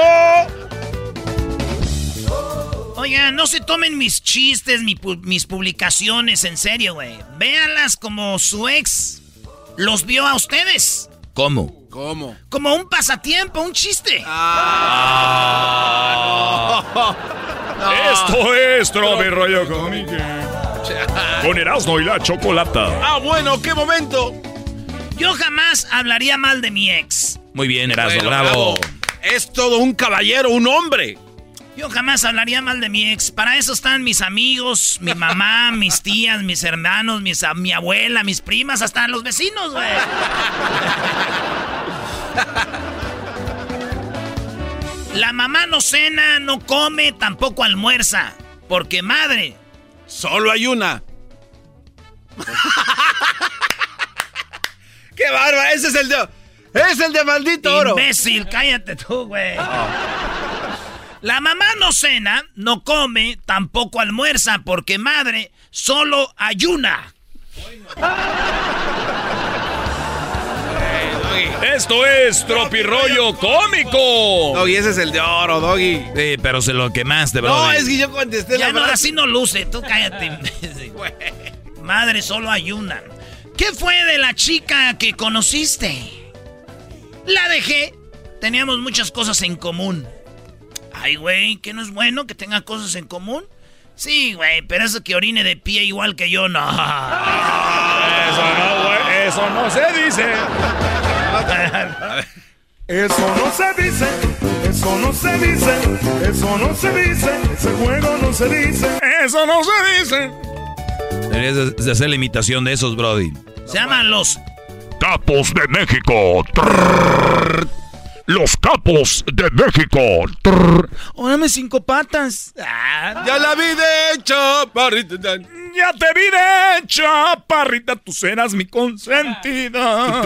Oigan, no se tomen mis chistes, mi pu- mis publicaciones en serio, güey. Véanlas como su ex los vio a ustedes. ¿Cómo? ¿Cómo? Como un pasatiempo, un chiste. Esto es Tropirollo Cómico. Con Erasno y la Chocolata. Ah, bueno, qué momento. Yo jamás hablaría mal de mi ex. Muy bien, Erasno, Bueno, bravo. Es todo un caballero, un hombre. Yo jamás hablaría mal de mi ex. Para eso están mis amigos, mi mamá, mis tías, mis hermanos, mis, a- mi abuela, mis primas, hasta los vecinos, güey. La mamá no cena, no come, tampoco almuerza. Porque madre. Solo hay una. ¡Qué barba! Ese es el de. ¡Es el de maldito oro! Imbécil, cállate tú, güey. La mamá no cena, no come, tampoco almuerza, porque madre solo ayuna. Esto es Tropirollo Cómico. Doggy, ese es el de oro, Doggy. Sí, pero se lo quemaste, bro. No, es que yo contesté Ya la no, verdad. así no luce, tú cállate. imbécil. Madre solo ayuna. ¿Qué fue de la chica que conociste? La dejé. Teníamos muchas cosas en común. Ay, güey, ¿que no es bueno que tenga cosas en común? Sí, güey, pero eso que orine de pie igual que yo, no. Eso no, güey. Eso no se dice. Eso no se dice, eso no se dice, eso no se dice, ese juego no se dice. Eso no se dice. Deberías de- hacer la imitación de esos, Brody. Se llaman los Capos de México. Trrr. Los capos de México. Trrr. Órame cinco patas. Ah. Ya la vi de chaparrita. Ya te vi de chaparrita, tú serás mi consentida.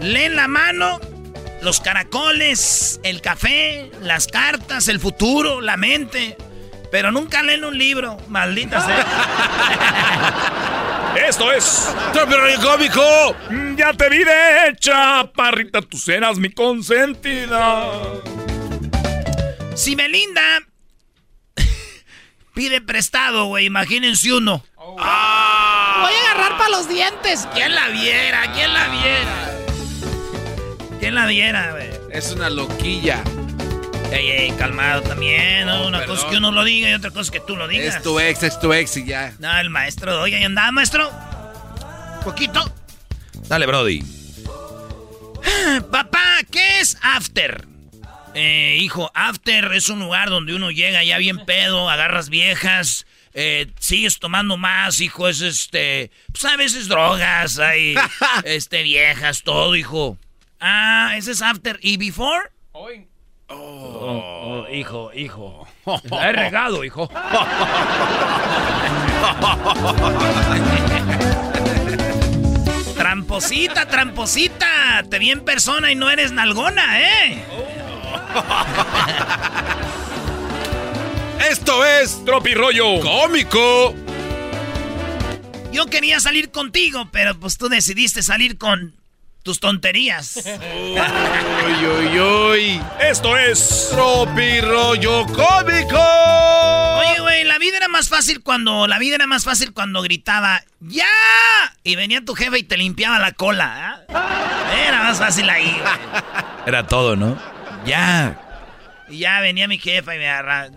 Leen la mano, los caracoles, el café, las cartas, el futuro, la mente. Pero nunca leen un libro, maldita sea. Esto es Tropirollo Cómico. Ya te vi de chaparrita, tú serás mi consentida. Si Belinda pide prestado, güey, imagínense uno. Voy a agarrar para los dientes. ¿Quién la viera? ¿Quién la viera? ¿Quién la viera, güey? Es una loquilla. Ey, ey, calmado también, ¿no? Una perdón. cosa es que uno lo diga y otra cosa es que tú lo digas. Es tu ex, es tu ex y ya. No, el maestro, oye, ¿y andaba, maestro? Poquito. Dale, Brody. Papá, ¿qué es after? Eh, hijo, after es un lugar donde uno llega ya bien pedo, agarras viejas, eh, sigues tomando más, hijo, es este, pues a veces drogas, hay, este, viejas, todo, hijo. Ah, ese es after. ¿Y before? Oh, hijo, hijo. La he regado, hijo. Tramposita, tramposita. Te vi en persona y no eres nalgona, ¿eh? Esto es Tropirollo Cómico. Yo quería salir contigo, pero pues tú decidiste salir con tus tonterías. Uy, uy, uy. Esto es Tropirollo Cómico. Oye, güey, la vida era más fácil cuando. La vida era más fácil cuando gritaba ¡Ya! Y venía tu jefe y te limpiaba la cola. ¿ah? Era más fácil ahí, güey. Era todo, ¿no? Ya. Y ya venía mi jefa y me agarraba.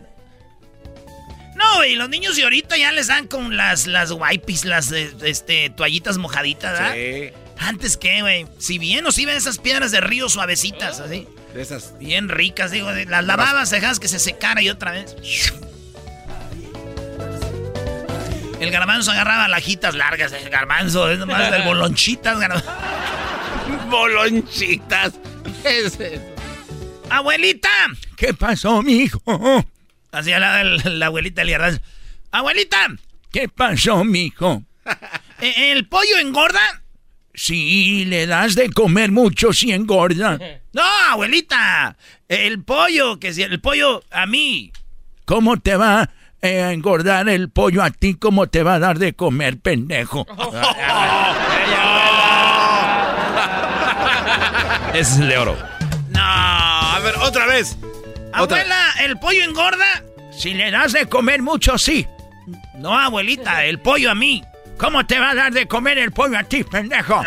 No, güey, los niños de ahorita ya les dan con las, las wipes, las eh, este, toallitas mojaditas, ¿verdad? Sí. Antes que, güey, si bien o si ven esas piedras de río suavecitas, así. De esas. Bien ricas, digo, de- las lavabas, dejabas que se secara y otra vez. El garbanzo agarraba lajitas largas, el garbanzo, es nomás del bolonchitas, garbanzo. Bolonchitas. ¿Qué es eso? ¡Abuelita! ¿Qué pasó, mijo? Hacía la, la abuelita del garbanzo. ¡Abuelita! ¿Qué pasó, mijo? ¿E- ¿El pollo engorda? Sí, le das de comer mucho si engorda. No, abuelita. El pollo, que si el pollo a mí. ¿Cómo te va a engordar el pollo a ti? ¿Cómo te va a dar de comer, pendejo? Ese es el de oro. No, a ver, otra vez. Otra. Abuela, ¿el pollo engorda? Si le das de comer mucho, sí. No, abuelita, el pollo a mí. ¿Cómo te va a dar de comer el pollo a ti, pendejo?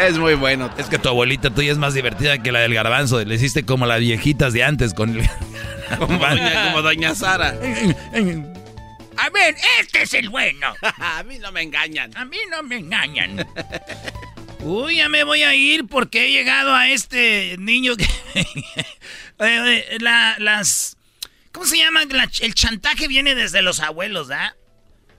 Es muy bueno. Es que tu abuelita tuya es más divertida que la del garbanzo. Le hiciste como las viejitas de antes con el... Como doña, como doña Sara. A ver, este es el bueno. A mí no me engañan. A mí no me engañan. Uy, ya me voy a ir porque he llegado a este niño que... Eh, eh, la- las... ¿Cómo se llama? La- el chantaje viene desde los abuelos, ¿ah?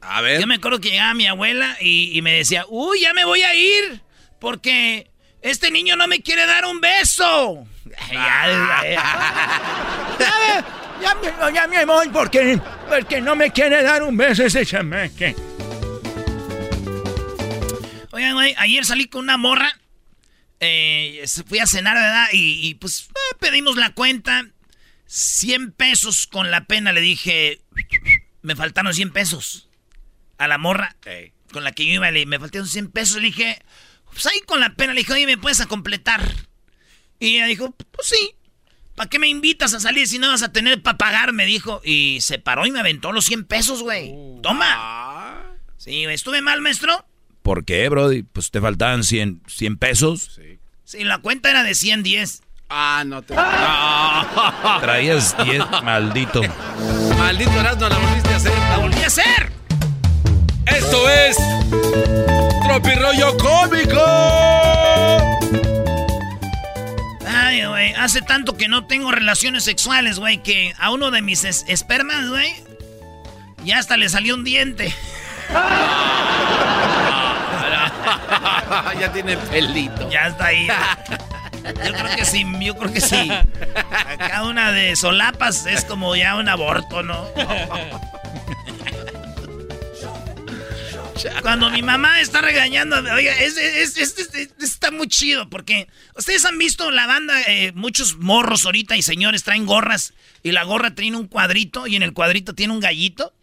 A ver. Yo me acuerdo que llegaba mi abuela y, y me decía, uy, ya me voy a ir. porque este niño no me quiere dar un beso. ya, ya, ya, ya, me voy porque, porque no me quiere dar un beso ese chamaque. Oigan, güey, ayer salí con una morra. Eh, fui a cenar, ¿verdad? Y, pues eh, pedimos la cuenta. 100 pesos con la pena. Le dije, me faltaron 100 pesos. A la morra con la que yo iba, le, me faltaron 100 pesos. Le dije, pues ahí con la pena. Le dije, oye, ¿me puedes a completar? Y ella dijo, pues sí. ¿Para qué me invitas a salir si no vas a tener para pagar? Me dijo. Y se paró y me aventó los 100 pesos, güey. Toma. Ah. Sí, ¿estuve mal, maestro? ¿Por qué, Brody? Pues te faltaban 100, 100 pesos. Sí. Sí, la cuenta era de 110. Ah, no te. Traías 10, maldito. Maldito Erasmo, la volviste a hacer. ¡La volví a hacer! Esto es. Tropirollo Cómico. Ay, güey, hace tanto que no tengo relaciones sexuales, güey, que a uno de mis espermas, güey, ya hasta le salió un diente. ya tiene pelito. Ya está ahí. Yo creo que sí, yo creo que sí. Cada una de solapas es como ya un aborto, ¿no? Cuando mi mamá está regañando, oiga, es, está muy chido porque ustedes han visto la banda, eh, muchos morros ahorita y señores traen gorras y la gorra tiene un cuadrito y en el cuadrito tiene un gallito.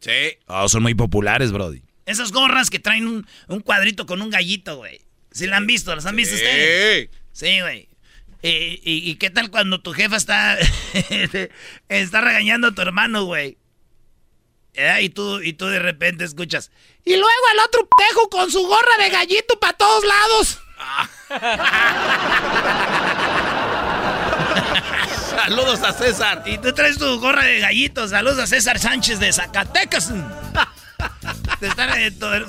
Sí. Oh, son muy populares, Brody. Esas gorras que traen un, cuadrito con un gallito, güey. ¿Sí la han visto? ¿Las han visto ustedes? Sí, güey. ¿Y, qué tal cuando tu jefa está, está regañando a tu hermano, güey? Y, tú, y tú de repente escuchas. Y luego el otro pejo con su gorra de gallito para todos lados. Saludos a César. Y tú traes tu gorra de gallito. Saludos a César Sánchez de Zacatecas. Te está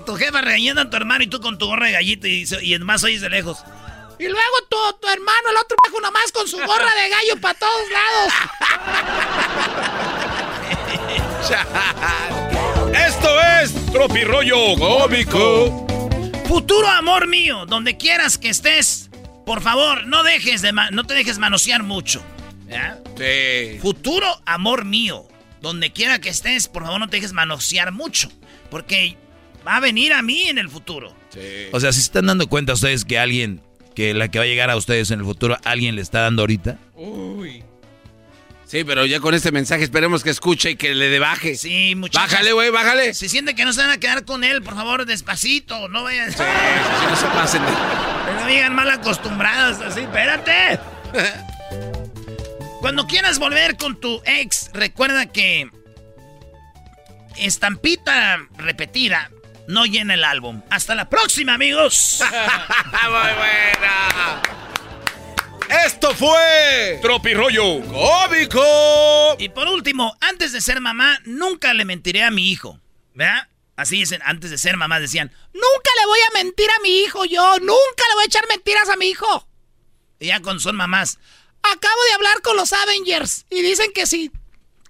tu, jefa regañando a tu hermano y tú con tu gorra de gallito y, y más oyes de lejos. Y luego tu, tu hermano, el otro pejo nomás con su gorra de gallo para todos lados. Esto es Tropirollo Cómico. Futuro amor mío, donde quieras que estés, por favor, no dejes de no te dejes manosear mucho. Sí. Futuro amor mío, donde quiera que estés, por favor, no te dejes manosear mucho, porque va a venir a mí en el futuro. Sí. O sea, si se están dando cuenta ustedes que alguien, que la que va a llegar a ustedes en el futuro, alguien le está dando ahorita. Uy. Sí, pero ya con este mensaje esperemos que escuche y que le debaje. Sí, muchachos. Bájale, güey, bájale. Si siente que no se van a quedar con él, por favor, despacito. No vayan. Sí, sí, no se pasen. No digan mal acostumbrados así. Espérate. Cuando quieras volver con tu ex, recuerda que estampita repetida no llena el álbum. Hasta la próxima, amigos. Muy buena. Esto fue Tropirollo Cómico. Y por último, antes de ser mamá, nunca le mentiré a mi hijo. ¿Verdad? Así dicen, antes de ser mamá decían, nunca le voy a mentir a mi hijo yo, nunca le voy a echar mentiras a mi hijo. Y ya con son mamás, acabo de hablar con los Avengers y dicen que si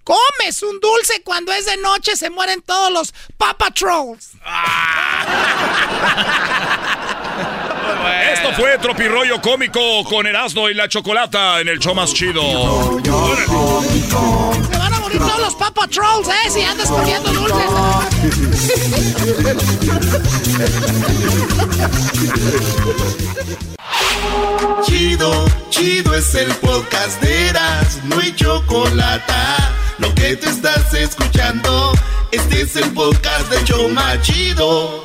comes un dulce cuando es de noche se mueren todos los Papa Trolls. Esto fue Tropirollo Cómico con Erasmo y la Chocolata en el show más chido. Morir todos los Papa Trolls, ¿eh? Si andas comiendo dulces. Chido, chido es el podcast de Eras, no hay chocolate. Lo que te estás escuchando, este es el podcast de Choma Chido.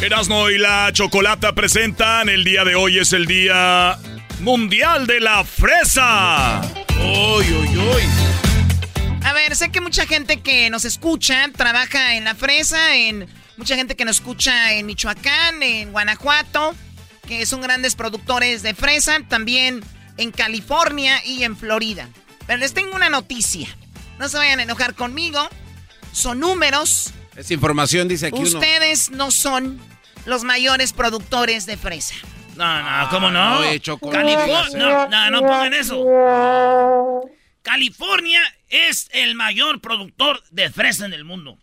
Erasmo y la Chocolata presentan el día de hoy es el Día Mundial de la Fresa. Uy, uy, uy. A ver, sé que mucha gente que nos escucha trabaja en la fresa, en mucha gente que nos escucha en Michoacán, en Guanajuato, que son grandes productores de fresa, también en California y en Florida. Pero les tengo una noticia. No se vayan a enojar conmigo. Son números. Es información, dice aquí Ustedes no son los mayores productores de fresa. No, no, ¿cómo no? No, California. No, no, no pongan eso. California es el mayor productor de fresa en el mundo.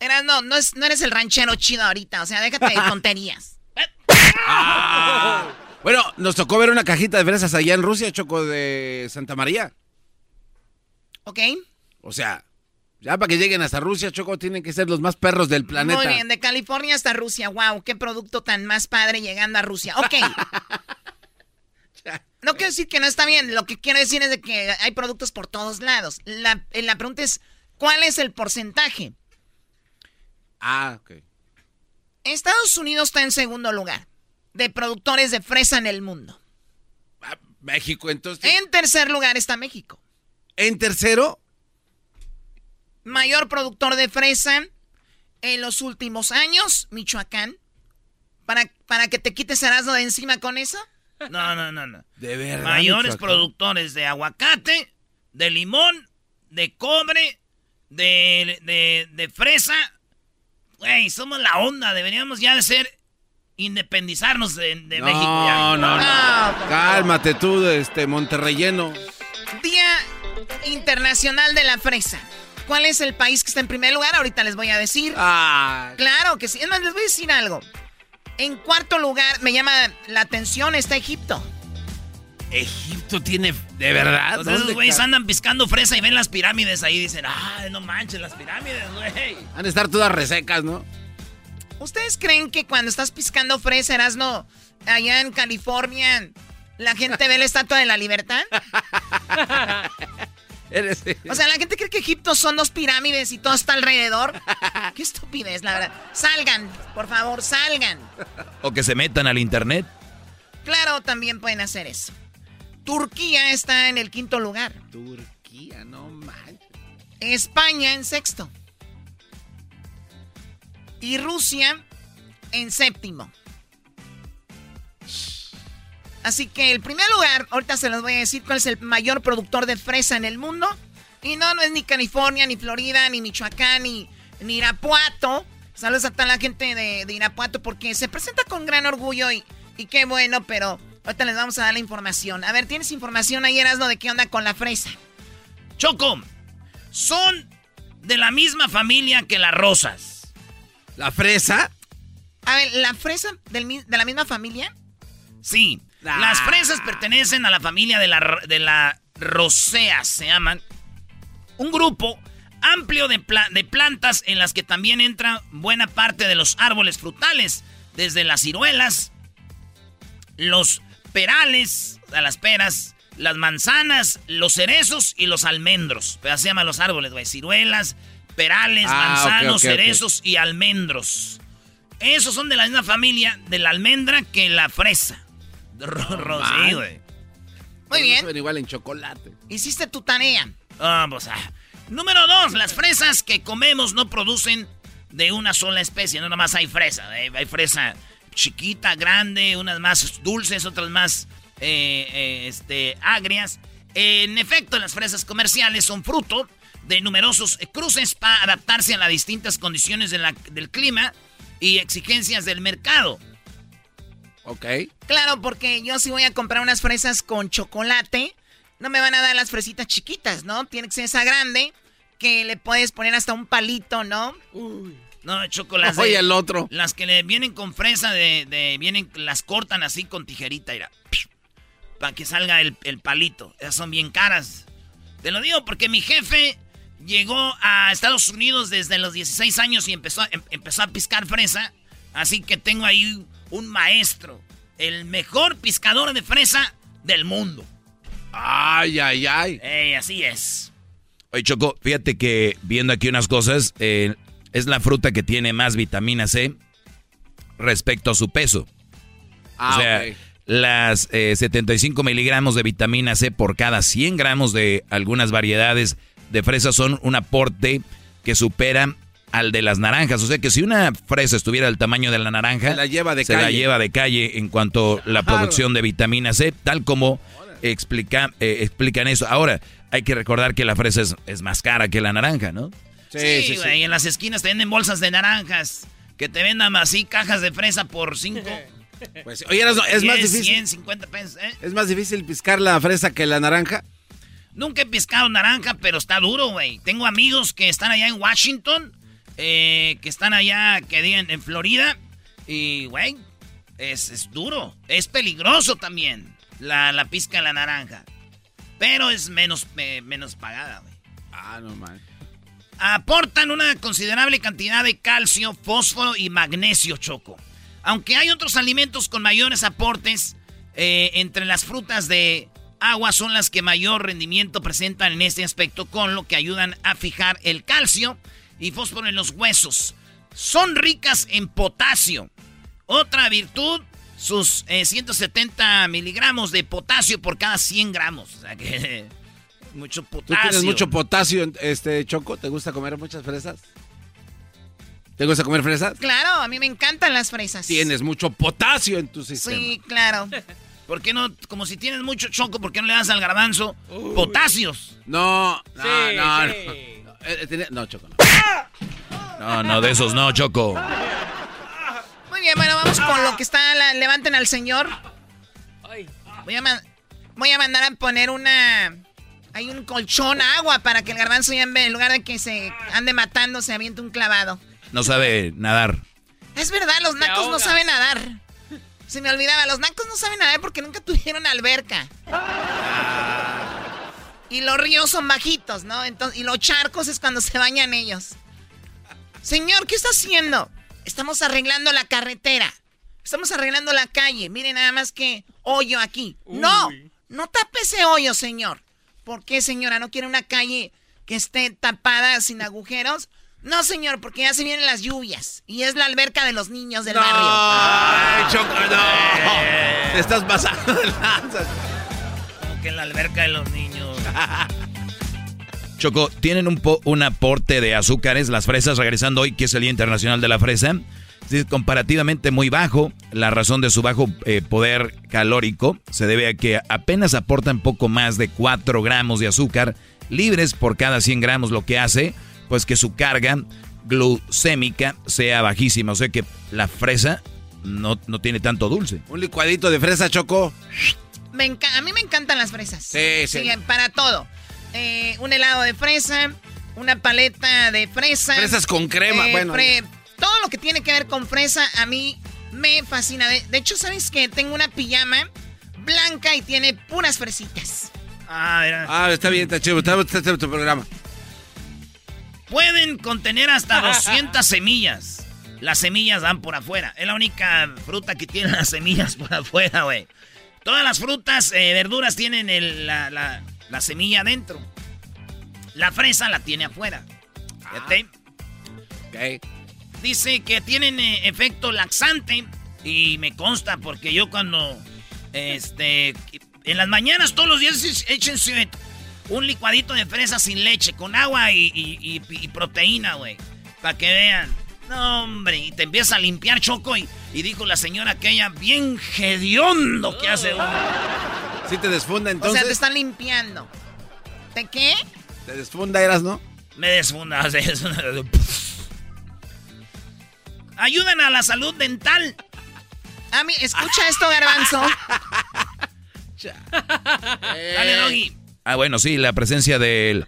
Era, no, no, es, no eres el ranchero chido ahorita, o sea, déjate de tonterías. Ah. Bueno, nos tocó ver una cajita de fresas allá en Rusia, Choco, de Santa María. ¿Ok? O sea, ya para que lleguen hasta Rusia, Choco, tienen que ser los más perros del planeta. Muy bien, de California hasta Rusia. Wow, qué producto tan más padre llegando a Rusia. Ok. No quiero decir que no está bien, lo que quiero decir es de que hay productos por todos lados. La, la pregunta es, ¿cuál es el porcentaje? Ah, ok. Estados Unidos está en segundo lugar de productores de fresa en el mundo. Ah, México, entonces. En tercer lugar está México. ¿En tercero? Mayor productor de fresa en los últimos años, Michoacán. ¿Para, para que te quites Erasmo de encima con eso? No, no, no, no. De verdad. Mayores Michoacán. productores de aguacate, de limón, de cobre, de, de, de fresa. Güey, somos la onda. Deberíamos ya de ser independizarnos de, de no, México. ya. No, no, por Cálmate tú, este Monterreyeno. Día Internacional de la Fresa. ¿Cuál es el país que está en primer lugar? Ahorita les voy a decir. Ah, Claro que sí. Es más, les voy a decir algo. En cuarto lugar, me llama la atención, está Egipto. Egipto tiene. ¿De verdad? Entonces, esos ¿Dónde güeyes andan piscando fresa y ven las pirámides ahí y dicen, ah, no manches, las pirámides, güey. Han de estar todas resecas, ¿no? ¿Ustedes creen que cuando estás piscando fresa, Erasno, allá en California, la gente ve la Estatua de la Libertad? Eres- O sea, la gente cree que Egipto son dos pirámides y todo está alrededor. Qué estupidez, la verdad. Salgan, por favor, salgan. O que se metan al internet. Claro, también pueden hacer eso. Turquía está en el quinto lugar. Turquía, no manches. España en sexto. Y Rusia en séptimo. Así que el primer lugar, ahorita se los voy a decir cuál es el mayor productor de fresa en el mundo. Y no, no es ni California, ni Florida, ni Michoacán, ni, ni Irapuato. Saludos a toda la gente de, de Irapuato porque se presenta con gran orgullo y, y qué bueno, pero ahorita les vamos a dar la información. A ver, ¿tienes información ahí, Erasmo, de qué onda con la fresa? Choco, son de la misma familia que las rosas. ¿La fresa? A ver, ¿la fresa del de la misma familia? Sí, Ah. las fresas pertenecen a la familia de la, de la roseas, se llaman. Un grupo amplio de, pla- de plantas en las que también entra buena parte de los árboles frutales, desde las ciruelas, los perales, a las peras, las manzanas, los cerezos y los almendros. Pero así se llaman los árboles, güey. Ciruelas, perales, Ah, manzanos, cerezos y almendros. Esos son de la misma familia de la almendra que la fresa. Ro- ro- sí, man. güey. Muy No bien. saben igual en chocolate. Hiciste tu tarea. Vamos a. Número dos, las fresas que comemos no producen de una sola especie, no nomás hay fresa. Hay fresa chiquita, grande, unas más dulces, otras más eh, eh, este, agrias. En efecto, las fresas comerciales son fruto de numerosos cruces para adaptarse a las distintas condiciones de la- del clima y exigencias del mercado. Ok. Claro, porque yo si voy a comprar unas fresas con chocolate, no me van a dar las fresitas chiquitas, ¿no? Tiene que ser esa grande que le puedes poner hasta un palito, ¿no? No, chocolate. Oye, el otro. Las que le vienen con fresa de, de- vienen, las cortan así con tijerita, mira. Para que salga el, el palito. Esas son bien caras. Te lo digo porque mi jefe llegó a Estados Unidos desde los 16 años y empezó, em- empezó a piscar fresa. Así que tengo ahí un maestro. El mejor piscador de fresa del mundo. Ay, ay, ay. Ey, así es. Oye, Choco, fíjate que viendo aquí unas cosas, eh, es la fruta que tiene más vitamina C respecto a su peso. Ah, o sea, ok. las eh, 75 miligramos de vitamina C por cada 100 gramos de algunas variedades de fresa son un aporte que supera al de las naranjas. O sea que si una fresa estuviera del tamaño de la naranja, Se la lleva de se la calle. lleva de calle en cuanto a la producción de vitamina C, tal como explica, eh, explican eso. Ahora, hay que recordar que la fresa es, es más cara que la naranja, ¿no? Sí, güey, en las esquinas te venden bolsas de naranjas. Que te vendan así cajas de fresa por 5. Pues, oye, es más difícil. 100, 50 pesos, ¿eh? ¿Es más difícil piscar la fresa que la naranja? Nunca he piscado naranja, pero está duro, güey. Tengo amigos que están allá en Washington, eh, que están allá, que digan, en Florida. Y, güey, es, es duro. Es peligroso también la, la pizca de la naranja. Pero es menos, eh, menos pagada, güey. Ah, no man. Aportan una considerable cantidad de calcio, fósforo y magnesio, Choco. Aunque hay otros alimentos con mayores aportes, eh, entre las frutas de agua son las que mayor rendimiento presentan en este aspecto, con lo que ayudan a fijar el calcio y fósforo en los huesos. Son ricas en potasio. Otra virtud, sus eh, 170 miligramos de potasio por cada 100 gramos. O sea que mucho ¿Tú potasio. tienes mucho potasio, este Choco? ¿Te gusta comer muchas fresas? ¿Te gusta comer fresas? Claro, a mí me encantan las fresas. Tienes mucho potasio en tu sistema. Sí, claro. ¿Por qué no? Como si tienes mucho choco, ¿por qué no le das al garbanzo potasios? No, no, Sí, no, sí. no. Eh, tenía- no, Choco, no. No, no, de esos no, Choco. Muy bien, bueno, vamos con lo que está. la- levanten al señor. Voy a, ma- voy a mandar a poner una. Hay un colchón agua para que el garbanzo ya en vez- en lugar de que se ande matando, se aviente un clavado. No sabe nadar. Es verdad, los nacos no saben nadar. Se me olvidaba, los nacos no saben nadar porque nunca tuvieron alberca. Y los ríos son bajitos, ¿no? Entonces, y los charcos es cuando se bañan ellos. Señor, ¿qué está haciendo? Estamos arreglando la carretera. Estamos arreglando la calle. Miren nada más que hoyo aquí. No, no tape ese hoyo, señor. ¿Por qué, señora? ¿No quiere una calle que esté tapada sin agujeros? No, señor, porque ya se vienen las lluvias. Y es la alberca de los niños del barrio. Ay, Choco, no. Te estás pasando de lanzas. Como que en la alberca de los niños. Choco, tienen un, un aporte de azúcares, las fresas, regresando hoy, que es el Día Internacional de la Fresa. Es comparativamente muy bajo. La razón de su bajo eh, poder calórico se debe a que apenas aportan poco más de 4 gramos de azúcar libres por cada 100 gramos, lo que hace pues que su carga glucémica sea bajísima. O sea que la fresa no, no tiene tanto dulce. Un licuadito de fresa, Choco. Me a mí me encantan las fresas. Sí, sí. para todo. Eh, un helado de fresa, una paleta de fresa. Fresas con crema, bueno. Todo lo que tiene que ver con fresa a mí me fascina. De, de hecho, ¿sabes qué? Tengo una pijama blanca y tiene puras fresitas. Ah, mira. Ah, está bien, está chido. Está, está- está tu programa. Pueden contener hasta 200 semillas. Las semillas dan por afuera. Es la única fruta que tiene las semillas por afuera, güey. Todas las frutas, eh, verduras tienen el- la, la- la semilla adentro. La fresa la tiene afuera. Fíjate. Dice que tienen eh, efecto laxante y me consta porque yo cuando, este, en las mañanas todos los días échense un licuadito de fresa sin leche, con agua y, y- y- y proteína, güey, para que vean. No, hombre, y te empieza a limpiar choco y, y dijo la señora aquella, bien hediondo que hace uno. ¿Sí te desfunda O entonces? sea, te están limpiando. ¿De qué? ¿Te desfunda, eras, no? Me desfunda. Ayudan a la salud dental. A mí, escucha esto, garbanzo. Dale, Doggy. Ah, bueno, sí, la presencia del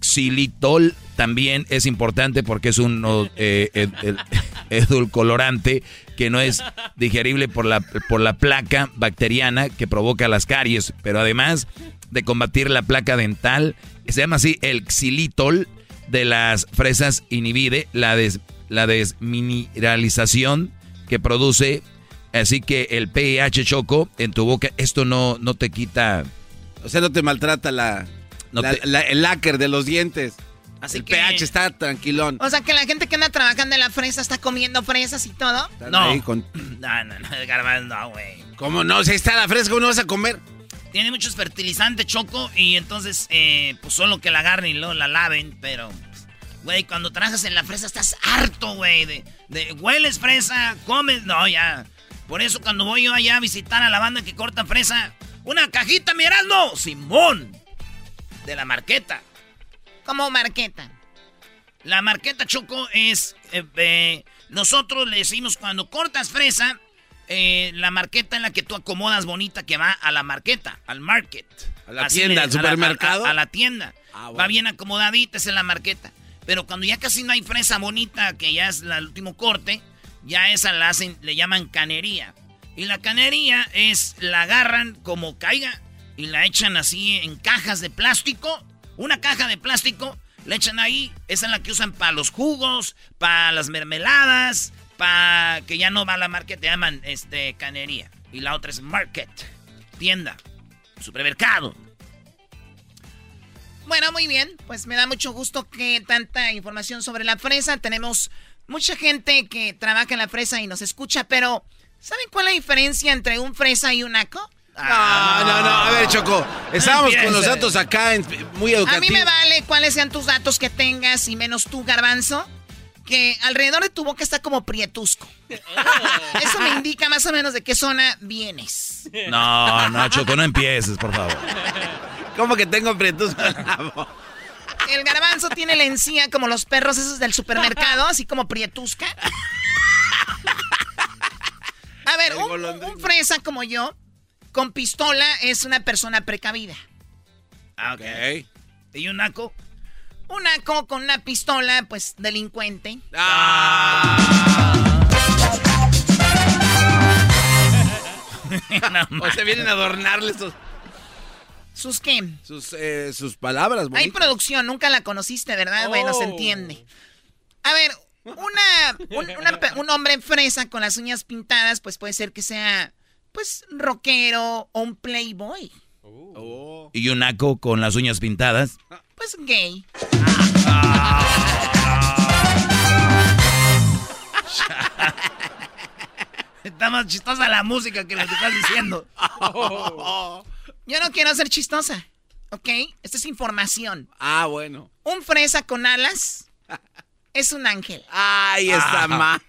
xilitol también es importante porque es un eh, ed- el- edulcorante que no es digerible por la, por la placa bacteriana que provoca las caries, pero además de combatir la placa dental, se llama así el xilitol de las fresas inhibide la, des- la desmineralización que produce, así que el pH choco en tu boca, esto no, no te quita... O sea, no te maltrata la, No la- te- la- el láquer de los dientes. Así el que- pH está tranquilón. O sea, que la gente que anda trabajando en la fresa está comiendo fresas y todo. Están No. ahí con- No, no, no, garbanzo, no, güey. ¿Cómo no? Si ahí está la fresca, ¿cómo no vas a comer? Tiene muchos fertilizantes, Choco, y entonces, eh, pues solo que la agarren y luego la laven, pero Güey, cuando trabajas en la fresa estás harto, güey. De, de, hueles fresa, comes. No, ya. Por eso cuando voy yo allá a visitar a la banda que corta fresa, una cajita, mirando, Simón. De la marqueta. ¿Cómo marqueta? La marqueta choco es. eh, eh, nosotros le decimos cuando cortas fresa, eh, la marqueta en la que tú acomodas bonita que va a la marqueta, al market. A la Así tienda, le- al a la- supermercado. A, a la tienda. Ah, Va bien acomodadita, esa es la marqueta. Pero cuando ya casi no hay fresa bonita, que ya es la- el último corte, ya esa la hacen, le llaman canería. Y la canería es, la agarran como caiga y la echan así en cajas de plástico. Una caja de plástico, la echan ahí. Esa es la que usan para los jugos, para las mermeladas, para que ya no va la market, te llaman este, canería. Y la otra es market, tienda, supermercado. Bueno, muy bien. Pues me da mucho gusto que tanta información sobre la fresa. Tenemos mucha gente que trabaja en la fresa y nos escucha, pero ¿saben cuál es la diferencia entre un fresa y un naco? No, no, no. A ver, Choco. Estábamos con los datos acá en- muy A mí educativos. me vale cuáles sean tus datos que tengas y menos tú, garbanzo. Que alrededor de tu boca está como prietusco. Eso me indica más o menos de qué zona vienes. No, no, Choco, no empieces, por favor. ¿Cómo que tengo la boca? El garbanzo tiene la encía como los perros esos del supermercado, así como prietusca. A ver, un, un fresa como yo, con pistola, es una persona precavida. Ah, ok. ¿Y un naco? Un naco con una pistola, pues delincuente. o se vienen a adornarle sus, ¿Sus qué? sus, eh, sus palabras. Hay bonitas. producción, nunca la conociste, ¿verdad? Bueno, se Oh. entiende. A ver, una, un, una pe- un hombre fresa con las uñas pintadas, pues puede ser que sea, pues, rockero o un playboy. Y un naco con las uñas pintadas. Pues gay. Está más chistosa la música que lo que estás diciendo. Yo no quiero ser chistosa, ¿ok? Esta es información. Ah, bueno. Un fresa con alas es un ángel. Ay, esa Ah. ma.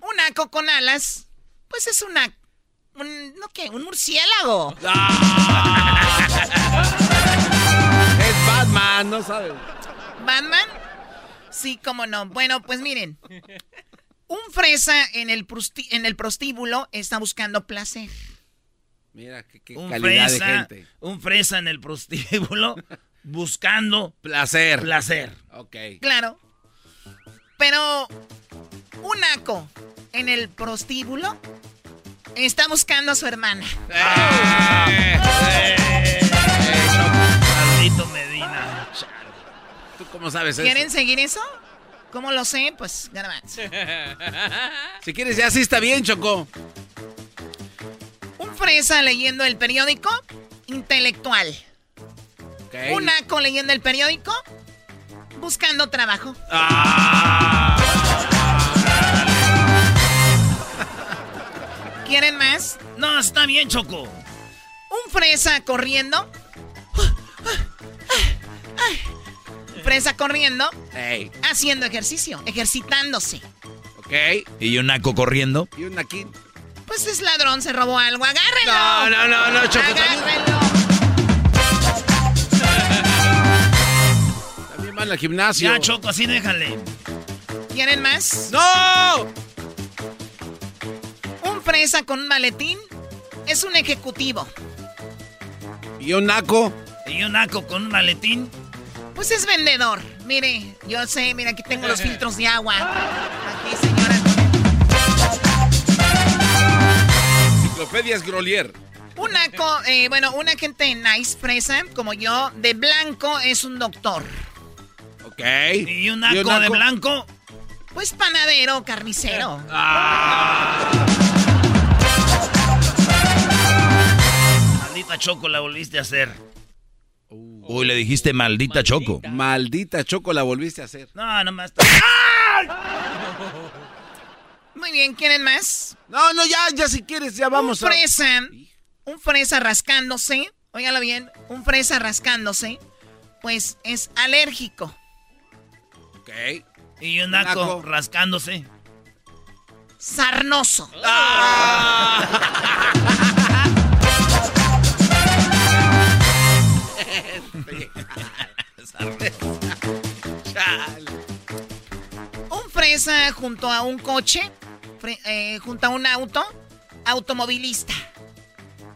Un naco con alas, pues es una... Un, ¿No qué? Un murciélago. Es Batman, no sabes. ¿Batman? Sí, cómo no. Bueno, pues miren. Un fresa en el, en el prostíbulo está buscando placer. Mira, qué, qué Un calidad fresa, de gente. un fresa en el prostíbulo buscando Placer. placer. Ok. Claro. Pero un naco en el prostíbulo está buscando a su hermana. Maldito Medina. ¿Tú cómo sabes eso? ¿Quieren seguir eso? ¿Cómo lo sé? Pues garbanzo. Si quieres, ya sí está bien, Choco. Un fresa leyendo el periódico, intelectual. Ok. Un naco leyendo el periódico, buscando trabajo. ¿Quieren más? No, está bien, Choco. Un fresa corriendo. Fresa corriendo, Ey, haciendo ejercicio, ejercitándose. ok. Y un naco corriendo. Y un aquí. Pues es ladrón, se robó algo. ¡Agárrenlo! No, no, no, no, Choco. ¡Agárrenlo! también van al gimnasio. Ya, Choco, así déjale. ¿Quieren más? ¡No! Un fresa con un maletín es un ejecutivo. Y un naco. Y un naco con un maletín. Pues es vendedor. Mire, yo sé, mira, aquí tengo los filtros de agua. Aquí, señora. Enciclopedias Grolier. Un naco, eh, bueno, una gente nice, fresa, como yo, de blanco es un doctor. Ok. Y un naco, de blanco. Pues panadero, carnicero. Maldita Choco, la volviste a hacer. Uy, le dijiste maldita Choco. Maldita Choco, la volviste a hacer. No, nomás. está- Muy bien, ¿quieren más? No, no, ya, ya si quieres, ya vamos un a... fresa, un fresa rascándose, óigalo bien, un fresa rascándose, pues es alérgico. Ok. Y un naco, rascándose. Sarnoso. Un fresa junto a un coche, eh, junto a un auto, automovilista.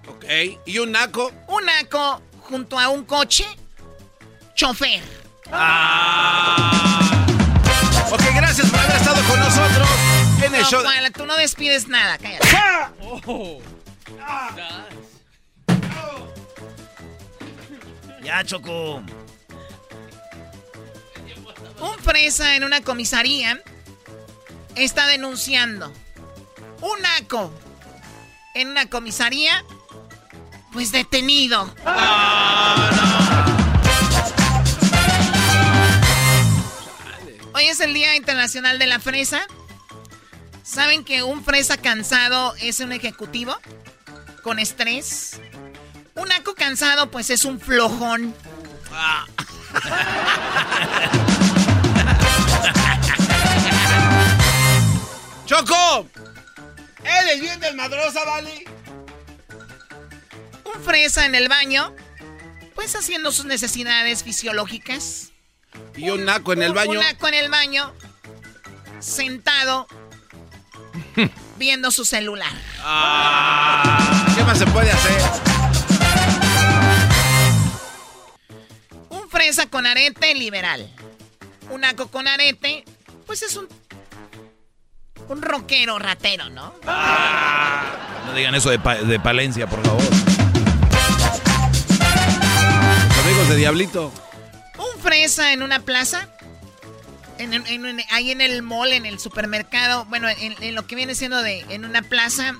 Ok. ¿Y un naco? Un naco junto a un coche, chofer. Ok, gracias por haber estado con nosotros en el No, show. Juan, tú no despides nada, cállate. Ya, Choco. Un fresa en una comisaría está denunciando. Un naco en una comisaría, pues detenido. Hoy es el Día Internacional de la Fresa. ¿Saben que un fresa cansado es un ejecutivo? Con estrés. Un naco cansado, pues es un flojón. ¡Choco! ¿Eres bien del madrosa, Vali? Un fresa en el baño, pues haciendo sus necesidades fisiológicas. Y un naco en el baño. Un naco en el baño, sentado, viendo su celular. Ah, ¿Qué más se puede hacer? Fresa con arete liberal. Un naco con arete, pues es un. Un rockero ratero, ¿no? No digan eso de, Pa- de Palencia, por favor. Amigos de Diablito. Un fresa en una plaza. En, en- en- ahí en el mall, en el supermercado. Bueno, en, lo que viene siendo de. En una plaza.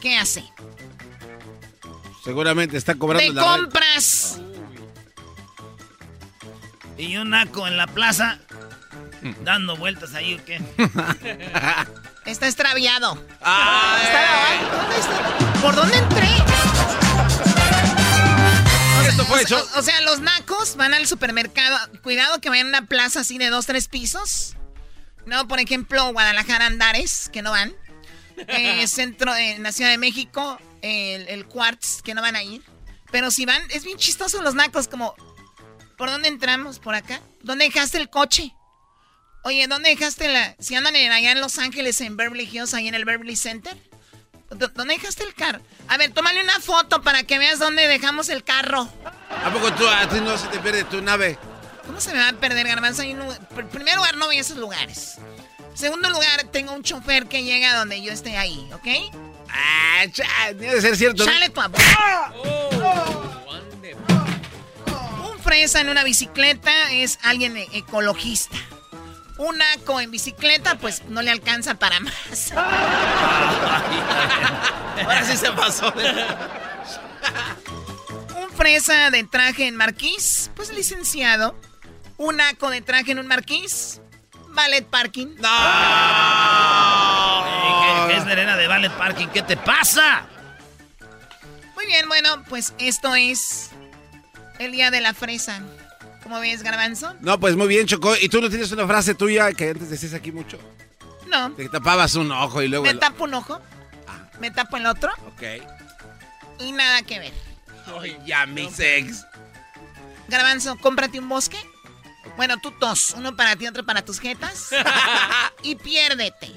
¿Qué hace? Seguramente está cobrando De la renta. Y un naco en la plaza. Dando vueltas ahí, ¿o qué? Está extraviado. Ay. Está- ¿dónde está? ¿Por dónde entré? O sea, Esto fue o- hecho- O, o sea, los nacos van al supermercado. Cuidado que vayan a una plaza así de dos, tres pisos. No, por ejemplo, Guadalajara Andares, que no van. Eh, centro, eh, en la Ciudad de México, el, el Quartz, que no van a ir. Pero si van, es bien chistoso los nacos, como, ¿por dónde entramos? ¿Por acá? ¿Dónde dejaste el coche? Oye, ¿dónde dejaste la...? Si andan en- allá en Los Ángeles, en Beverly Hills, ahí en el Beverly Center. ¿Dó- ¿Dónde dejaste el carro? A ver, tómale una foto para que veas dónde dejamos el carro. ¿A poco tú, a ti no se te pierde tu nave? ¿Cómo se me va a perder, Garbanzo? En primer lugar, no voy a esos lugares. En segundo lugar, tengo un chofer que llega donde yo esté ahí, ¿ok? Ah, cha, debe ser cierto. Chale tu. Un fresa en una bicicleta es alguien e- ecologista. Un naco en bicicleta, pues no le alcanza para más. Ahora sí se pasó. Un fresa de traje en marquís, pues licenciado. Un naco de traje en un marquís, ballet parking. ¿Qué, qué es de arena de Ballet Parking? ¿Qué te pasa? Muy bien, bueno, pues esto es el día de la fresa. ¿Cómo ves, Garbanzo? No, pues muy bien, Choco. ¿Y tú no tienes una frase tuya que antes decías aquí mucho? No. Te tapabas un ojo y luego... Me el- tapo un ojo, me tapo el otro Ok. y nada que ver. Ay, ya, mi sex. Garbanzo, cómprate un bosque. Bueno, tú dos, uno para ti, otro para tus jetas. y piérdete.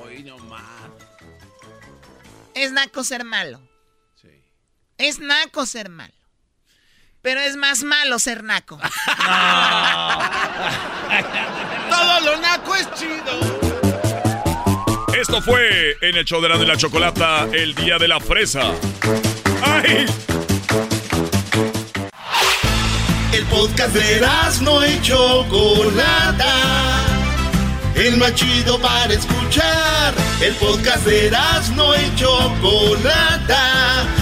Hoy no más. Es naco ser malo. Es naco ser malo. Pero es más malo ser naco. Todo lo naco es chido. Esto fue en el show de la de la chocolata el día de la fresa. ¡Ay! El podcast de no y Chocolata. El más chido para escuchar. El podcast de no y Chocolata.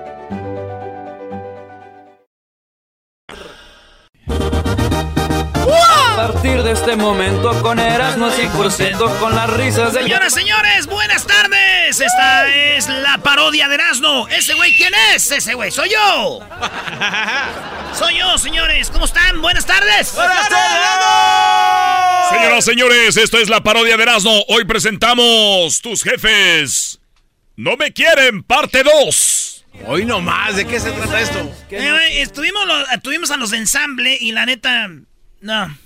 Partir de este momento con Erasmo 100% con las risas de... Señoras, señores, buenas tardes. Esta es la parodia de Erasmo. ¿Ese güey quién es? Ese güey, soy yo. soy yo, señores. ¿Cómo están? Buenas tardes. ¡Buenas Señoras, señores, esto es la parodia de Erasmo. Hoy presentamos tus jefes. No me quieren, parte 2. Hoy no más, ¿de qué se trata esto? Eh, estuvimos, lo- estuvimos a los de ensamble y la neta, no.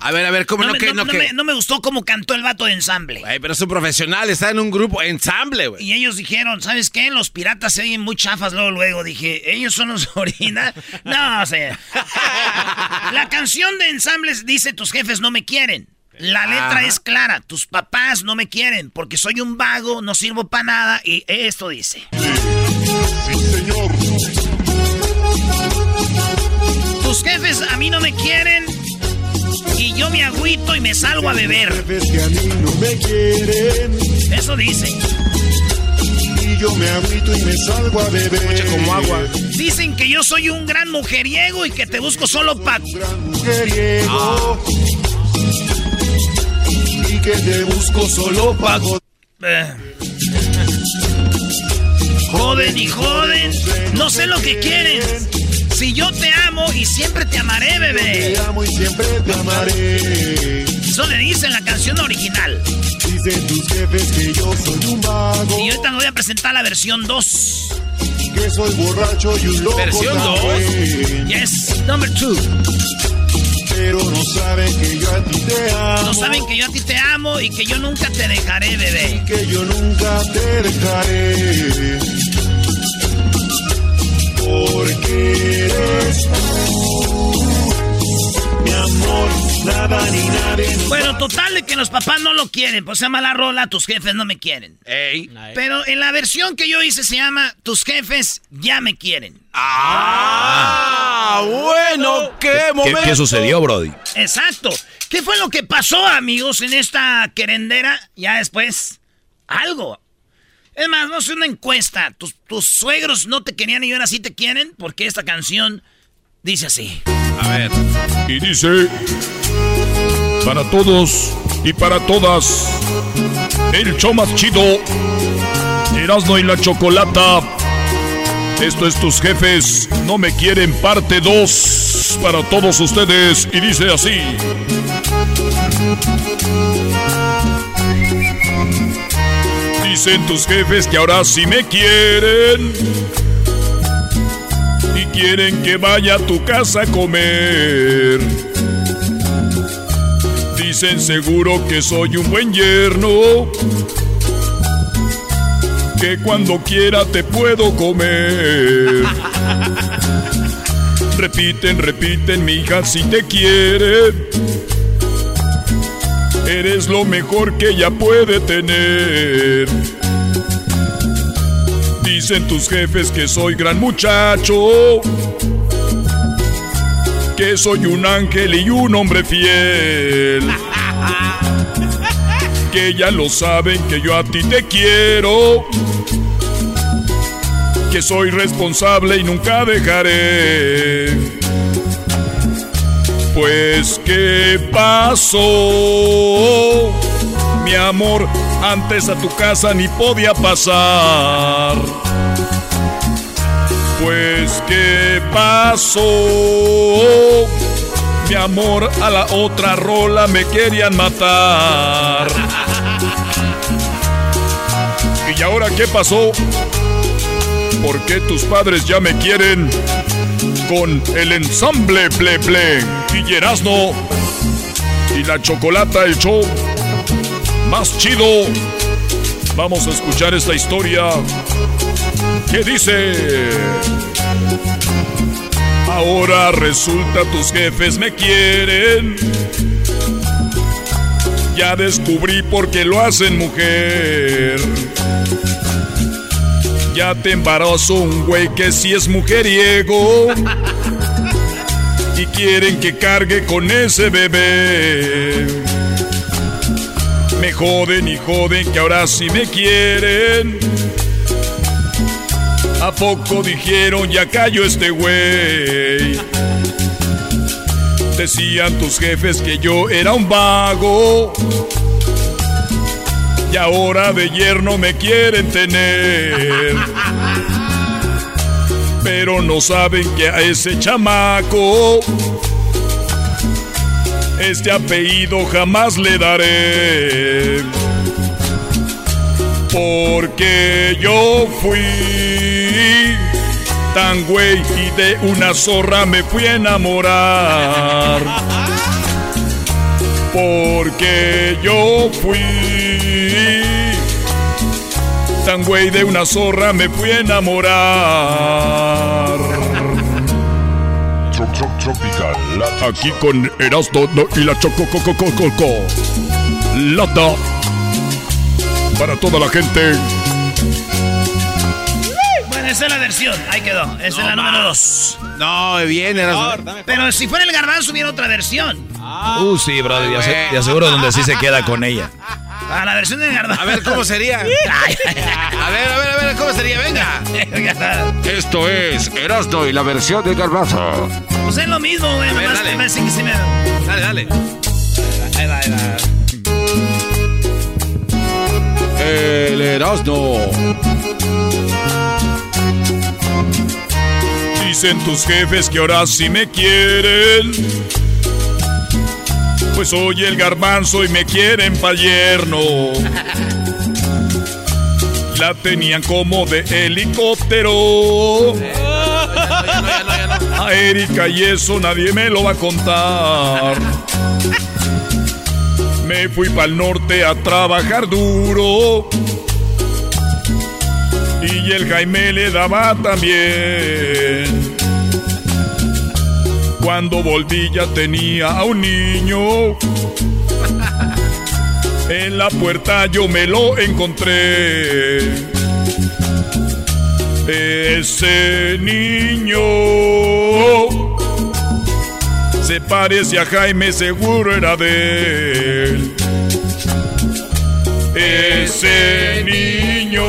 A ver, a ver, ¿cómo no, me, que no, no que? me- no me gustó cómo cantó el vato de ensamble. Güey, pero es un profesional, está en un grupo, ensamble, güey. Y ellos dijeron, ¿sabes qué? Los piratas se oyen muy chafas luego, luego. Dije, ¿ellos son los originales? No, o sea. La canción de ensambles dice, tus jefes no me quieren. La letra Ajá. es clara, tus papás no me quieren porque soy un vago, no sirvo para nada. Y esto dice. Tus jefes a mí no me quieren yo me agüito y me salgo a beber. que a mí no me quieren Eso dice. y yo me agüito y me salgo a beber. como agua. Dicen que yo soy un gran mujeriego y que te busco solo para... Mujeriego. Y que te busco solo pago. Eh. Joden y joden, no sé lo que quieren. Si yo te amo y siempre te amaré, bebé. Te amo y siempre te amaré. Eso le dice en la canción original. Dicen tus jefes que yo soy un vago. Y ahorita me voy a presentar la versión 2. Que soy borracho y un loco ¿Versión también. Yes, number 2. Pero no saben que yo a ti te amo. No saben que yo a ti te amo y que yo nunca te dejaré, bebé. Que yo nunca te dejaré. Porque eres tú, mi amor, nada ni nadie. Bueno, total de que los papás no lo quieren. Pues se llama la rola, tus jefes no me quieren. Ey. Pero en la versión que yo hice se llama Tus jefes ya me quieren. Ah, bueno, qué ¿Qué, momento. qué sucedió, Brody? Exacto. ¿Qué fue lo que pasó, amigos, en esta querendera? Ya después, algo. Es más, vamos a hacer una encuesta. ¿Tus, suegros no te querían y ahora sí te quieren? Porque esta canción dice así. A ver. Y dice, para todos y para todas, el show más chido, Erasmo y la Chocolata. Esto es tus jefes, no me quieren, parte 2 para todos ustedes. Y dice así. Dicen tus jefes que ahora sí me quieren y quieren que vaya a tu casa a comer. Dicen seguro que soy un buen yerno, que cuando quiera te puedo comer. Repiten, repiten, mi hija, si te quiere. Eres lo mejor que ella puede tener. Dicen tus jefes que soy gran muchacho, que soy un ángel y un hombre fiel. Que ya lo saben que yo a ti te quiero, que soy responsable y nunca dejaré. Pues qué pasó, mi amor, antes a tu casa ni podía pasar. Pues qué pasó, mi amor, a la otra rola me querían matar. ¿Y ahora qué pasó? ¿Por qué tus padres ya me quieren? Con el ensamble ple ple y Erasmo y la chocolata, el show más chido. Vamos a escuchar esta historia que dice... Ahora resulta tus jefes me quieren. Ya descubrí por qué lo hacen mujer. Ya te embarazo un güey que sí es mujeriego. y quieren que cargue con ese bebé. Me joden y joden que ahora sí me quieren. ¿A poco dijeron ya cayó este güey? Decían tus jefes que yo era un vago. Y ahora de yerno me quieren tener. Pero no saben que a ese chamaco este apellido jamás le daré. Porque yo fui tan güey y de una zorra me fui a enamorar. Porque yo fui tan güey de una zorra me fui a enamorar. Tropical. Aquí con Erasmo no, y la Choco Coco Coco Lata. Para toda la gente. Bueno, esa es la versión. Ahí quedó. Esa es la número dos. No, bien, Erasmo. Pero si fuera el garbanzo hubiera otra versión. Uh, sí, brother. Ya, se- ya seguro donde sí se queda con ella. A la versión del garbanzo. A ver, ¿cómo sería? A ver, a ver, a ver, ¿cómo sería? Venga. Esto es Erasmo y la versión de Garbazo. Pues es lo mismo, güey. ver, dale. me parece que sí me- Dale, dale. Ahí va, ahí va. El Erasmo. Dicen tus jefes que ahora sí me quieren. Pues soy el garbanzo y me quieren pa' yerno. La tenían como de helicóptero. A Erika y eso nadie me lo va a contar. Me fui pa'l norte a trabajar duro. Y el Jaime le daba también. Cuando ya tenía a un niño. En la puerta yo me lo encontré. Ese niño se parece a Jaime, seguro era de él. Ese niño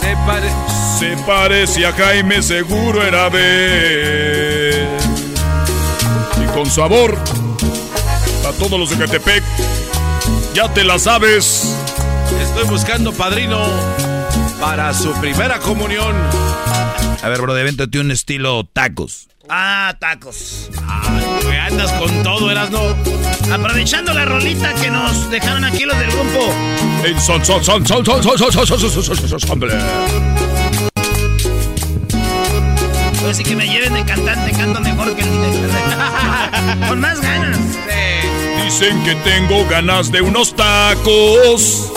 Se parece. Se parece a Jaime, seguro era de él. Y con sabor, a todos los de Catepec, ya te la sabes. Estoy buscando padrino para su primera comunión. A ver, bro, véntate un estilo tacos. Ah, tacos. Güey, andas con todo, Erasmo. Aprovechando la rolita que nos dejaron aquí los del grupo. En son, son, son, son, son, son, son, son, son, son, son, son, son, hombre. Pues sí que me lleven de cantante, canto mejor que el director. Con más ganas. Dicen que tengo ganas de unos tacos.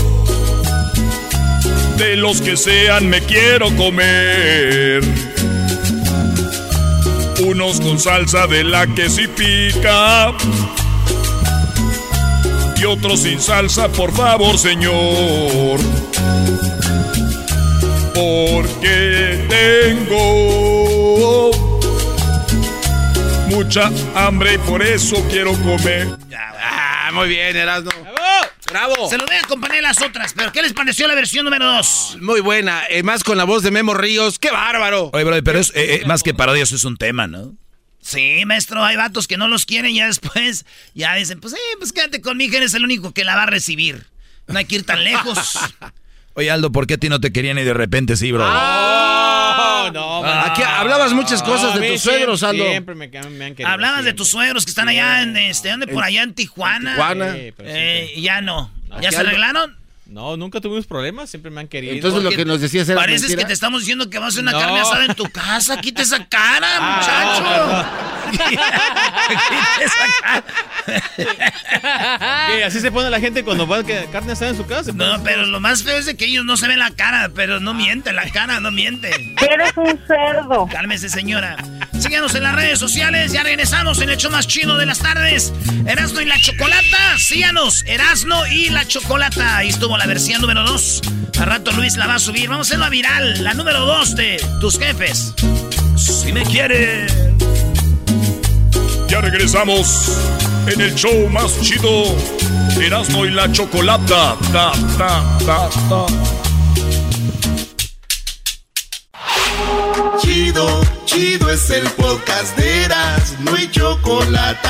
De los que sean me quiero comer. Unos con salsa de la que sí pica. Y otros sin salsa, por favor, señor. Porque tengo mucha hambre y por eso quiero comer. Ah, muy bien, Erasmo. ¡Bravo! Se lo voy a acompañar las otras, pero ¿qué les pareció la versión número dos? Muy buena. eh, más con la voz de Memo Ríos. ¡Qué bárbaro! Oye, bro, pero es, eh, eh, más que parodia, eso es un tema, ¿no? Sí, maestro, hay vatos que no los quieren y ya después ya dicen, pues, eh, pues quédate conmigo, eres el único que la va a recibir. No hay que ir tan lejos. Oye, Aldo, ¿por qué a ti no te querían y de repente sí, bro? Oh, no, Aquí hablabas muchas cosas de tus suegros, Aldo. Siempre me, me han querido. Hablabas de tus suegros que están allá en, este, ¿dónde? Por allá en Tijuana. Tijuana. Sí, pero Eh, ya no. ¿Ya se Aldo- arreglaron? No, nunca tuvimos problemas, siempre me han querido. Entonces lo que nos decías era Pareces mentira. que te estamos diciendo que vas a hacer una No. carne asada en tu casa. Quita esa cara, Ah, muchacho. Quita esa cara. ¿Qué? Así se pone la gente cuando va a que carne asada en su casa. No, pero lo más feo es de que ellos no se ven la cara, pero no miente, la cara no miente. Eres un cerdo. Cálmese, señora. Síganos en las redes sociales. Ya regresamos en el hecho más chido de las tardes. Erasno y la Chocolata. Síganos, Erasno y la Chocolata. Ahí estuvo la versión número 2. A rato Luis la va a subir. Vamos a hacerlo viral. La número 2 de tus jefes. Si me quieren. Ya regresamos en el show más chido. Erasmo y la chocolata. Ta, ta, ta, ta. Chido, chido es el podcast de Eras, no hay chocolate.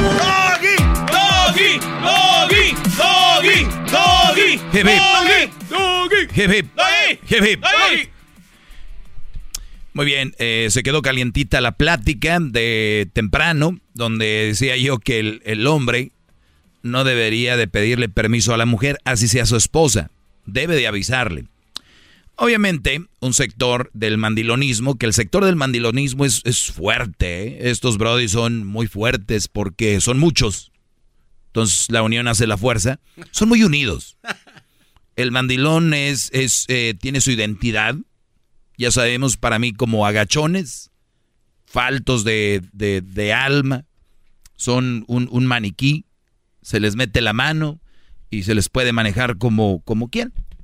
Doggy, doggy, doggy, doggy, doggy, Hip, hip. doggy, doggy, Hip, hip. doggy, Hip, hip. doggy. Muy bien, eh, se quedó calientita la plática de temprano, donde decía yo que el, el hombre no debería de pedirle permiso a la mujer, así sea su esposa. Debe de avisarle. Obviamente, un sector del mandilonismo, que el sector del mandilonismo es, es fuerte. ¿eh? Estos brodis son muy fuertes porque son muchos. Entonces la unión hace la fuerza. Son muy unidos. El mandilón es, es, eh, tiene su identidad. Ya sabemos, para mí, como agachones, faltos de, de- alma. Son un, un maniquí. Se les mete la mano y se les puede manejar como, como.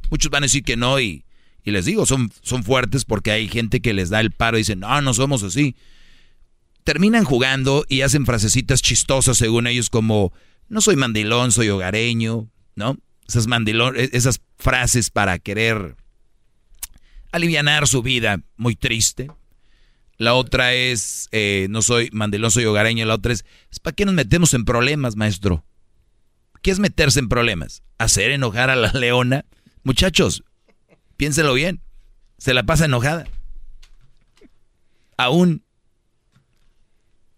Muchos van a decir que no y, y les digo, son, son fuertes porque hay gente que les da el paro y dicen, no, no somos así. Terminan jugando y hacen frasecitas chistosas según ellos como, no soy mandilón, soy hogareño, ¿no? Esas mandilón, e- esas frases para querer alivianar su vida muy triste. La otra es, eh, no soy mandilón, soy hogareño. La otra es, ¿para qué nos metemos en problemas, maestro? ¿Qué es meterse en problemas? ¿Hacer enojar a la leona? Muchachos, piénselo bien. Se la pasa enojada. Aún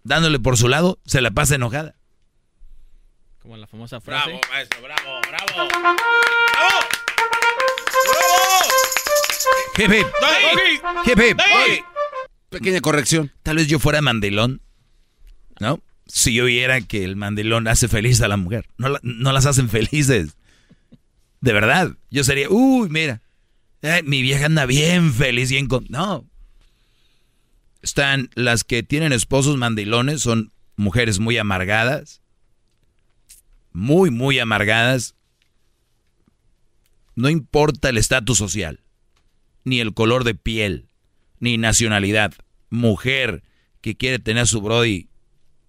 dándole por su lado, se la pasa enojada. Como la famosa frase. Bravo, maestro, bravo, bravo. Hip, hip. Hip, hip. Pequeña corrección. Tal vez yo fuera mandilón, ¿no? Si yo viera que el mandilón hace feliz a la mujer. No, la- no las hacen felices. De verdad. Yo sería, uy, mira. Eh, mi vieja anda bien feliz, bien con... No. Están las que tienen esposos mandilones, son mujeres muy amargadas. Muy, muy amargadas. No importa el estatus social, ni el color de piel, ni nacionalidad. Mujer que quiere tener a su Brody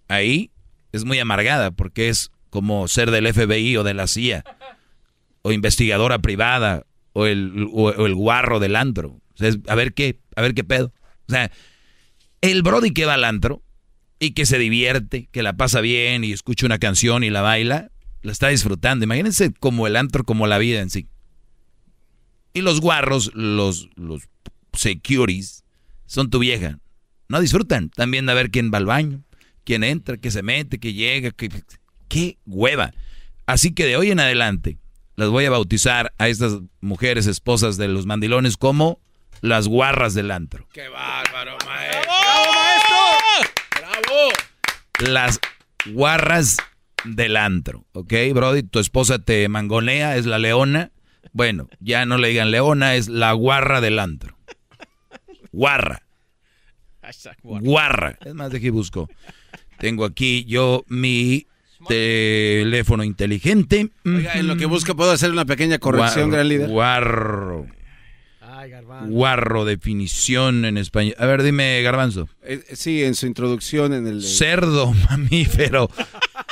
ahí es muy amargada porque es como ser del FBI o de la CIA o investigadora privada o el, o, el guarro del antro. O sea, es- a ver qué, a ver qué pedo. O sea, el Brody que va al antro y que se divierte, que la pasa bien y escucha una canción y la baila, la está disfrutando. Imagínense como el antro, como la vida en sí. Y los guarros, los, los securities, son tu vieja. No disfrutan. También de ver quién va al baño, quién entra, que se mete, que llega. Que... ¡Qué hueva! Así que de hoy en adelante las voy a bautizar a estas mujeres esposas de los mandilones como las guarras del antro. ¡Qué bárbaro, maestro! ¡Bravo, maestro! ¡Bravo! Las guarras del antro, ¿ok, Brody? Tu esposa te mangonea, es la leona. Bueno, ya no le digan leona, es la guarra del antro. Guarra. Guarra. Es más, de aquí busco. Tengo aquí yo mi teléfono inteligente. Oiga, en lo que busca puedo hacer una pequeña corrección, Guarro, gran líder. Guarro. Guarro, definición en español. A ver, dime, Garbanzo. Eh, eh, sí, en su introducción en el... Cerdo, mamífero,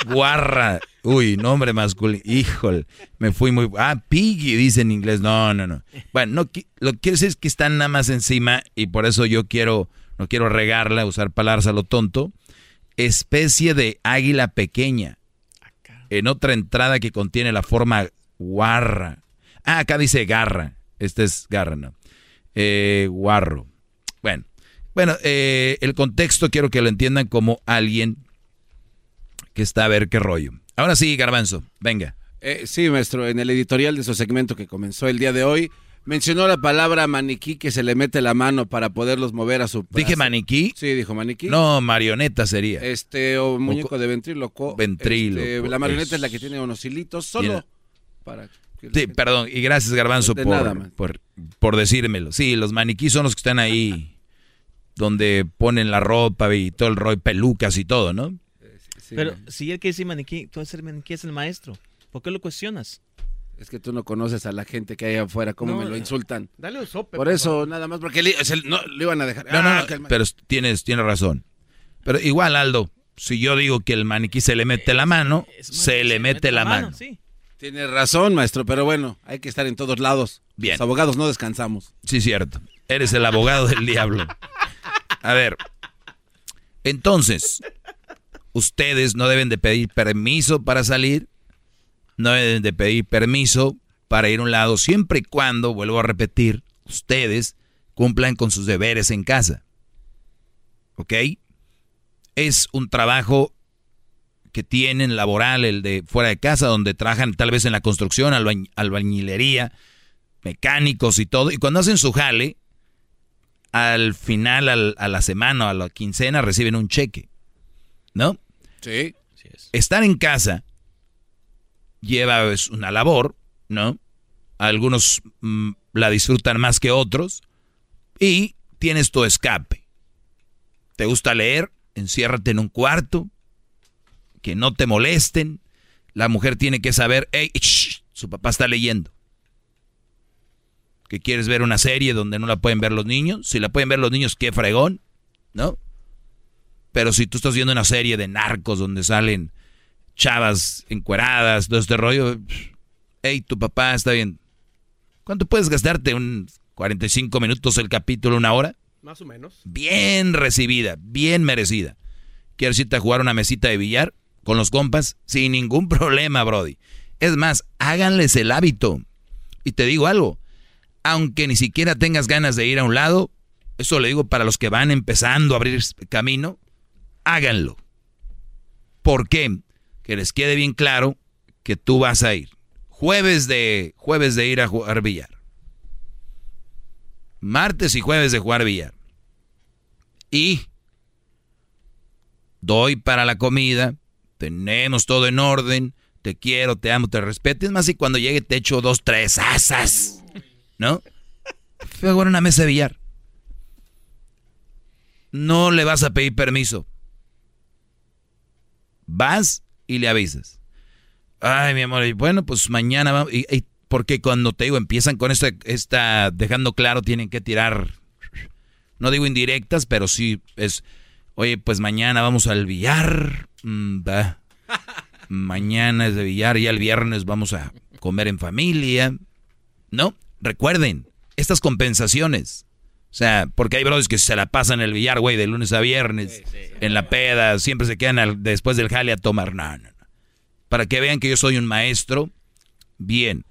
guarra. Uy, nombre masculino. Híjole, me fui muy... Ah, piggy, dice en inglés. No, no, no. Bueno, no, lo que quiero decir es que están nada más encima y por eso yo quiero, no quiero regarla, usar palabras a lo tonto. Especie de águila pequeña. En otra entrada que contiene la forma guarra. Ah, acá dice garra. Este es garra, ¿no? Eh, guarro. Bueno, bueno, eh, el contexto quiero que lo entiendan como alguien que está a ver qué rollo. Ahora sí, Garbanzo, venga. Eh, sí, maestro, en el editorial de su segmento que comenzó el día de hoy, mencionó la palabra maniquí que se le mete la mano para poderlos mover a su... ¿Dije maniquí? Sí, dijo maniquí. No, marioneta sería. Este, o muñeco de ventríloco. Ventríloco, Este, la marioneta es- es la que tiene unos hilitos solo para... Sí, perdón, y gracias Garbanzo por, por, por decírmelo. Sí, los maniquí son los que están ahí donde ponen la ropa y todo el rollo, pelucas y todo, ¿no? Pero si él que dice maniquí, entonces el maniquí es el maestro. ¿Por qué lo cuestionas? Es que tú no conoces a la gente que hay afuera, cómo No, me lo insultan. dale un sope, Por por eso, favor. nada más, porque le, no, lo iban a dejar. No, no, Ah, no, ma- pero tienes, tienes razón. Pero igual, Aldo, si yo digo que el maniquí se le mete la mano, se le mete la mano. Tiene razón, maestro, pero bueno, hay que estar en todos lados. Bien. Los abogados no descansamos. Sí, cierto. Eres el abogado del diablo. A ver, entonces, ustedes no deben de pedir permiso para salir, no deben de pedir permiso para ir a un lado, siempre y cuando, vuelvo a repetir, ustedes cumplan con sus deberes en casa. ¿Ok? Es un trabajo que tienen laboral, el de fuera de casa, donde trabajan tal vez en la construcción, albañ- albañilería, mecánicos y todo. Y cuando hacen su jale, al final, al- a la semana, a la quincena, reciben un cheque. ¿No? Sí. Estar en casa lleva es una labor, ¿no? Algunos mm, la disfrutan más que otros. Y tienes tu escape. ¿Te gusta leer? Enciérrate en un cuarto. Que no te molesten. La mujer tiene que saber, hey, su papá está leyendo. Que quieres ver una serie donde no la pueden ver los niños. Si la pueden ver los niños, qué fregón, ¿no? Pero si tú estás viendo una serie de narcos donde salen chavas encueradas, todo este rollo, hey, tu papá está bien. ¿Cuánto puedes gastarte? ¿Un 45 minutos el capítulo, una hora? Más o menos. Bien recibida, bien merecida. ¿Quieres irte a jugar una mesita de billar con los compas? Sin ningún problema, Brody. Es más, háganles el hábito. Y te digo algo, aunque ni siquiera tengas ganas de ir a un lado, eso le digo para los que van empezando a abrir camino, háganlo. ¿Por qué? Que les quede bien claro que tú vas a ir. Jueves de, jueves de ir a jugar billar. Martes y jueves de jugar billar. Y doy para la comida, tenemos todo en orden, te quiero, te amo, te respeto. Es más, y cuando llegue te echo dos, tres asas, ¿no? Fui a una mesa de billar. No le vas a pedir permiso. Vas y le avisas. Ay, mi amor, y bueno, pues mañana vamos. Y, porque cuando te digo, empiezan con esta, esta, dejando claro, tienen que tirar, no digo indirectas, pero sí es, oye, pues mañana vamos al billar. Mm. Mañana es de billar y el viernes vamos a comer en familia. ¿No? Recuerden, estas compensaciones. O sea, porque hay brothers que se la pasan en el billar, güey, de lunes a viernes, en la peda, siempre se quedan al- después del jale a tomar. No, no, no. Para que vean que yo soy un maestro, bien.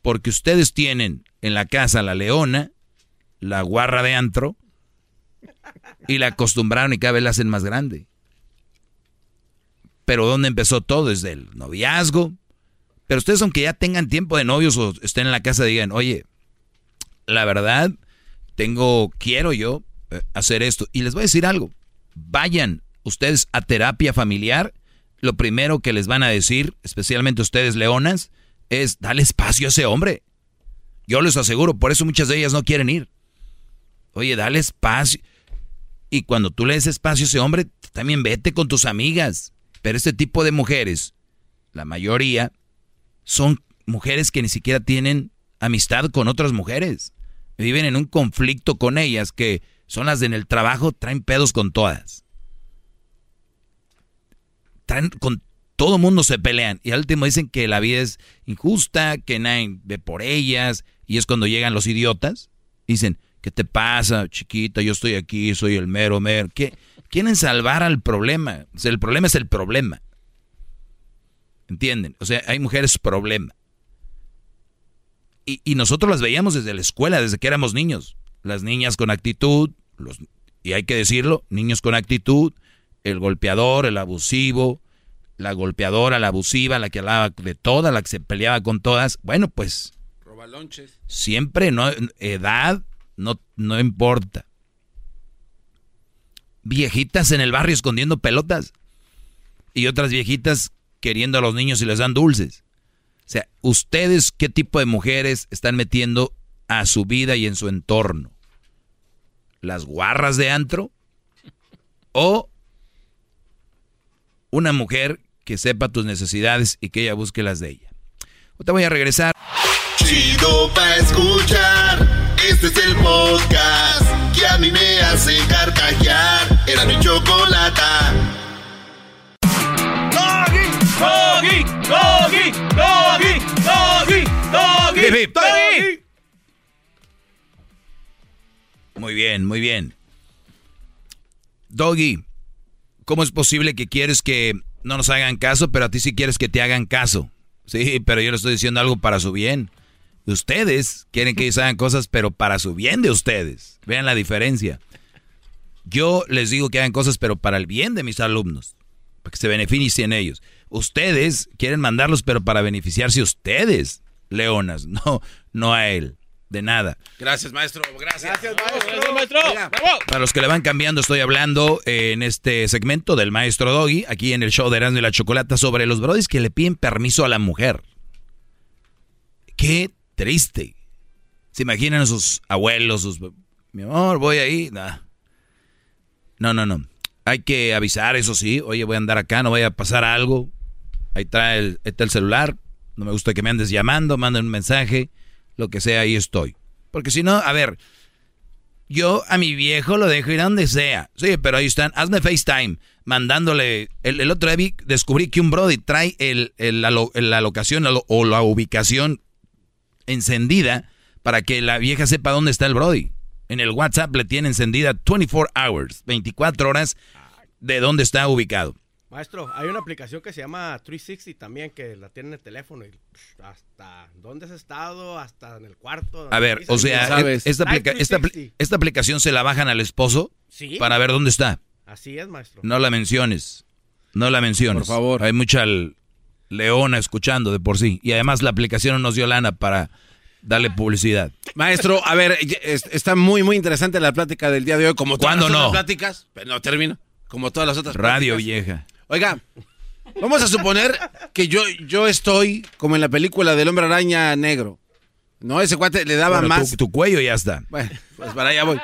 Porque ustedes tienen en la casa la leona, la guarra de antro, y la acostumbraron y cada vez la hacen más grande. Pero ¿dónde empezó todo? Desde el noviazgo. Pero ustedes, aunque ya tengan tiempo de novios o estén en la casa, digan, oye, la verdad, tengo, quiero yo eh, hacer esto. Y les voy a decir algo. Vayan ustedes a terapia familiar. Lo primero que les van a decir, especialmente ustedes leonas, es dale espacio a ese hombre. Yo les aseguro, por eso muchas de ellas no quieren ir. Oye, dale espacio. Y cuando tú le des espacio a ese hombre, también vete con tus amigas. Pero este tipo de mujeres, la mayoría, son mujeres que ni siquiera tienen amistad con otras mujeres. Viven en un conflicto con ellas que son las de en el trabajo, traen pedos con todas. Traen con todo mundo se pelean y al último dicen que la vida es injusta, que nadie ve por ellas y es cuando llegan los idiotas. Dicen, ¿qué te pasa, chiquita? Yo estoy aquí, soy el mero mero. ¿Qué? Quieren salvar al problema. O sea, el problema es el problema. ¿Entienden? O sea, hay mujeres problema. Y, y nosotros las veíamos desde la escuela, desde que éramos niños. Las niñas con actitud, los, y hay que decirlo, niños con actitud, el golpeador, el abusivo, la golpeadora, la abusiva, la que hablaba de todas, la que se peleaba con todas. Bueno, pues Robalonches. Siempre, no, edad no, no importa. Viejitas en el barrio escondiendo pelotas. Y otras viejitas queriendo a los niños y les dan dulces. O sea, ¿ustedes qué tipo de mujeres están metiendo a su vida y en su entorno? ¿Las guarras de antro? ¿O una mujer que sepa tus necesidades y que ella busque las de ella? te voy a regresar. Chido pa' escuchar. Este es el podcast que a mí me hace carcajear. Era mi chocolata. Doggy, doggy, doggy, doggy, doggy, doggy, doggy. Muy bien, muy bien. Doggy, ¿cómo es posible que quieres que no nos hagan caso, pero a ti sí quieres que te hagan caso? Sí, pero yo le estoy diciendo algo para su bien. Ustedes quieren que ellos hagan cosas, pero para su bien de ustedes. Vean la diferencia. Yo les digo que hagan cosas, pero para el bien de mis alumnos. Para que se beneficien ellos. Ustedes quieren mandarlos, pero para beneficiarse ustedes, leonas. No, no a él. De nada. Gracias, maestro. Gracias. Gracias, maestro. Para los que le van cambiando, estoy hablando en este segmento del maestro Doggy, aquí en el show de Erasmo y la Chocolata, sobre los brodis que le piden permiso a la mujer. Qué triste. ¿Se imaginan a sus abuelos, sus... Mi amor, voy ahí. Nah. No, no, no. Hay que avisar, eso sí. Oye, voy a andar acá, no vaya a pasar algo. Ahí trae el, está el celular. No me gusta que me andes llamando, manden un mensaje lo que sea, ahí estoy. Porque si no, a ver, yo a mi viejo lo dejo ir a donde sea. Sí, pero ahí están, hazme FaceTime, mandándole. El, otro día descubrí que un Brody trae el, la, locación o la ubicación encendida para que la vieja sepa dónde está el Brody. En el WhatsApp le tiene encendida 24 hours, 24 horas de dónde está ubicado. Maestro, hay una aplicación que se llama 360 también que la tiene en el teléfono y hasta dónde has estado, hasta en el cuarto. A ver, o sea, esta, esta, aplicación se la bajan al esposo para ver dónde está. Así es, maestro. No la menciones. No la menciones. Por favor. Hay mucha leona escuchando de por sí. Y además la aplicación no nos dio lana para darle publicidad. Maestro, a ver, está muy, muy interesante la plática del día de hoy. Como todas las no? otras pláticas. No, termino. Como todas las otras Radio vieja. Oiga, vamos a suponer que yo, yo estoy como en la película del hombre araña negro. No, ese cuate le daba más. Tu, cuello ya está. Bueno, pues para allá voy.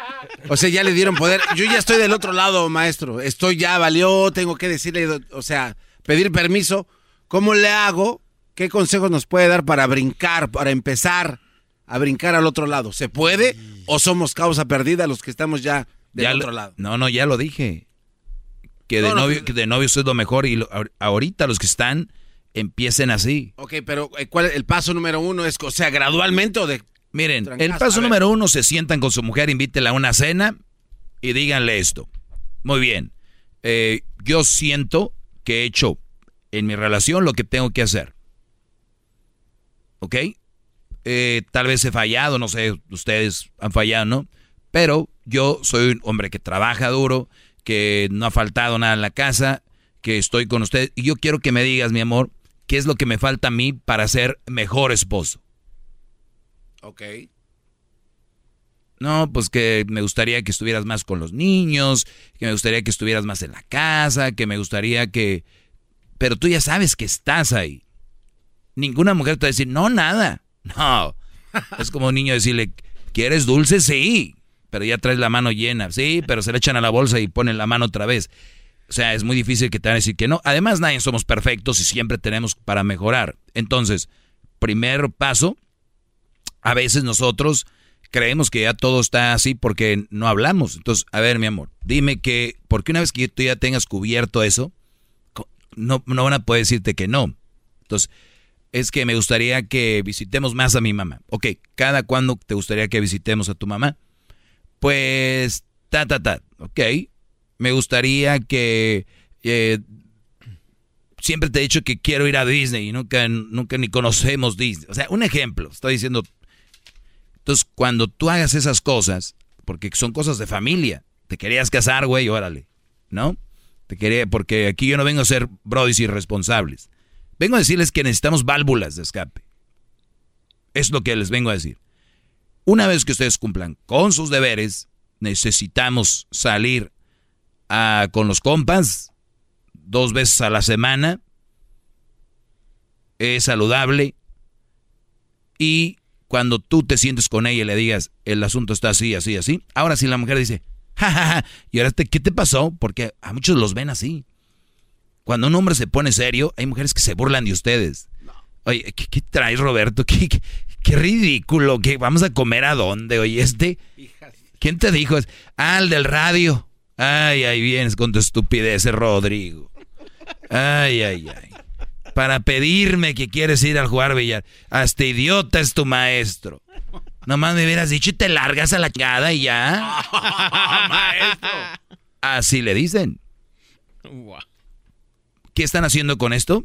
O sea, ya le dieron poder. Yo ya estoy del otro lado, maestro. Estoy ya, valió, tengo que decirle, o sea, pedir permiso. ¿Cómo le hago? ¿Qué consejos nos puede dar para brincar, para empezar a brincar al otro lado? ¿Se puede o somos causa perdida los que estamos ya del otro lado? No, no, ya lo dije que de, novio, que de novios es lo mejor y ahorita los que están empiecen así. Ok, pero eh, ¿cuál el paso número uno? es O sea, gradualmente o de... Miren, el paso número uno, se sientan con su mujer, invítela a una cena y díganle esto. Muy bien, eh, yo siento que he hecho en mi relación lo que tengo que hacer. ¿Ok? Eh, tal vez he fallado, no sé, ustedes han fallado, ¿no? Pero yo soy un hombre que trabaja duro, que no ha faltado nada en la casa, que estoy con usted. Y yo quiero que me digas, mi amor, qué es lo que me falta a mí para ser mejor esposo. Ok. No, pues que me gustaría que estuvieras más con los niños, que me gustaría que estuvieras más en la casa, que me gustaría que... Pero tú ya sabes que estás ahí. Ninguna mujer te va a decir, no, nada. No. Es como un niño decirle, ¿quieres dulce? Sí pero ya traes la mano llena. Sí, pero se le echan a la bolsa y ponen la mano otra vez. O sea, es muy difícil que te van a decir que no. Además, nadie somos perfectos y siempre tenemos para mejorar. Entonces, primer paso, a veces nosotros creemos que ya todo está así porque no hablamos. Entonces, a ver, mi amor, dime que, porque una vez que tú ya tengas cubierto eso, no, no van a poder decirte que no. Entonces, es que me gustaría que visitemos más a mi mamá. Ok, ¿cada cuándo te gustaría que visitemos a tu mamá? Pues, ta, ta, ta, ok. Me gustaría que... Eh, siempre te he dicho que quiero ir a Disney y nunca, nunca ni conocemos Disney. O sea, un ejemplo, estoy diciendo... Entonces, cuando tú hagas esas cosas, porque son cosas de familia, te querías casar, güey, órale, ¿no? Te quería, porque aquí yo no vengo a ser brodis irresponsables. Vengo a decirles que necesitamos válvulas de escape. Es lo que les vengo a decir. Una vez que ustedes cumplan con sus deberes, necesitamos salir a, con los compas dos veces a la semana. Es saludable. Y cuando tú te sientes con ella y le digas, el asunto está así, así, así. Ahora si la mujer dice, jajaja, y ahora, ¿qué te pasó? Porque a muchos los ven así. Cuando un hombre se pone serio, hay mujeres que se burlan de ustedes. Oye, ¿qué, traes, Roberto? ¿Qué, qué, ridículo. ¿Qué, ¿Vamos a comer a dónde? Oye, este... ¿Quién te dijo? Ah, el del radio. Ay, ahí vienes con tu estupidez, Rodrigo. Ay, ay, ay. Para pedirme que quieres ir a jugar billar. Hasta idiota es tu maestro. Nomás me hubieras dicho y te largas a la chingada y ya. maestro. Así le dicen. ¿Qué están haciendo con esto?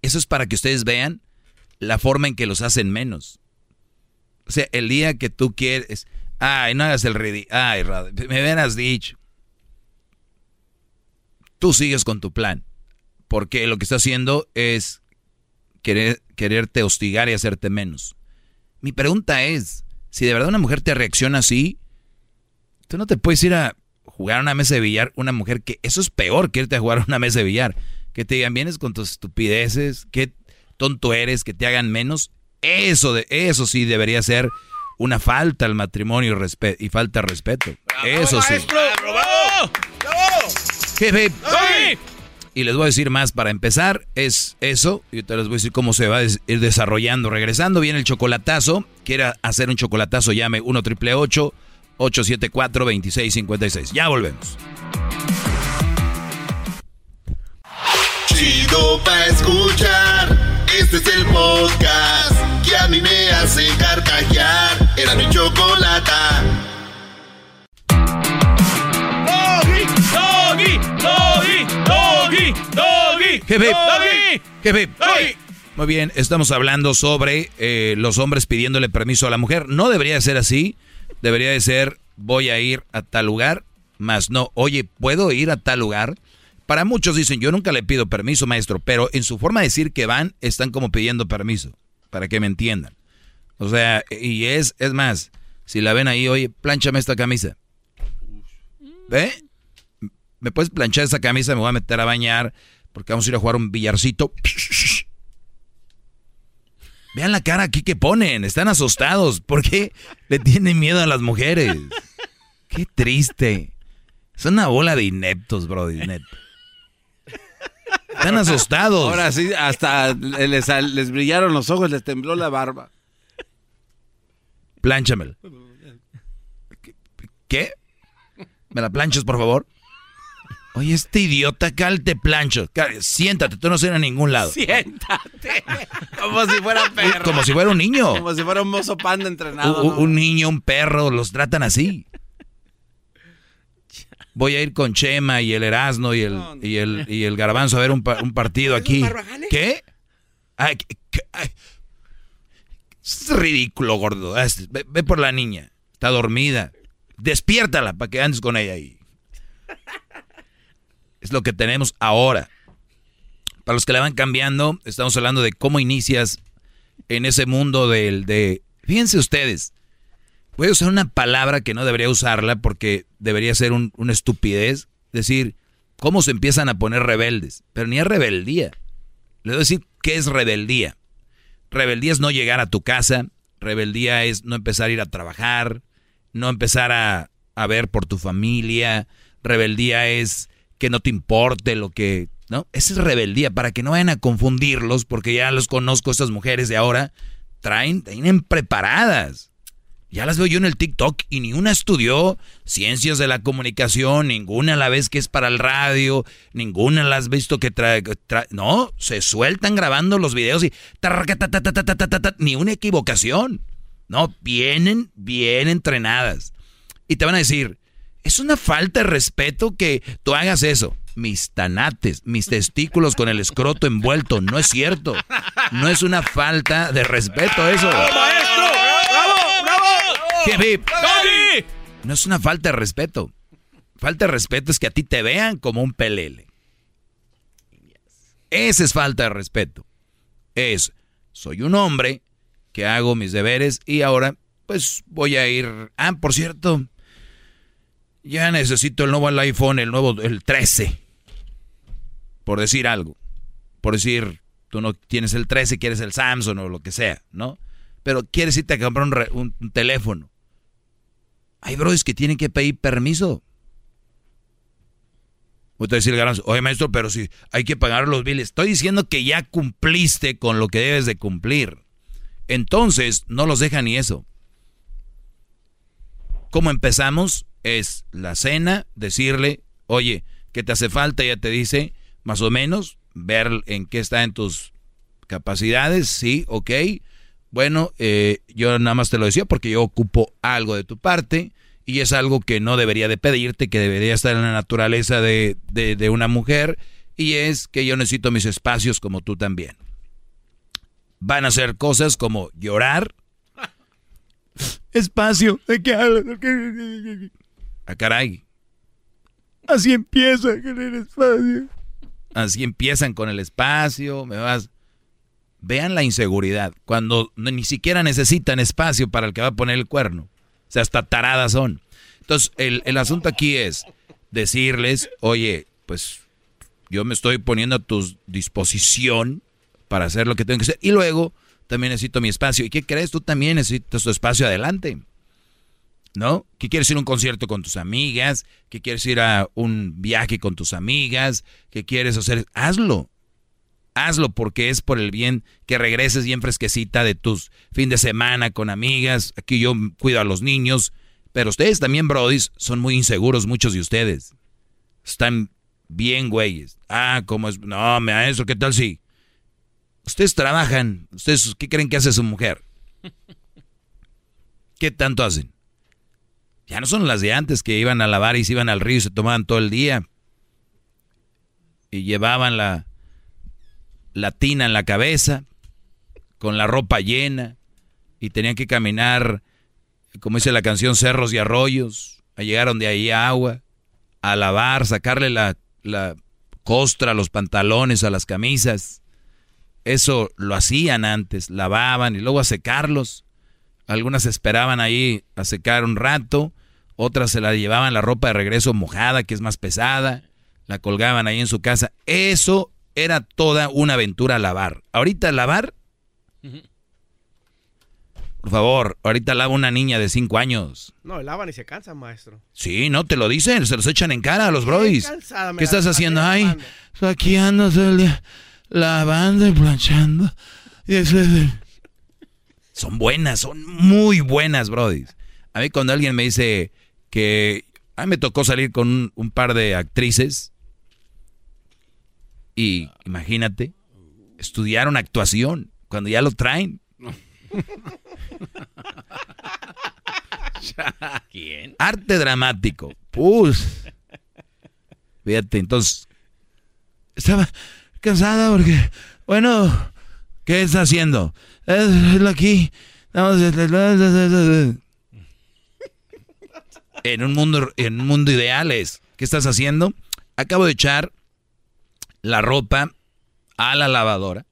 Eso es para que ustedes vean la forma en que los hacen menos. O sea, el día que tú quieres, ay, no hagas el ridículo, ay, me hubieras dicho. Tú sigues con tu plan, porque lo que está haciendo es querer, quererte hostigar y hacerte menos. Mi pregunta es, si de verdad una mujer te reacciona así, tú no te puedes ir a jugar a una mesa de billar, una mujer que eso es peor que irte a jugar a una mesa de billar que te digan, vienes con tus estupideces, qué tonto eres, que te hagan menos. Eso, de, eso sí debería ser una falta al matrimonio y, falta de respeto. eso sí. Jefe. Y les voy a decir más para empezar, es eso, y te les voy a decir cómo se va a ir desarrollando. Regresando, viene el chocolatazo. Quiera hacer un chocolatazo, llame 1 triple 874 2656. Ya volvemos. Chido pa' escuchar. Este es el podcast que a mí me hace carcajear. Era mi chocolata. Doggy, doggy, doggy, doggy, doggy, doggy, doggy, doggy. Muy bien, estamos hablando sobre eh, los hombres pidiéndole permiso a la mujer. No debería ser así. Debería de ser, voy a ir a tal lugar, más no, oye, ¿puedo ir a tal lugar? Para muchos dicen, yo nunca le pido permiso, maestro, pero en su forma de decir que van, están como pidiendo permiso, para que me entiendan. O sea, y es, es más, si la ven ahí, oye, planchame esta camisa. ¿Ve? ¿Me puedes planchar esa camisa? Me voy a meter a bañar porque vamos a ir a jugar un billarcito. Vean la cara aquí que ponen, están asustados. ¿Por qué le tienen miedo a las mujeres? Qué triste. Son una bola de ineptos, bro, ineptos. Están asustados. Ahora sí, hasta les, les brillaron los ojos, les tembló la barba. Plánchamela. ¿Qué? ¿Me la planchas, por favor? Oye, este idiota, cal te plancho. Siéntate, tú no se a ningún lado. Siéntate. Como si fuera perro. Como si fuera un niño. Como si fuera un mozo panda entrenado. un niño, un perro, los tratan así voy a ir con Chema y el Erasmo y el, Y el, y el Garbanzo a ver un, partido aquí. ¿Qué? Ay, Es ridículo, gordo. Ve, ve, por la niña. Está dormida. Despiértala para que andes con ella ahí. Es lo que tenemos ahora. Para los que la van cambiando, estamos hablando de cómo inicias en ese mundo del de... Fíjense ustedes, Voy a usar una palabra que no debería usarla porque debería ser una estupidez. Decir, ¿cómo se empiezan a poner rebeldes? Pero ni es rebeldía. Le voy a decir, ¿qué es rebeldía? Rebeldía es no llegar a tu casa. Rebeldía es no empezar a ir a trabajar. No empezar a, a ver por tu familia. Rebeldía es que no te importe lo que... ¿No? Esa es rebeldía, para que no vayan a confundirlos, porque ya los conozco, estas mujeres de ahora, traen, tienen preparadas. Ya las veo yo en el TikTok y ni una estudió ciencias de la comunicación, ninguna la vez que es para el radio, ninguna la has visto que trae... no, se sueltan grabando los videos y... Ni una equivocación. No, vienen bien entrenadas. Y te van a decir, es una falta de respeto que tú hagas eso. Mis tanates, mis testículos con el escroto envuelto. No es cierto. No es una falta de respeto eso. No es una falta de respeto. Falta de respeto es que a ti te vean como un pelele. Esa es falta de respeto. Es, soy un hombre, que hago mis deberes y ahora pues voy a ir... Ah, por cierto, ya necesito el nuevo iPhone, el nuevo, el 13. Por decir algo. Por decir, tú no tienes el 13, quieres el Samsung o lo que sea, ¿no? Pero quieres irte a comprar un, un teléfono. Hay bros que tienen que pedir permiso. Voy a decir oye maestro, pero si hay que pagar los biles. Estoy diciendo que ya cumpliste con lo que debes de cumplir. Entonces, no los deja ni eso. ¿Cómo empezamos? Es la cena, decirle, oye, ¿qué te hace falta? Ya te dice, más o menos, ver en qué está en tus capacidades, sí, ok. Bueno, eh, yo nada más te lo decía porque yo ocupo algo de tu parte y es algo que no debería de pedirte, que debería estar en la naturaleza de, de, una mujer, y es que yo necesito mis espacios como tú también. Van a ser cosas como llorar. Espacio, ¿de qué hablas? Ah, caray. Así empieza con el espacio. Así empiezan con el espacio, me vas. Vean la inseguridad, cuando ni siquiera necesitan espacio para el que va a poner el cuerno sea, hasta taradas son. Entonces, el, el asunto aquí es decirles, oye, pues yo me estoy poniendo a tu disposición para hacer lo que tengo que hacer. Y luego también necesito mi espacio. ¿Y qué crees? Tú también necesitas tu espacio adelante. ¿No? ¿Qué quieres ir a un concierto con tus amigas? ¿Qué quieres ir a un viaje con tus amigas? ¿Qué quieres hacer? Hazlo hazlo porque es por el bien que regreses bien fresquecita de tus fin de semana con amigas. Aquí yo cuido a los niños. Pero ustedes también, brodis, son muy inseguros, muchos de ustedes. Están bien, güeyes. Ah, ¿cómo es? No, maestro, ¿qué tal si? Ustedes trabajan. ¿Ustedes qué creen que hace su mujer? ¿Qué tanto hacen? Ya no son las de antes que iban a lavar y se iban al río y se tomaban todo el día. Y llevaban la, latina en la cabeza, con la ropa llena, y tenían que caminar, como dice la canción, cerros y arroyos, a llegar donde ahí agua, a lavar, sacarle la, la costra a los pantalones, a las camisas. Eso lo hacían antes, lavaban y luego a secarlos. Algunas esperaban ahí a secar un rato, otras se la llevaban la ropa de regreso mojada, que es más pesada, la colgaban ahí en su casa. Eso era toda una aventura lavar. Ahorita lavar. Por favor, ahorita lava una niña de 5 años. No, lavan y se cansan, maestro. Sí, no te lo dicen, se los echan en cara a los brodis. ¿Qué estás haciendo? Ay, aquí ando todo el día lavando y planchando. Y eso Son buenas, son muy buenas, brodis. A mí cuando alguien me dice que a mí me tocó salir con un par de actrices y imagínate, estudiaron actuación cuando ya lo traen. ¿Quién? Arte dramático. Pues. Fíjate, entonces. Estaba cansada porque. Bueno, ¿qué está haciendo? Es aquí. En un mundo, en un mundo ideal es. ¿Qué estás haciendo? Acabo de echar la ropa a la lavadora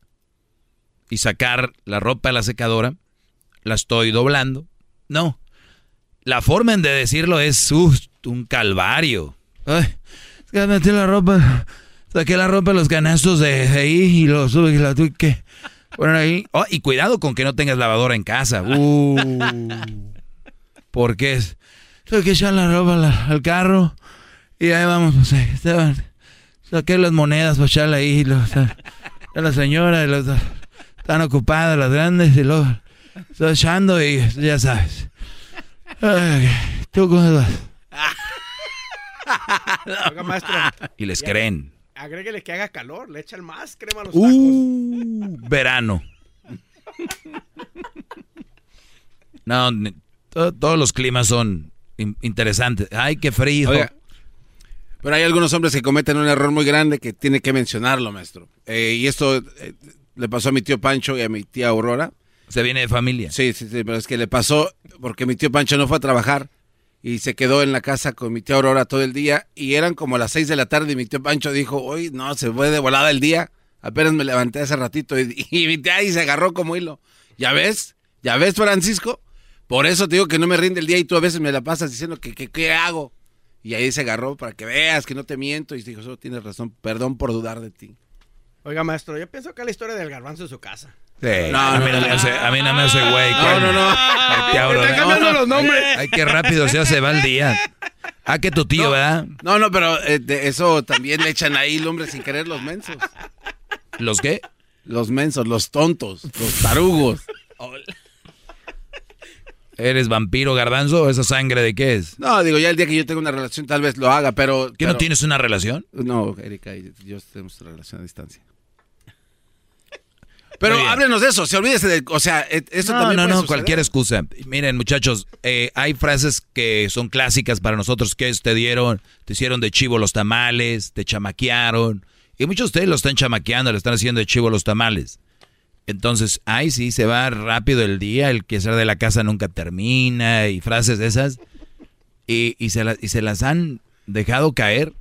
y sacar la ropa a la secadora, la estoy doblando. No, la forma de decirlo es un calvario. Ay, metí la ropa, saqué la ropa los canastos de, ahí y los y la tuve que poner ahí. Oh, y cuidado con que no tengas lavadora en casa. Uh, porque es, tuve que echar la ropa al, carro y ahí vamos, pues, Esteban saqué las monedas para echarle ahí. Los, a, la señora, los, están ocupadas las grandes y luego estoy echando y ya sabes. ¿Tú cómo vas? Oiga, maestro. Y les creen. Agréguele que haga calor, le echan más crema a los uh, verano. No, todos los climas son interesantes. Ay, qué frío. Pero hay algunos hombres que cometen un error muy grande que tiene que mencionarlo, maestro. Eh, y esto eh, le pasó a mi tío Pancho y a mi tía Aurora. ¿Se viene de familia? Sí, sí, sí, pero es que le pasó porque mi tío Pancho no fue a trabajar y se quedó en la casa con mi tía Aurora todo el día y eran como las seis de la tarde y mi tío Pancho dijo, hoy no, se fue de volada el día. Apenas me levanté hace ratito y, y mi tía ahí se agarró como hilo. ¿Ya ves? ¿Ya ves, Francisco? Por eso te digo que no me rinde el día y tú a veces me la pasas diciendo que que- qué hago. Y ahí se agarró para que veas que no te miento. Y dijo, eso tienes razón, perdón por dudar de ti. Oiga, maestro, yo pienso que es la historia del garbanzo en su casa. Sí. a, mí no me hace, a mí no me hace güey. No, no, no. Ay, te abro, Está ¿eh? cambiando los nombres. Ay, qué rápido se hace va el día. Ah, que tu tío, ¿verdad? No, no, pero eh, de eso también le echan ahí el hombre sin querer los mensos. ¿Los qué? Los mensos, los tontos, los tarugos. ¿Eres vampiro garbanzo o esa sangre de qué es? No, digo, ya el día que yo tenga una relación tal vez lo haga, pero... ¿Que no tienes una relación? No, Erika y yo tenemos una relación a distancia. Pero háblenos de eso, se olvídese de... O sea, eh, eso no, también no, puede no, suceder. cualquier excusa. Miren, muchachos, eh, hay frases que son clásicas para nosotros que es, te dieron, te hicieron de chivo los tamales, te chamaquearon. Y muchos de ustedes lo están chamaqueando, le están haciendo de chivo los tamales. Entonces, ay, sí, se va rápido el día, el que ser de la casa nunca termina, y frases de esas. Y, y, se, y se las han dejado caer.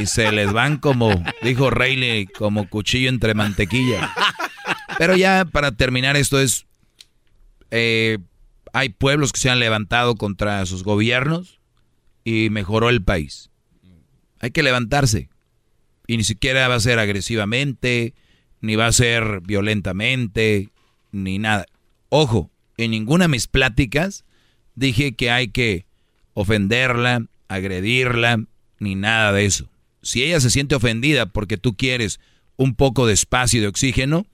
Y se les van como, dijo Rayleigh, como cuchillo entre mantequilla. Pero ya para terminar esto es, eh, hay pueblos que se han levantado contra sus gobiernos y mejoró el país. Hay que levantarse. Y ni siquiera va a ser agresivamente, ni va a ser violentamente, ni nada. Ojo, en ninguna de mis pláticas dije que hay que ofenderla, agredirla, ni nada de eso. Si ella se siente ofendida porque tú quieres un poco de espacio y de oxígeno,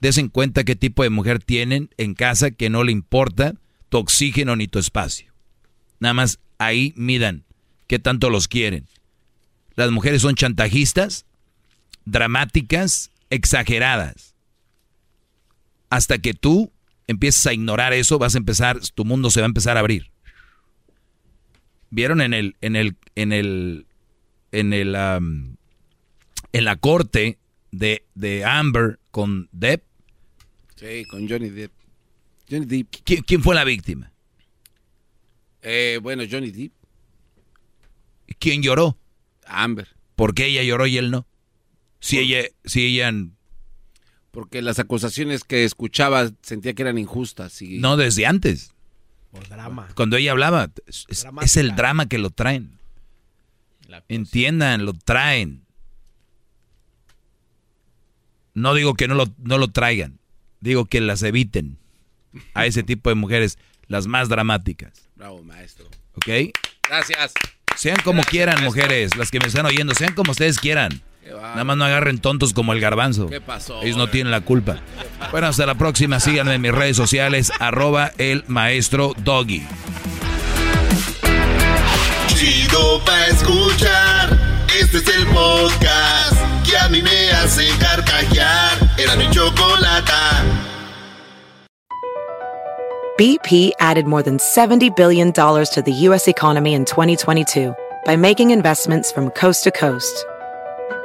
des en cuenta qué tipo de mujer tienen en casa que no le importa tu oxígeno ni tu espacio. Nada más ahí midan qué tanto los quieren. Las mujeres son chantajistas, dramáticas, exageradas. Hasta que tú empieces a ignorar eso, vas a empezar, tu mundo se va a empezar a abrir. ¿Vieron en el, en el, en el, en el, en la corte de, de Amber con Depp? Sí, con Johnny Depp. Johnny Depp. ¿Quién, quién fue la víctima? Eh, bueno, Johnny Depp. ¿Quién lloró? Amber. ¿Por qué ella lloró y él no? Si ella, si ella, Porque las acusaciones que escuchaba sentía que eran injustas. Y... no desde antes. Por drama. Cuando ella hablaba, es, es- es el drama que lo traen. Entiendan, lo traen. No digo que no lo, no lo traigan, digo que las eviten a ese tipo de mujeres, las más dramáticas. Bravo, maestro. ¿Ok? Gracias. Sean como quieran, mujeres, las que me están oyendo, sean como ustedes quieran. Nada más no agarren tontos como el garbanzo. ¿Qué pasó, Ellos no tienen la culpa. Bueno, hasta la próxima. Síganme en mis redes sociales, arroba el maestro Doggy. Chido pa' escuchar. Este es el podcast que a mí me hace carcajear. Era mi chocolata. BP added more than $70 billion to the U.S. economy in 2022 by making investments from coast to coast.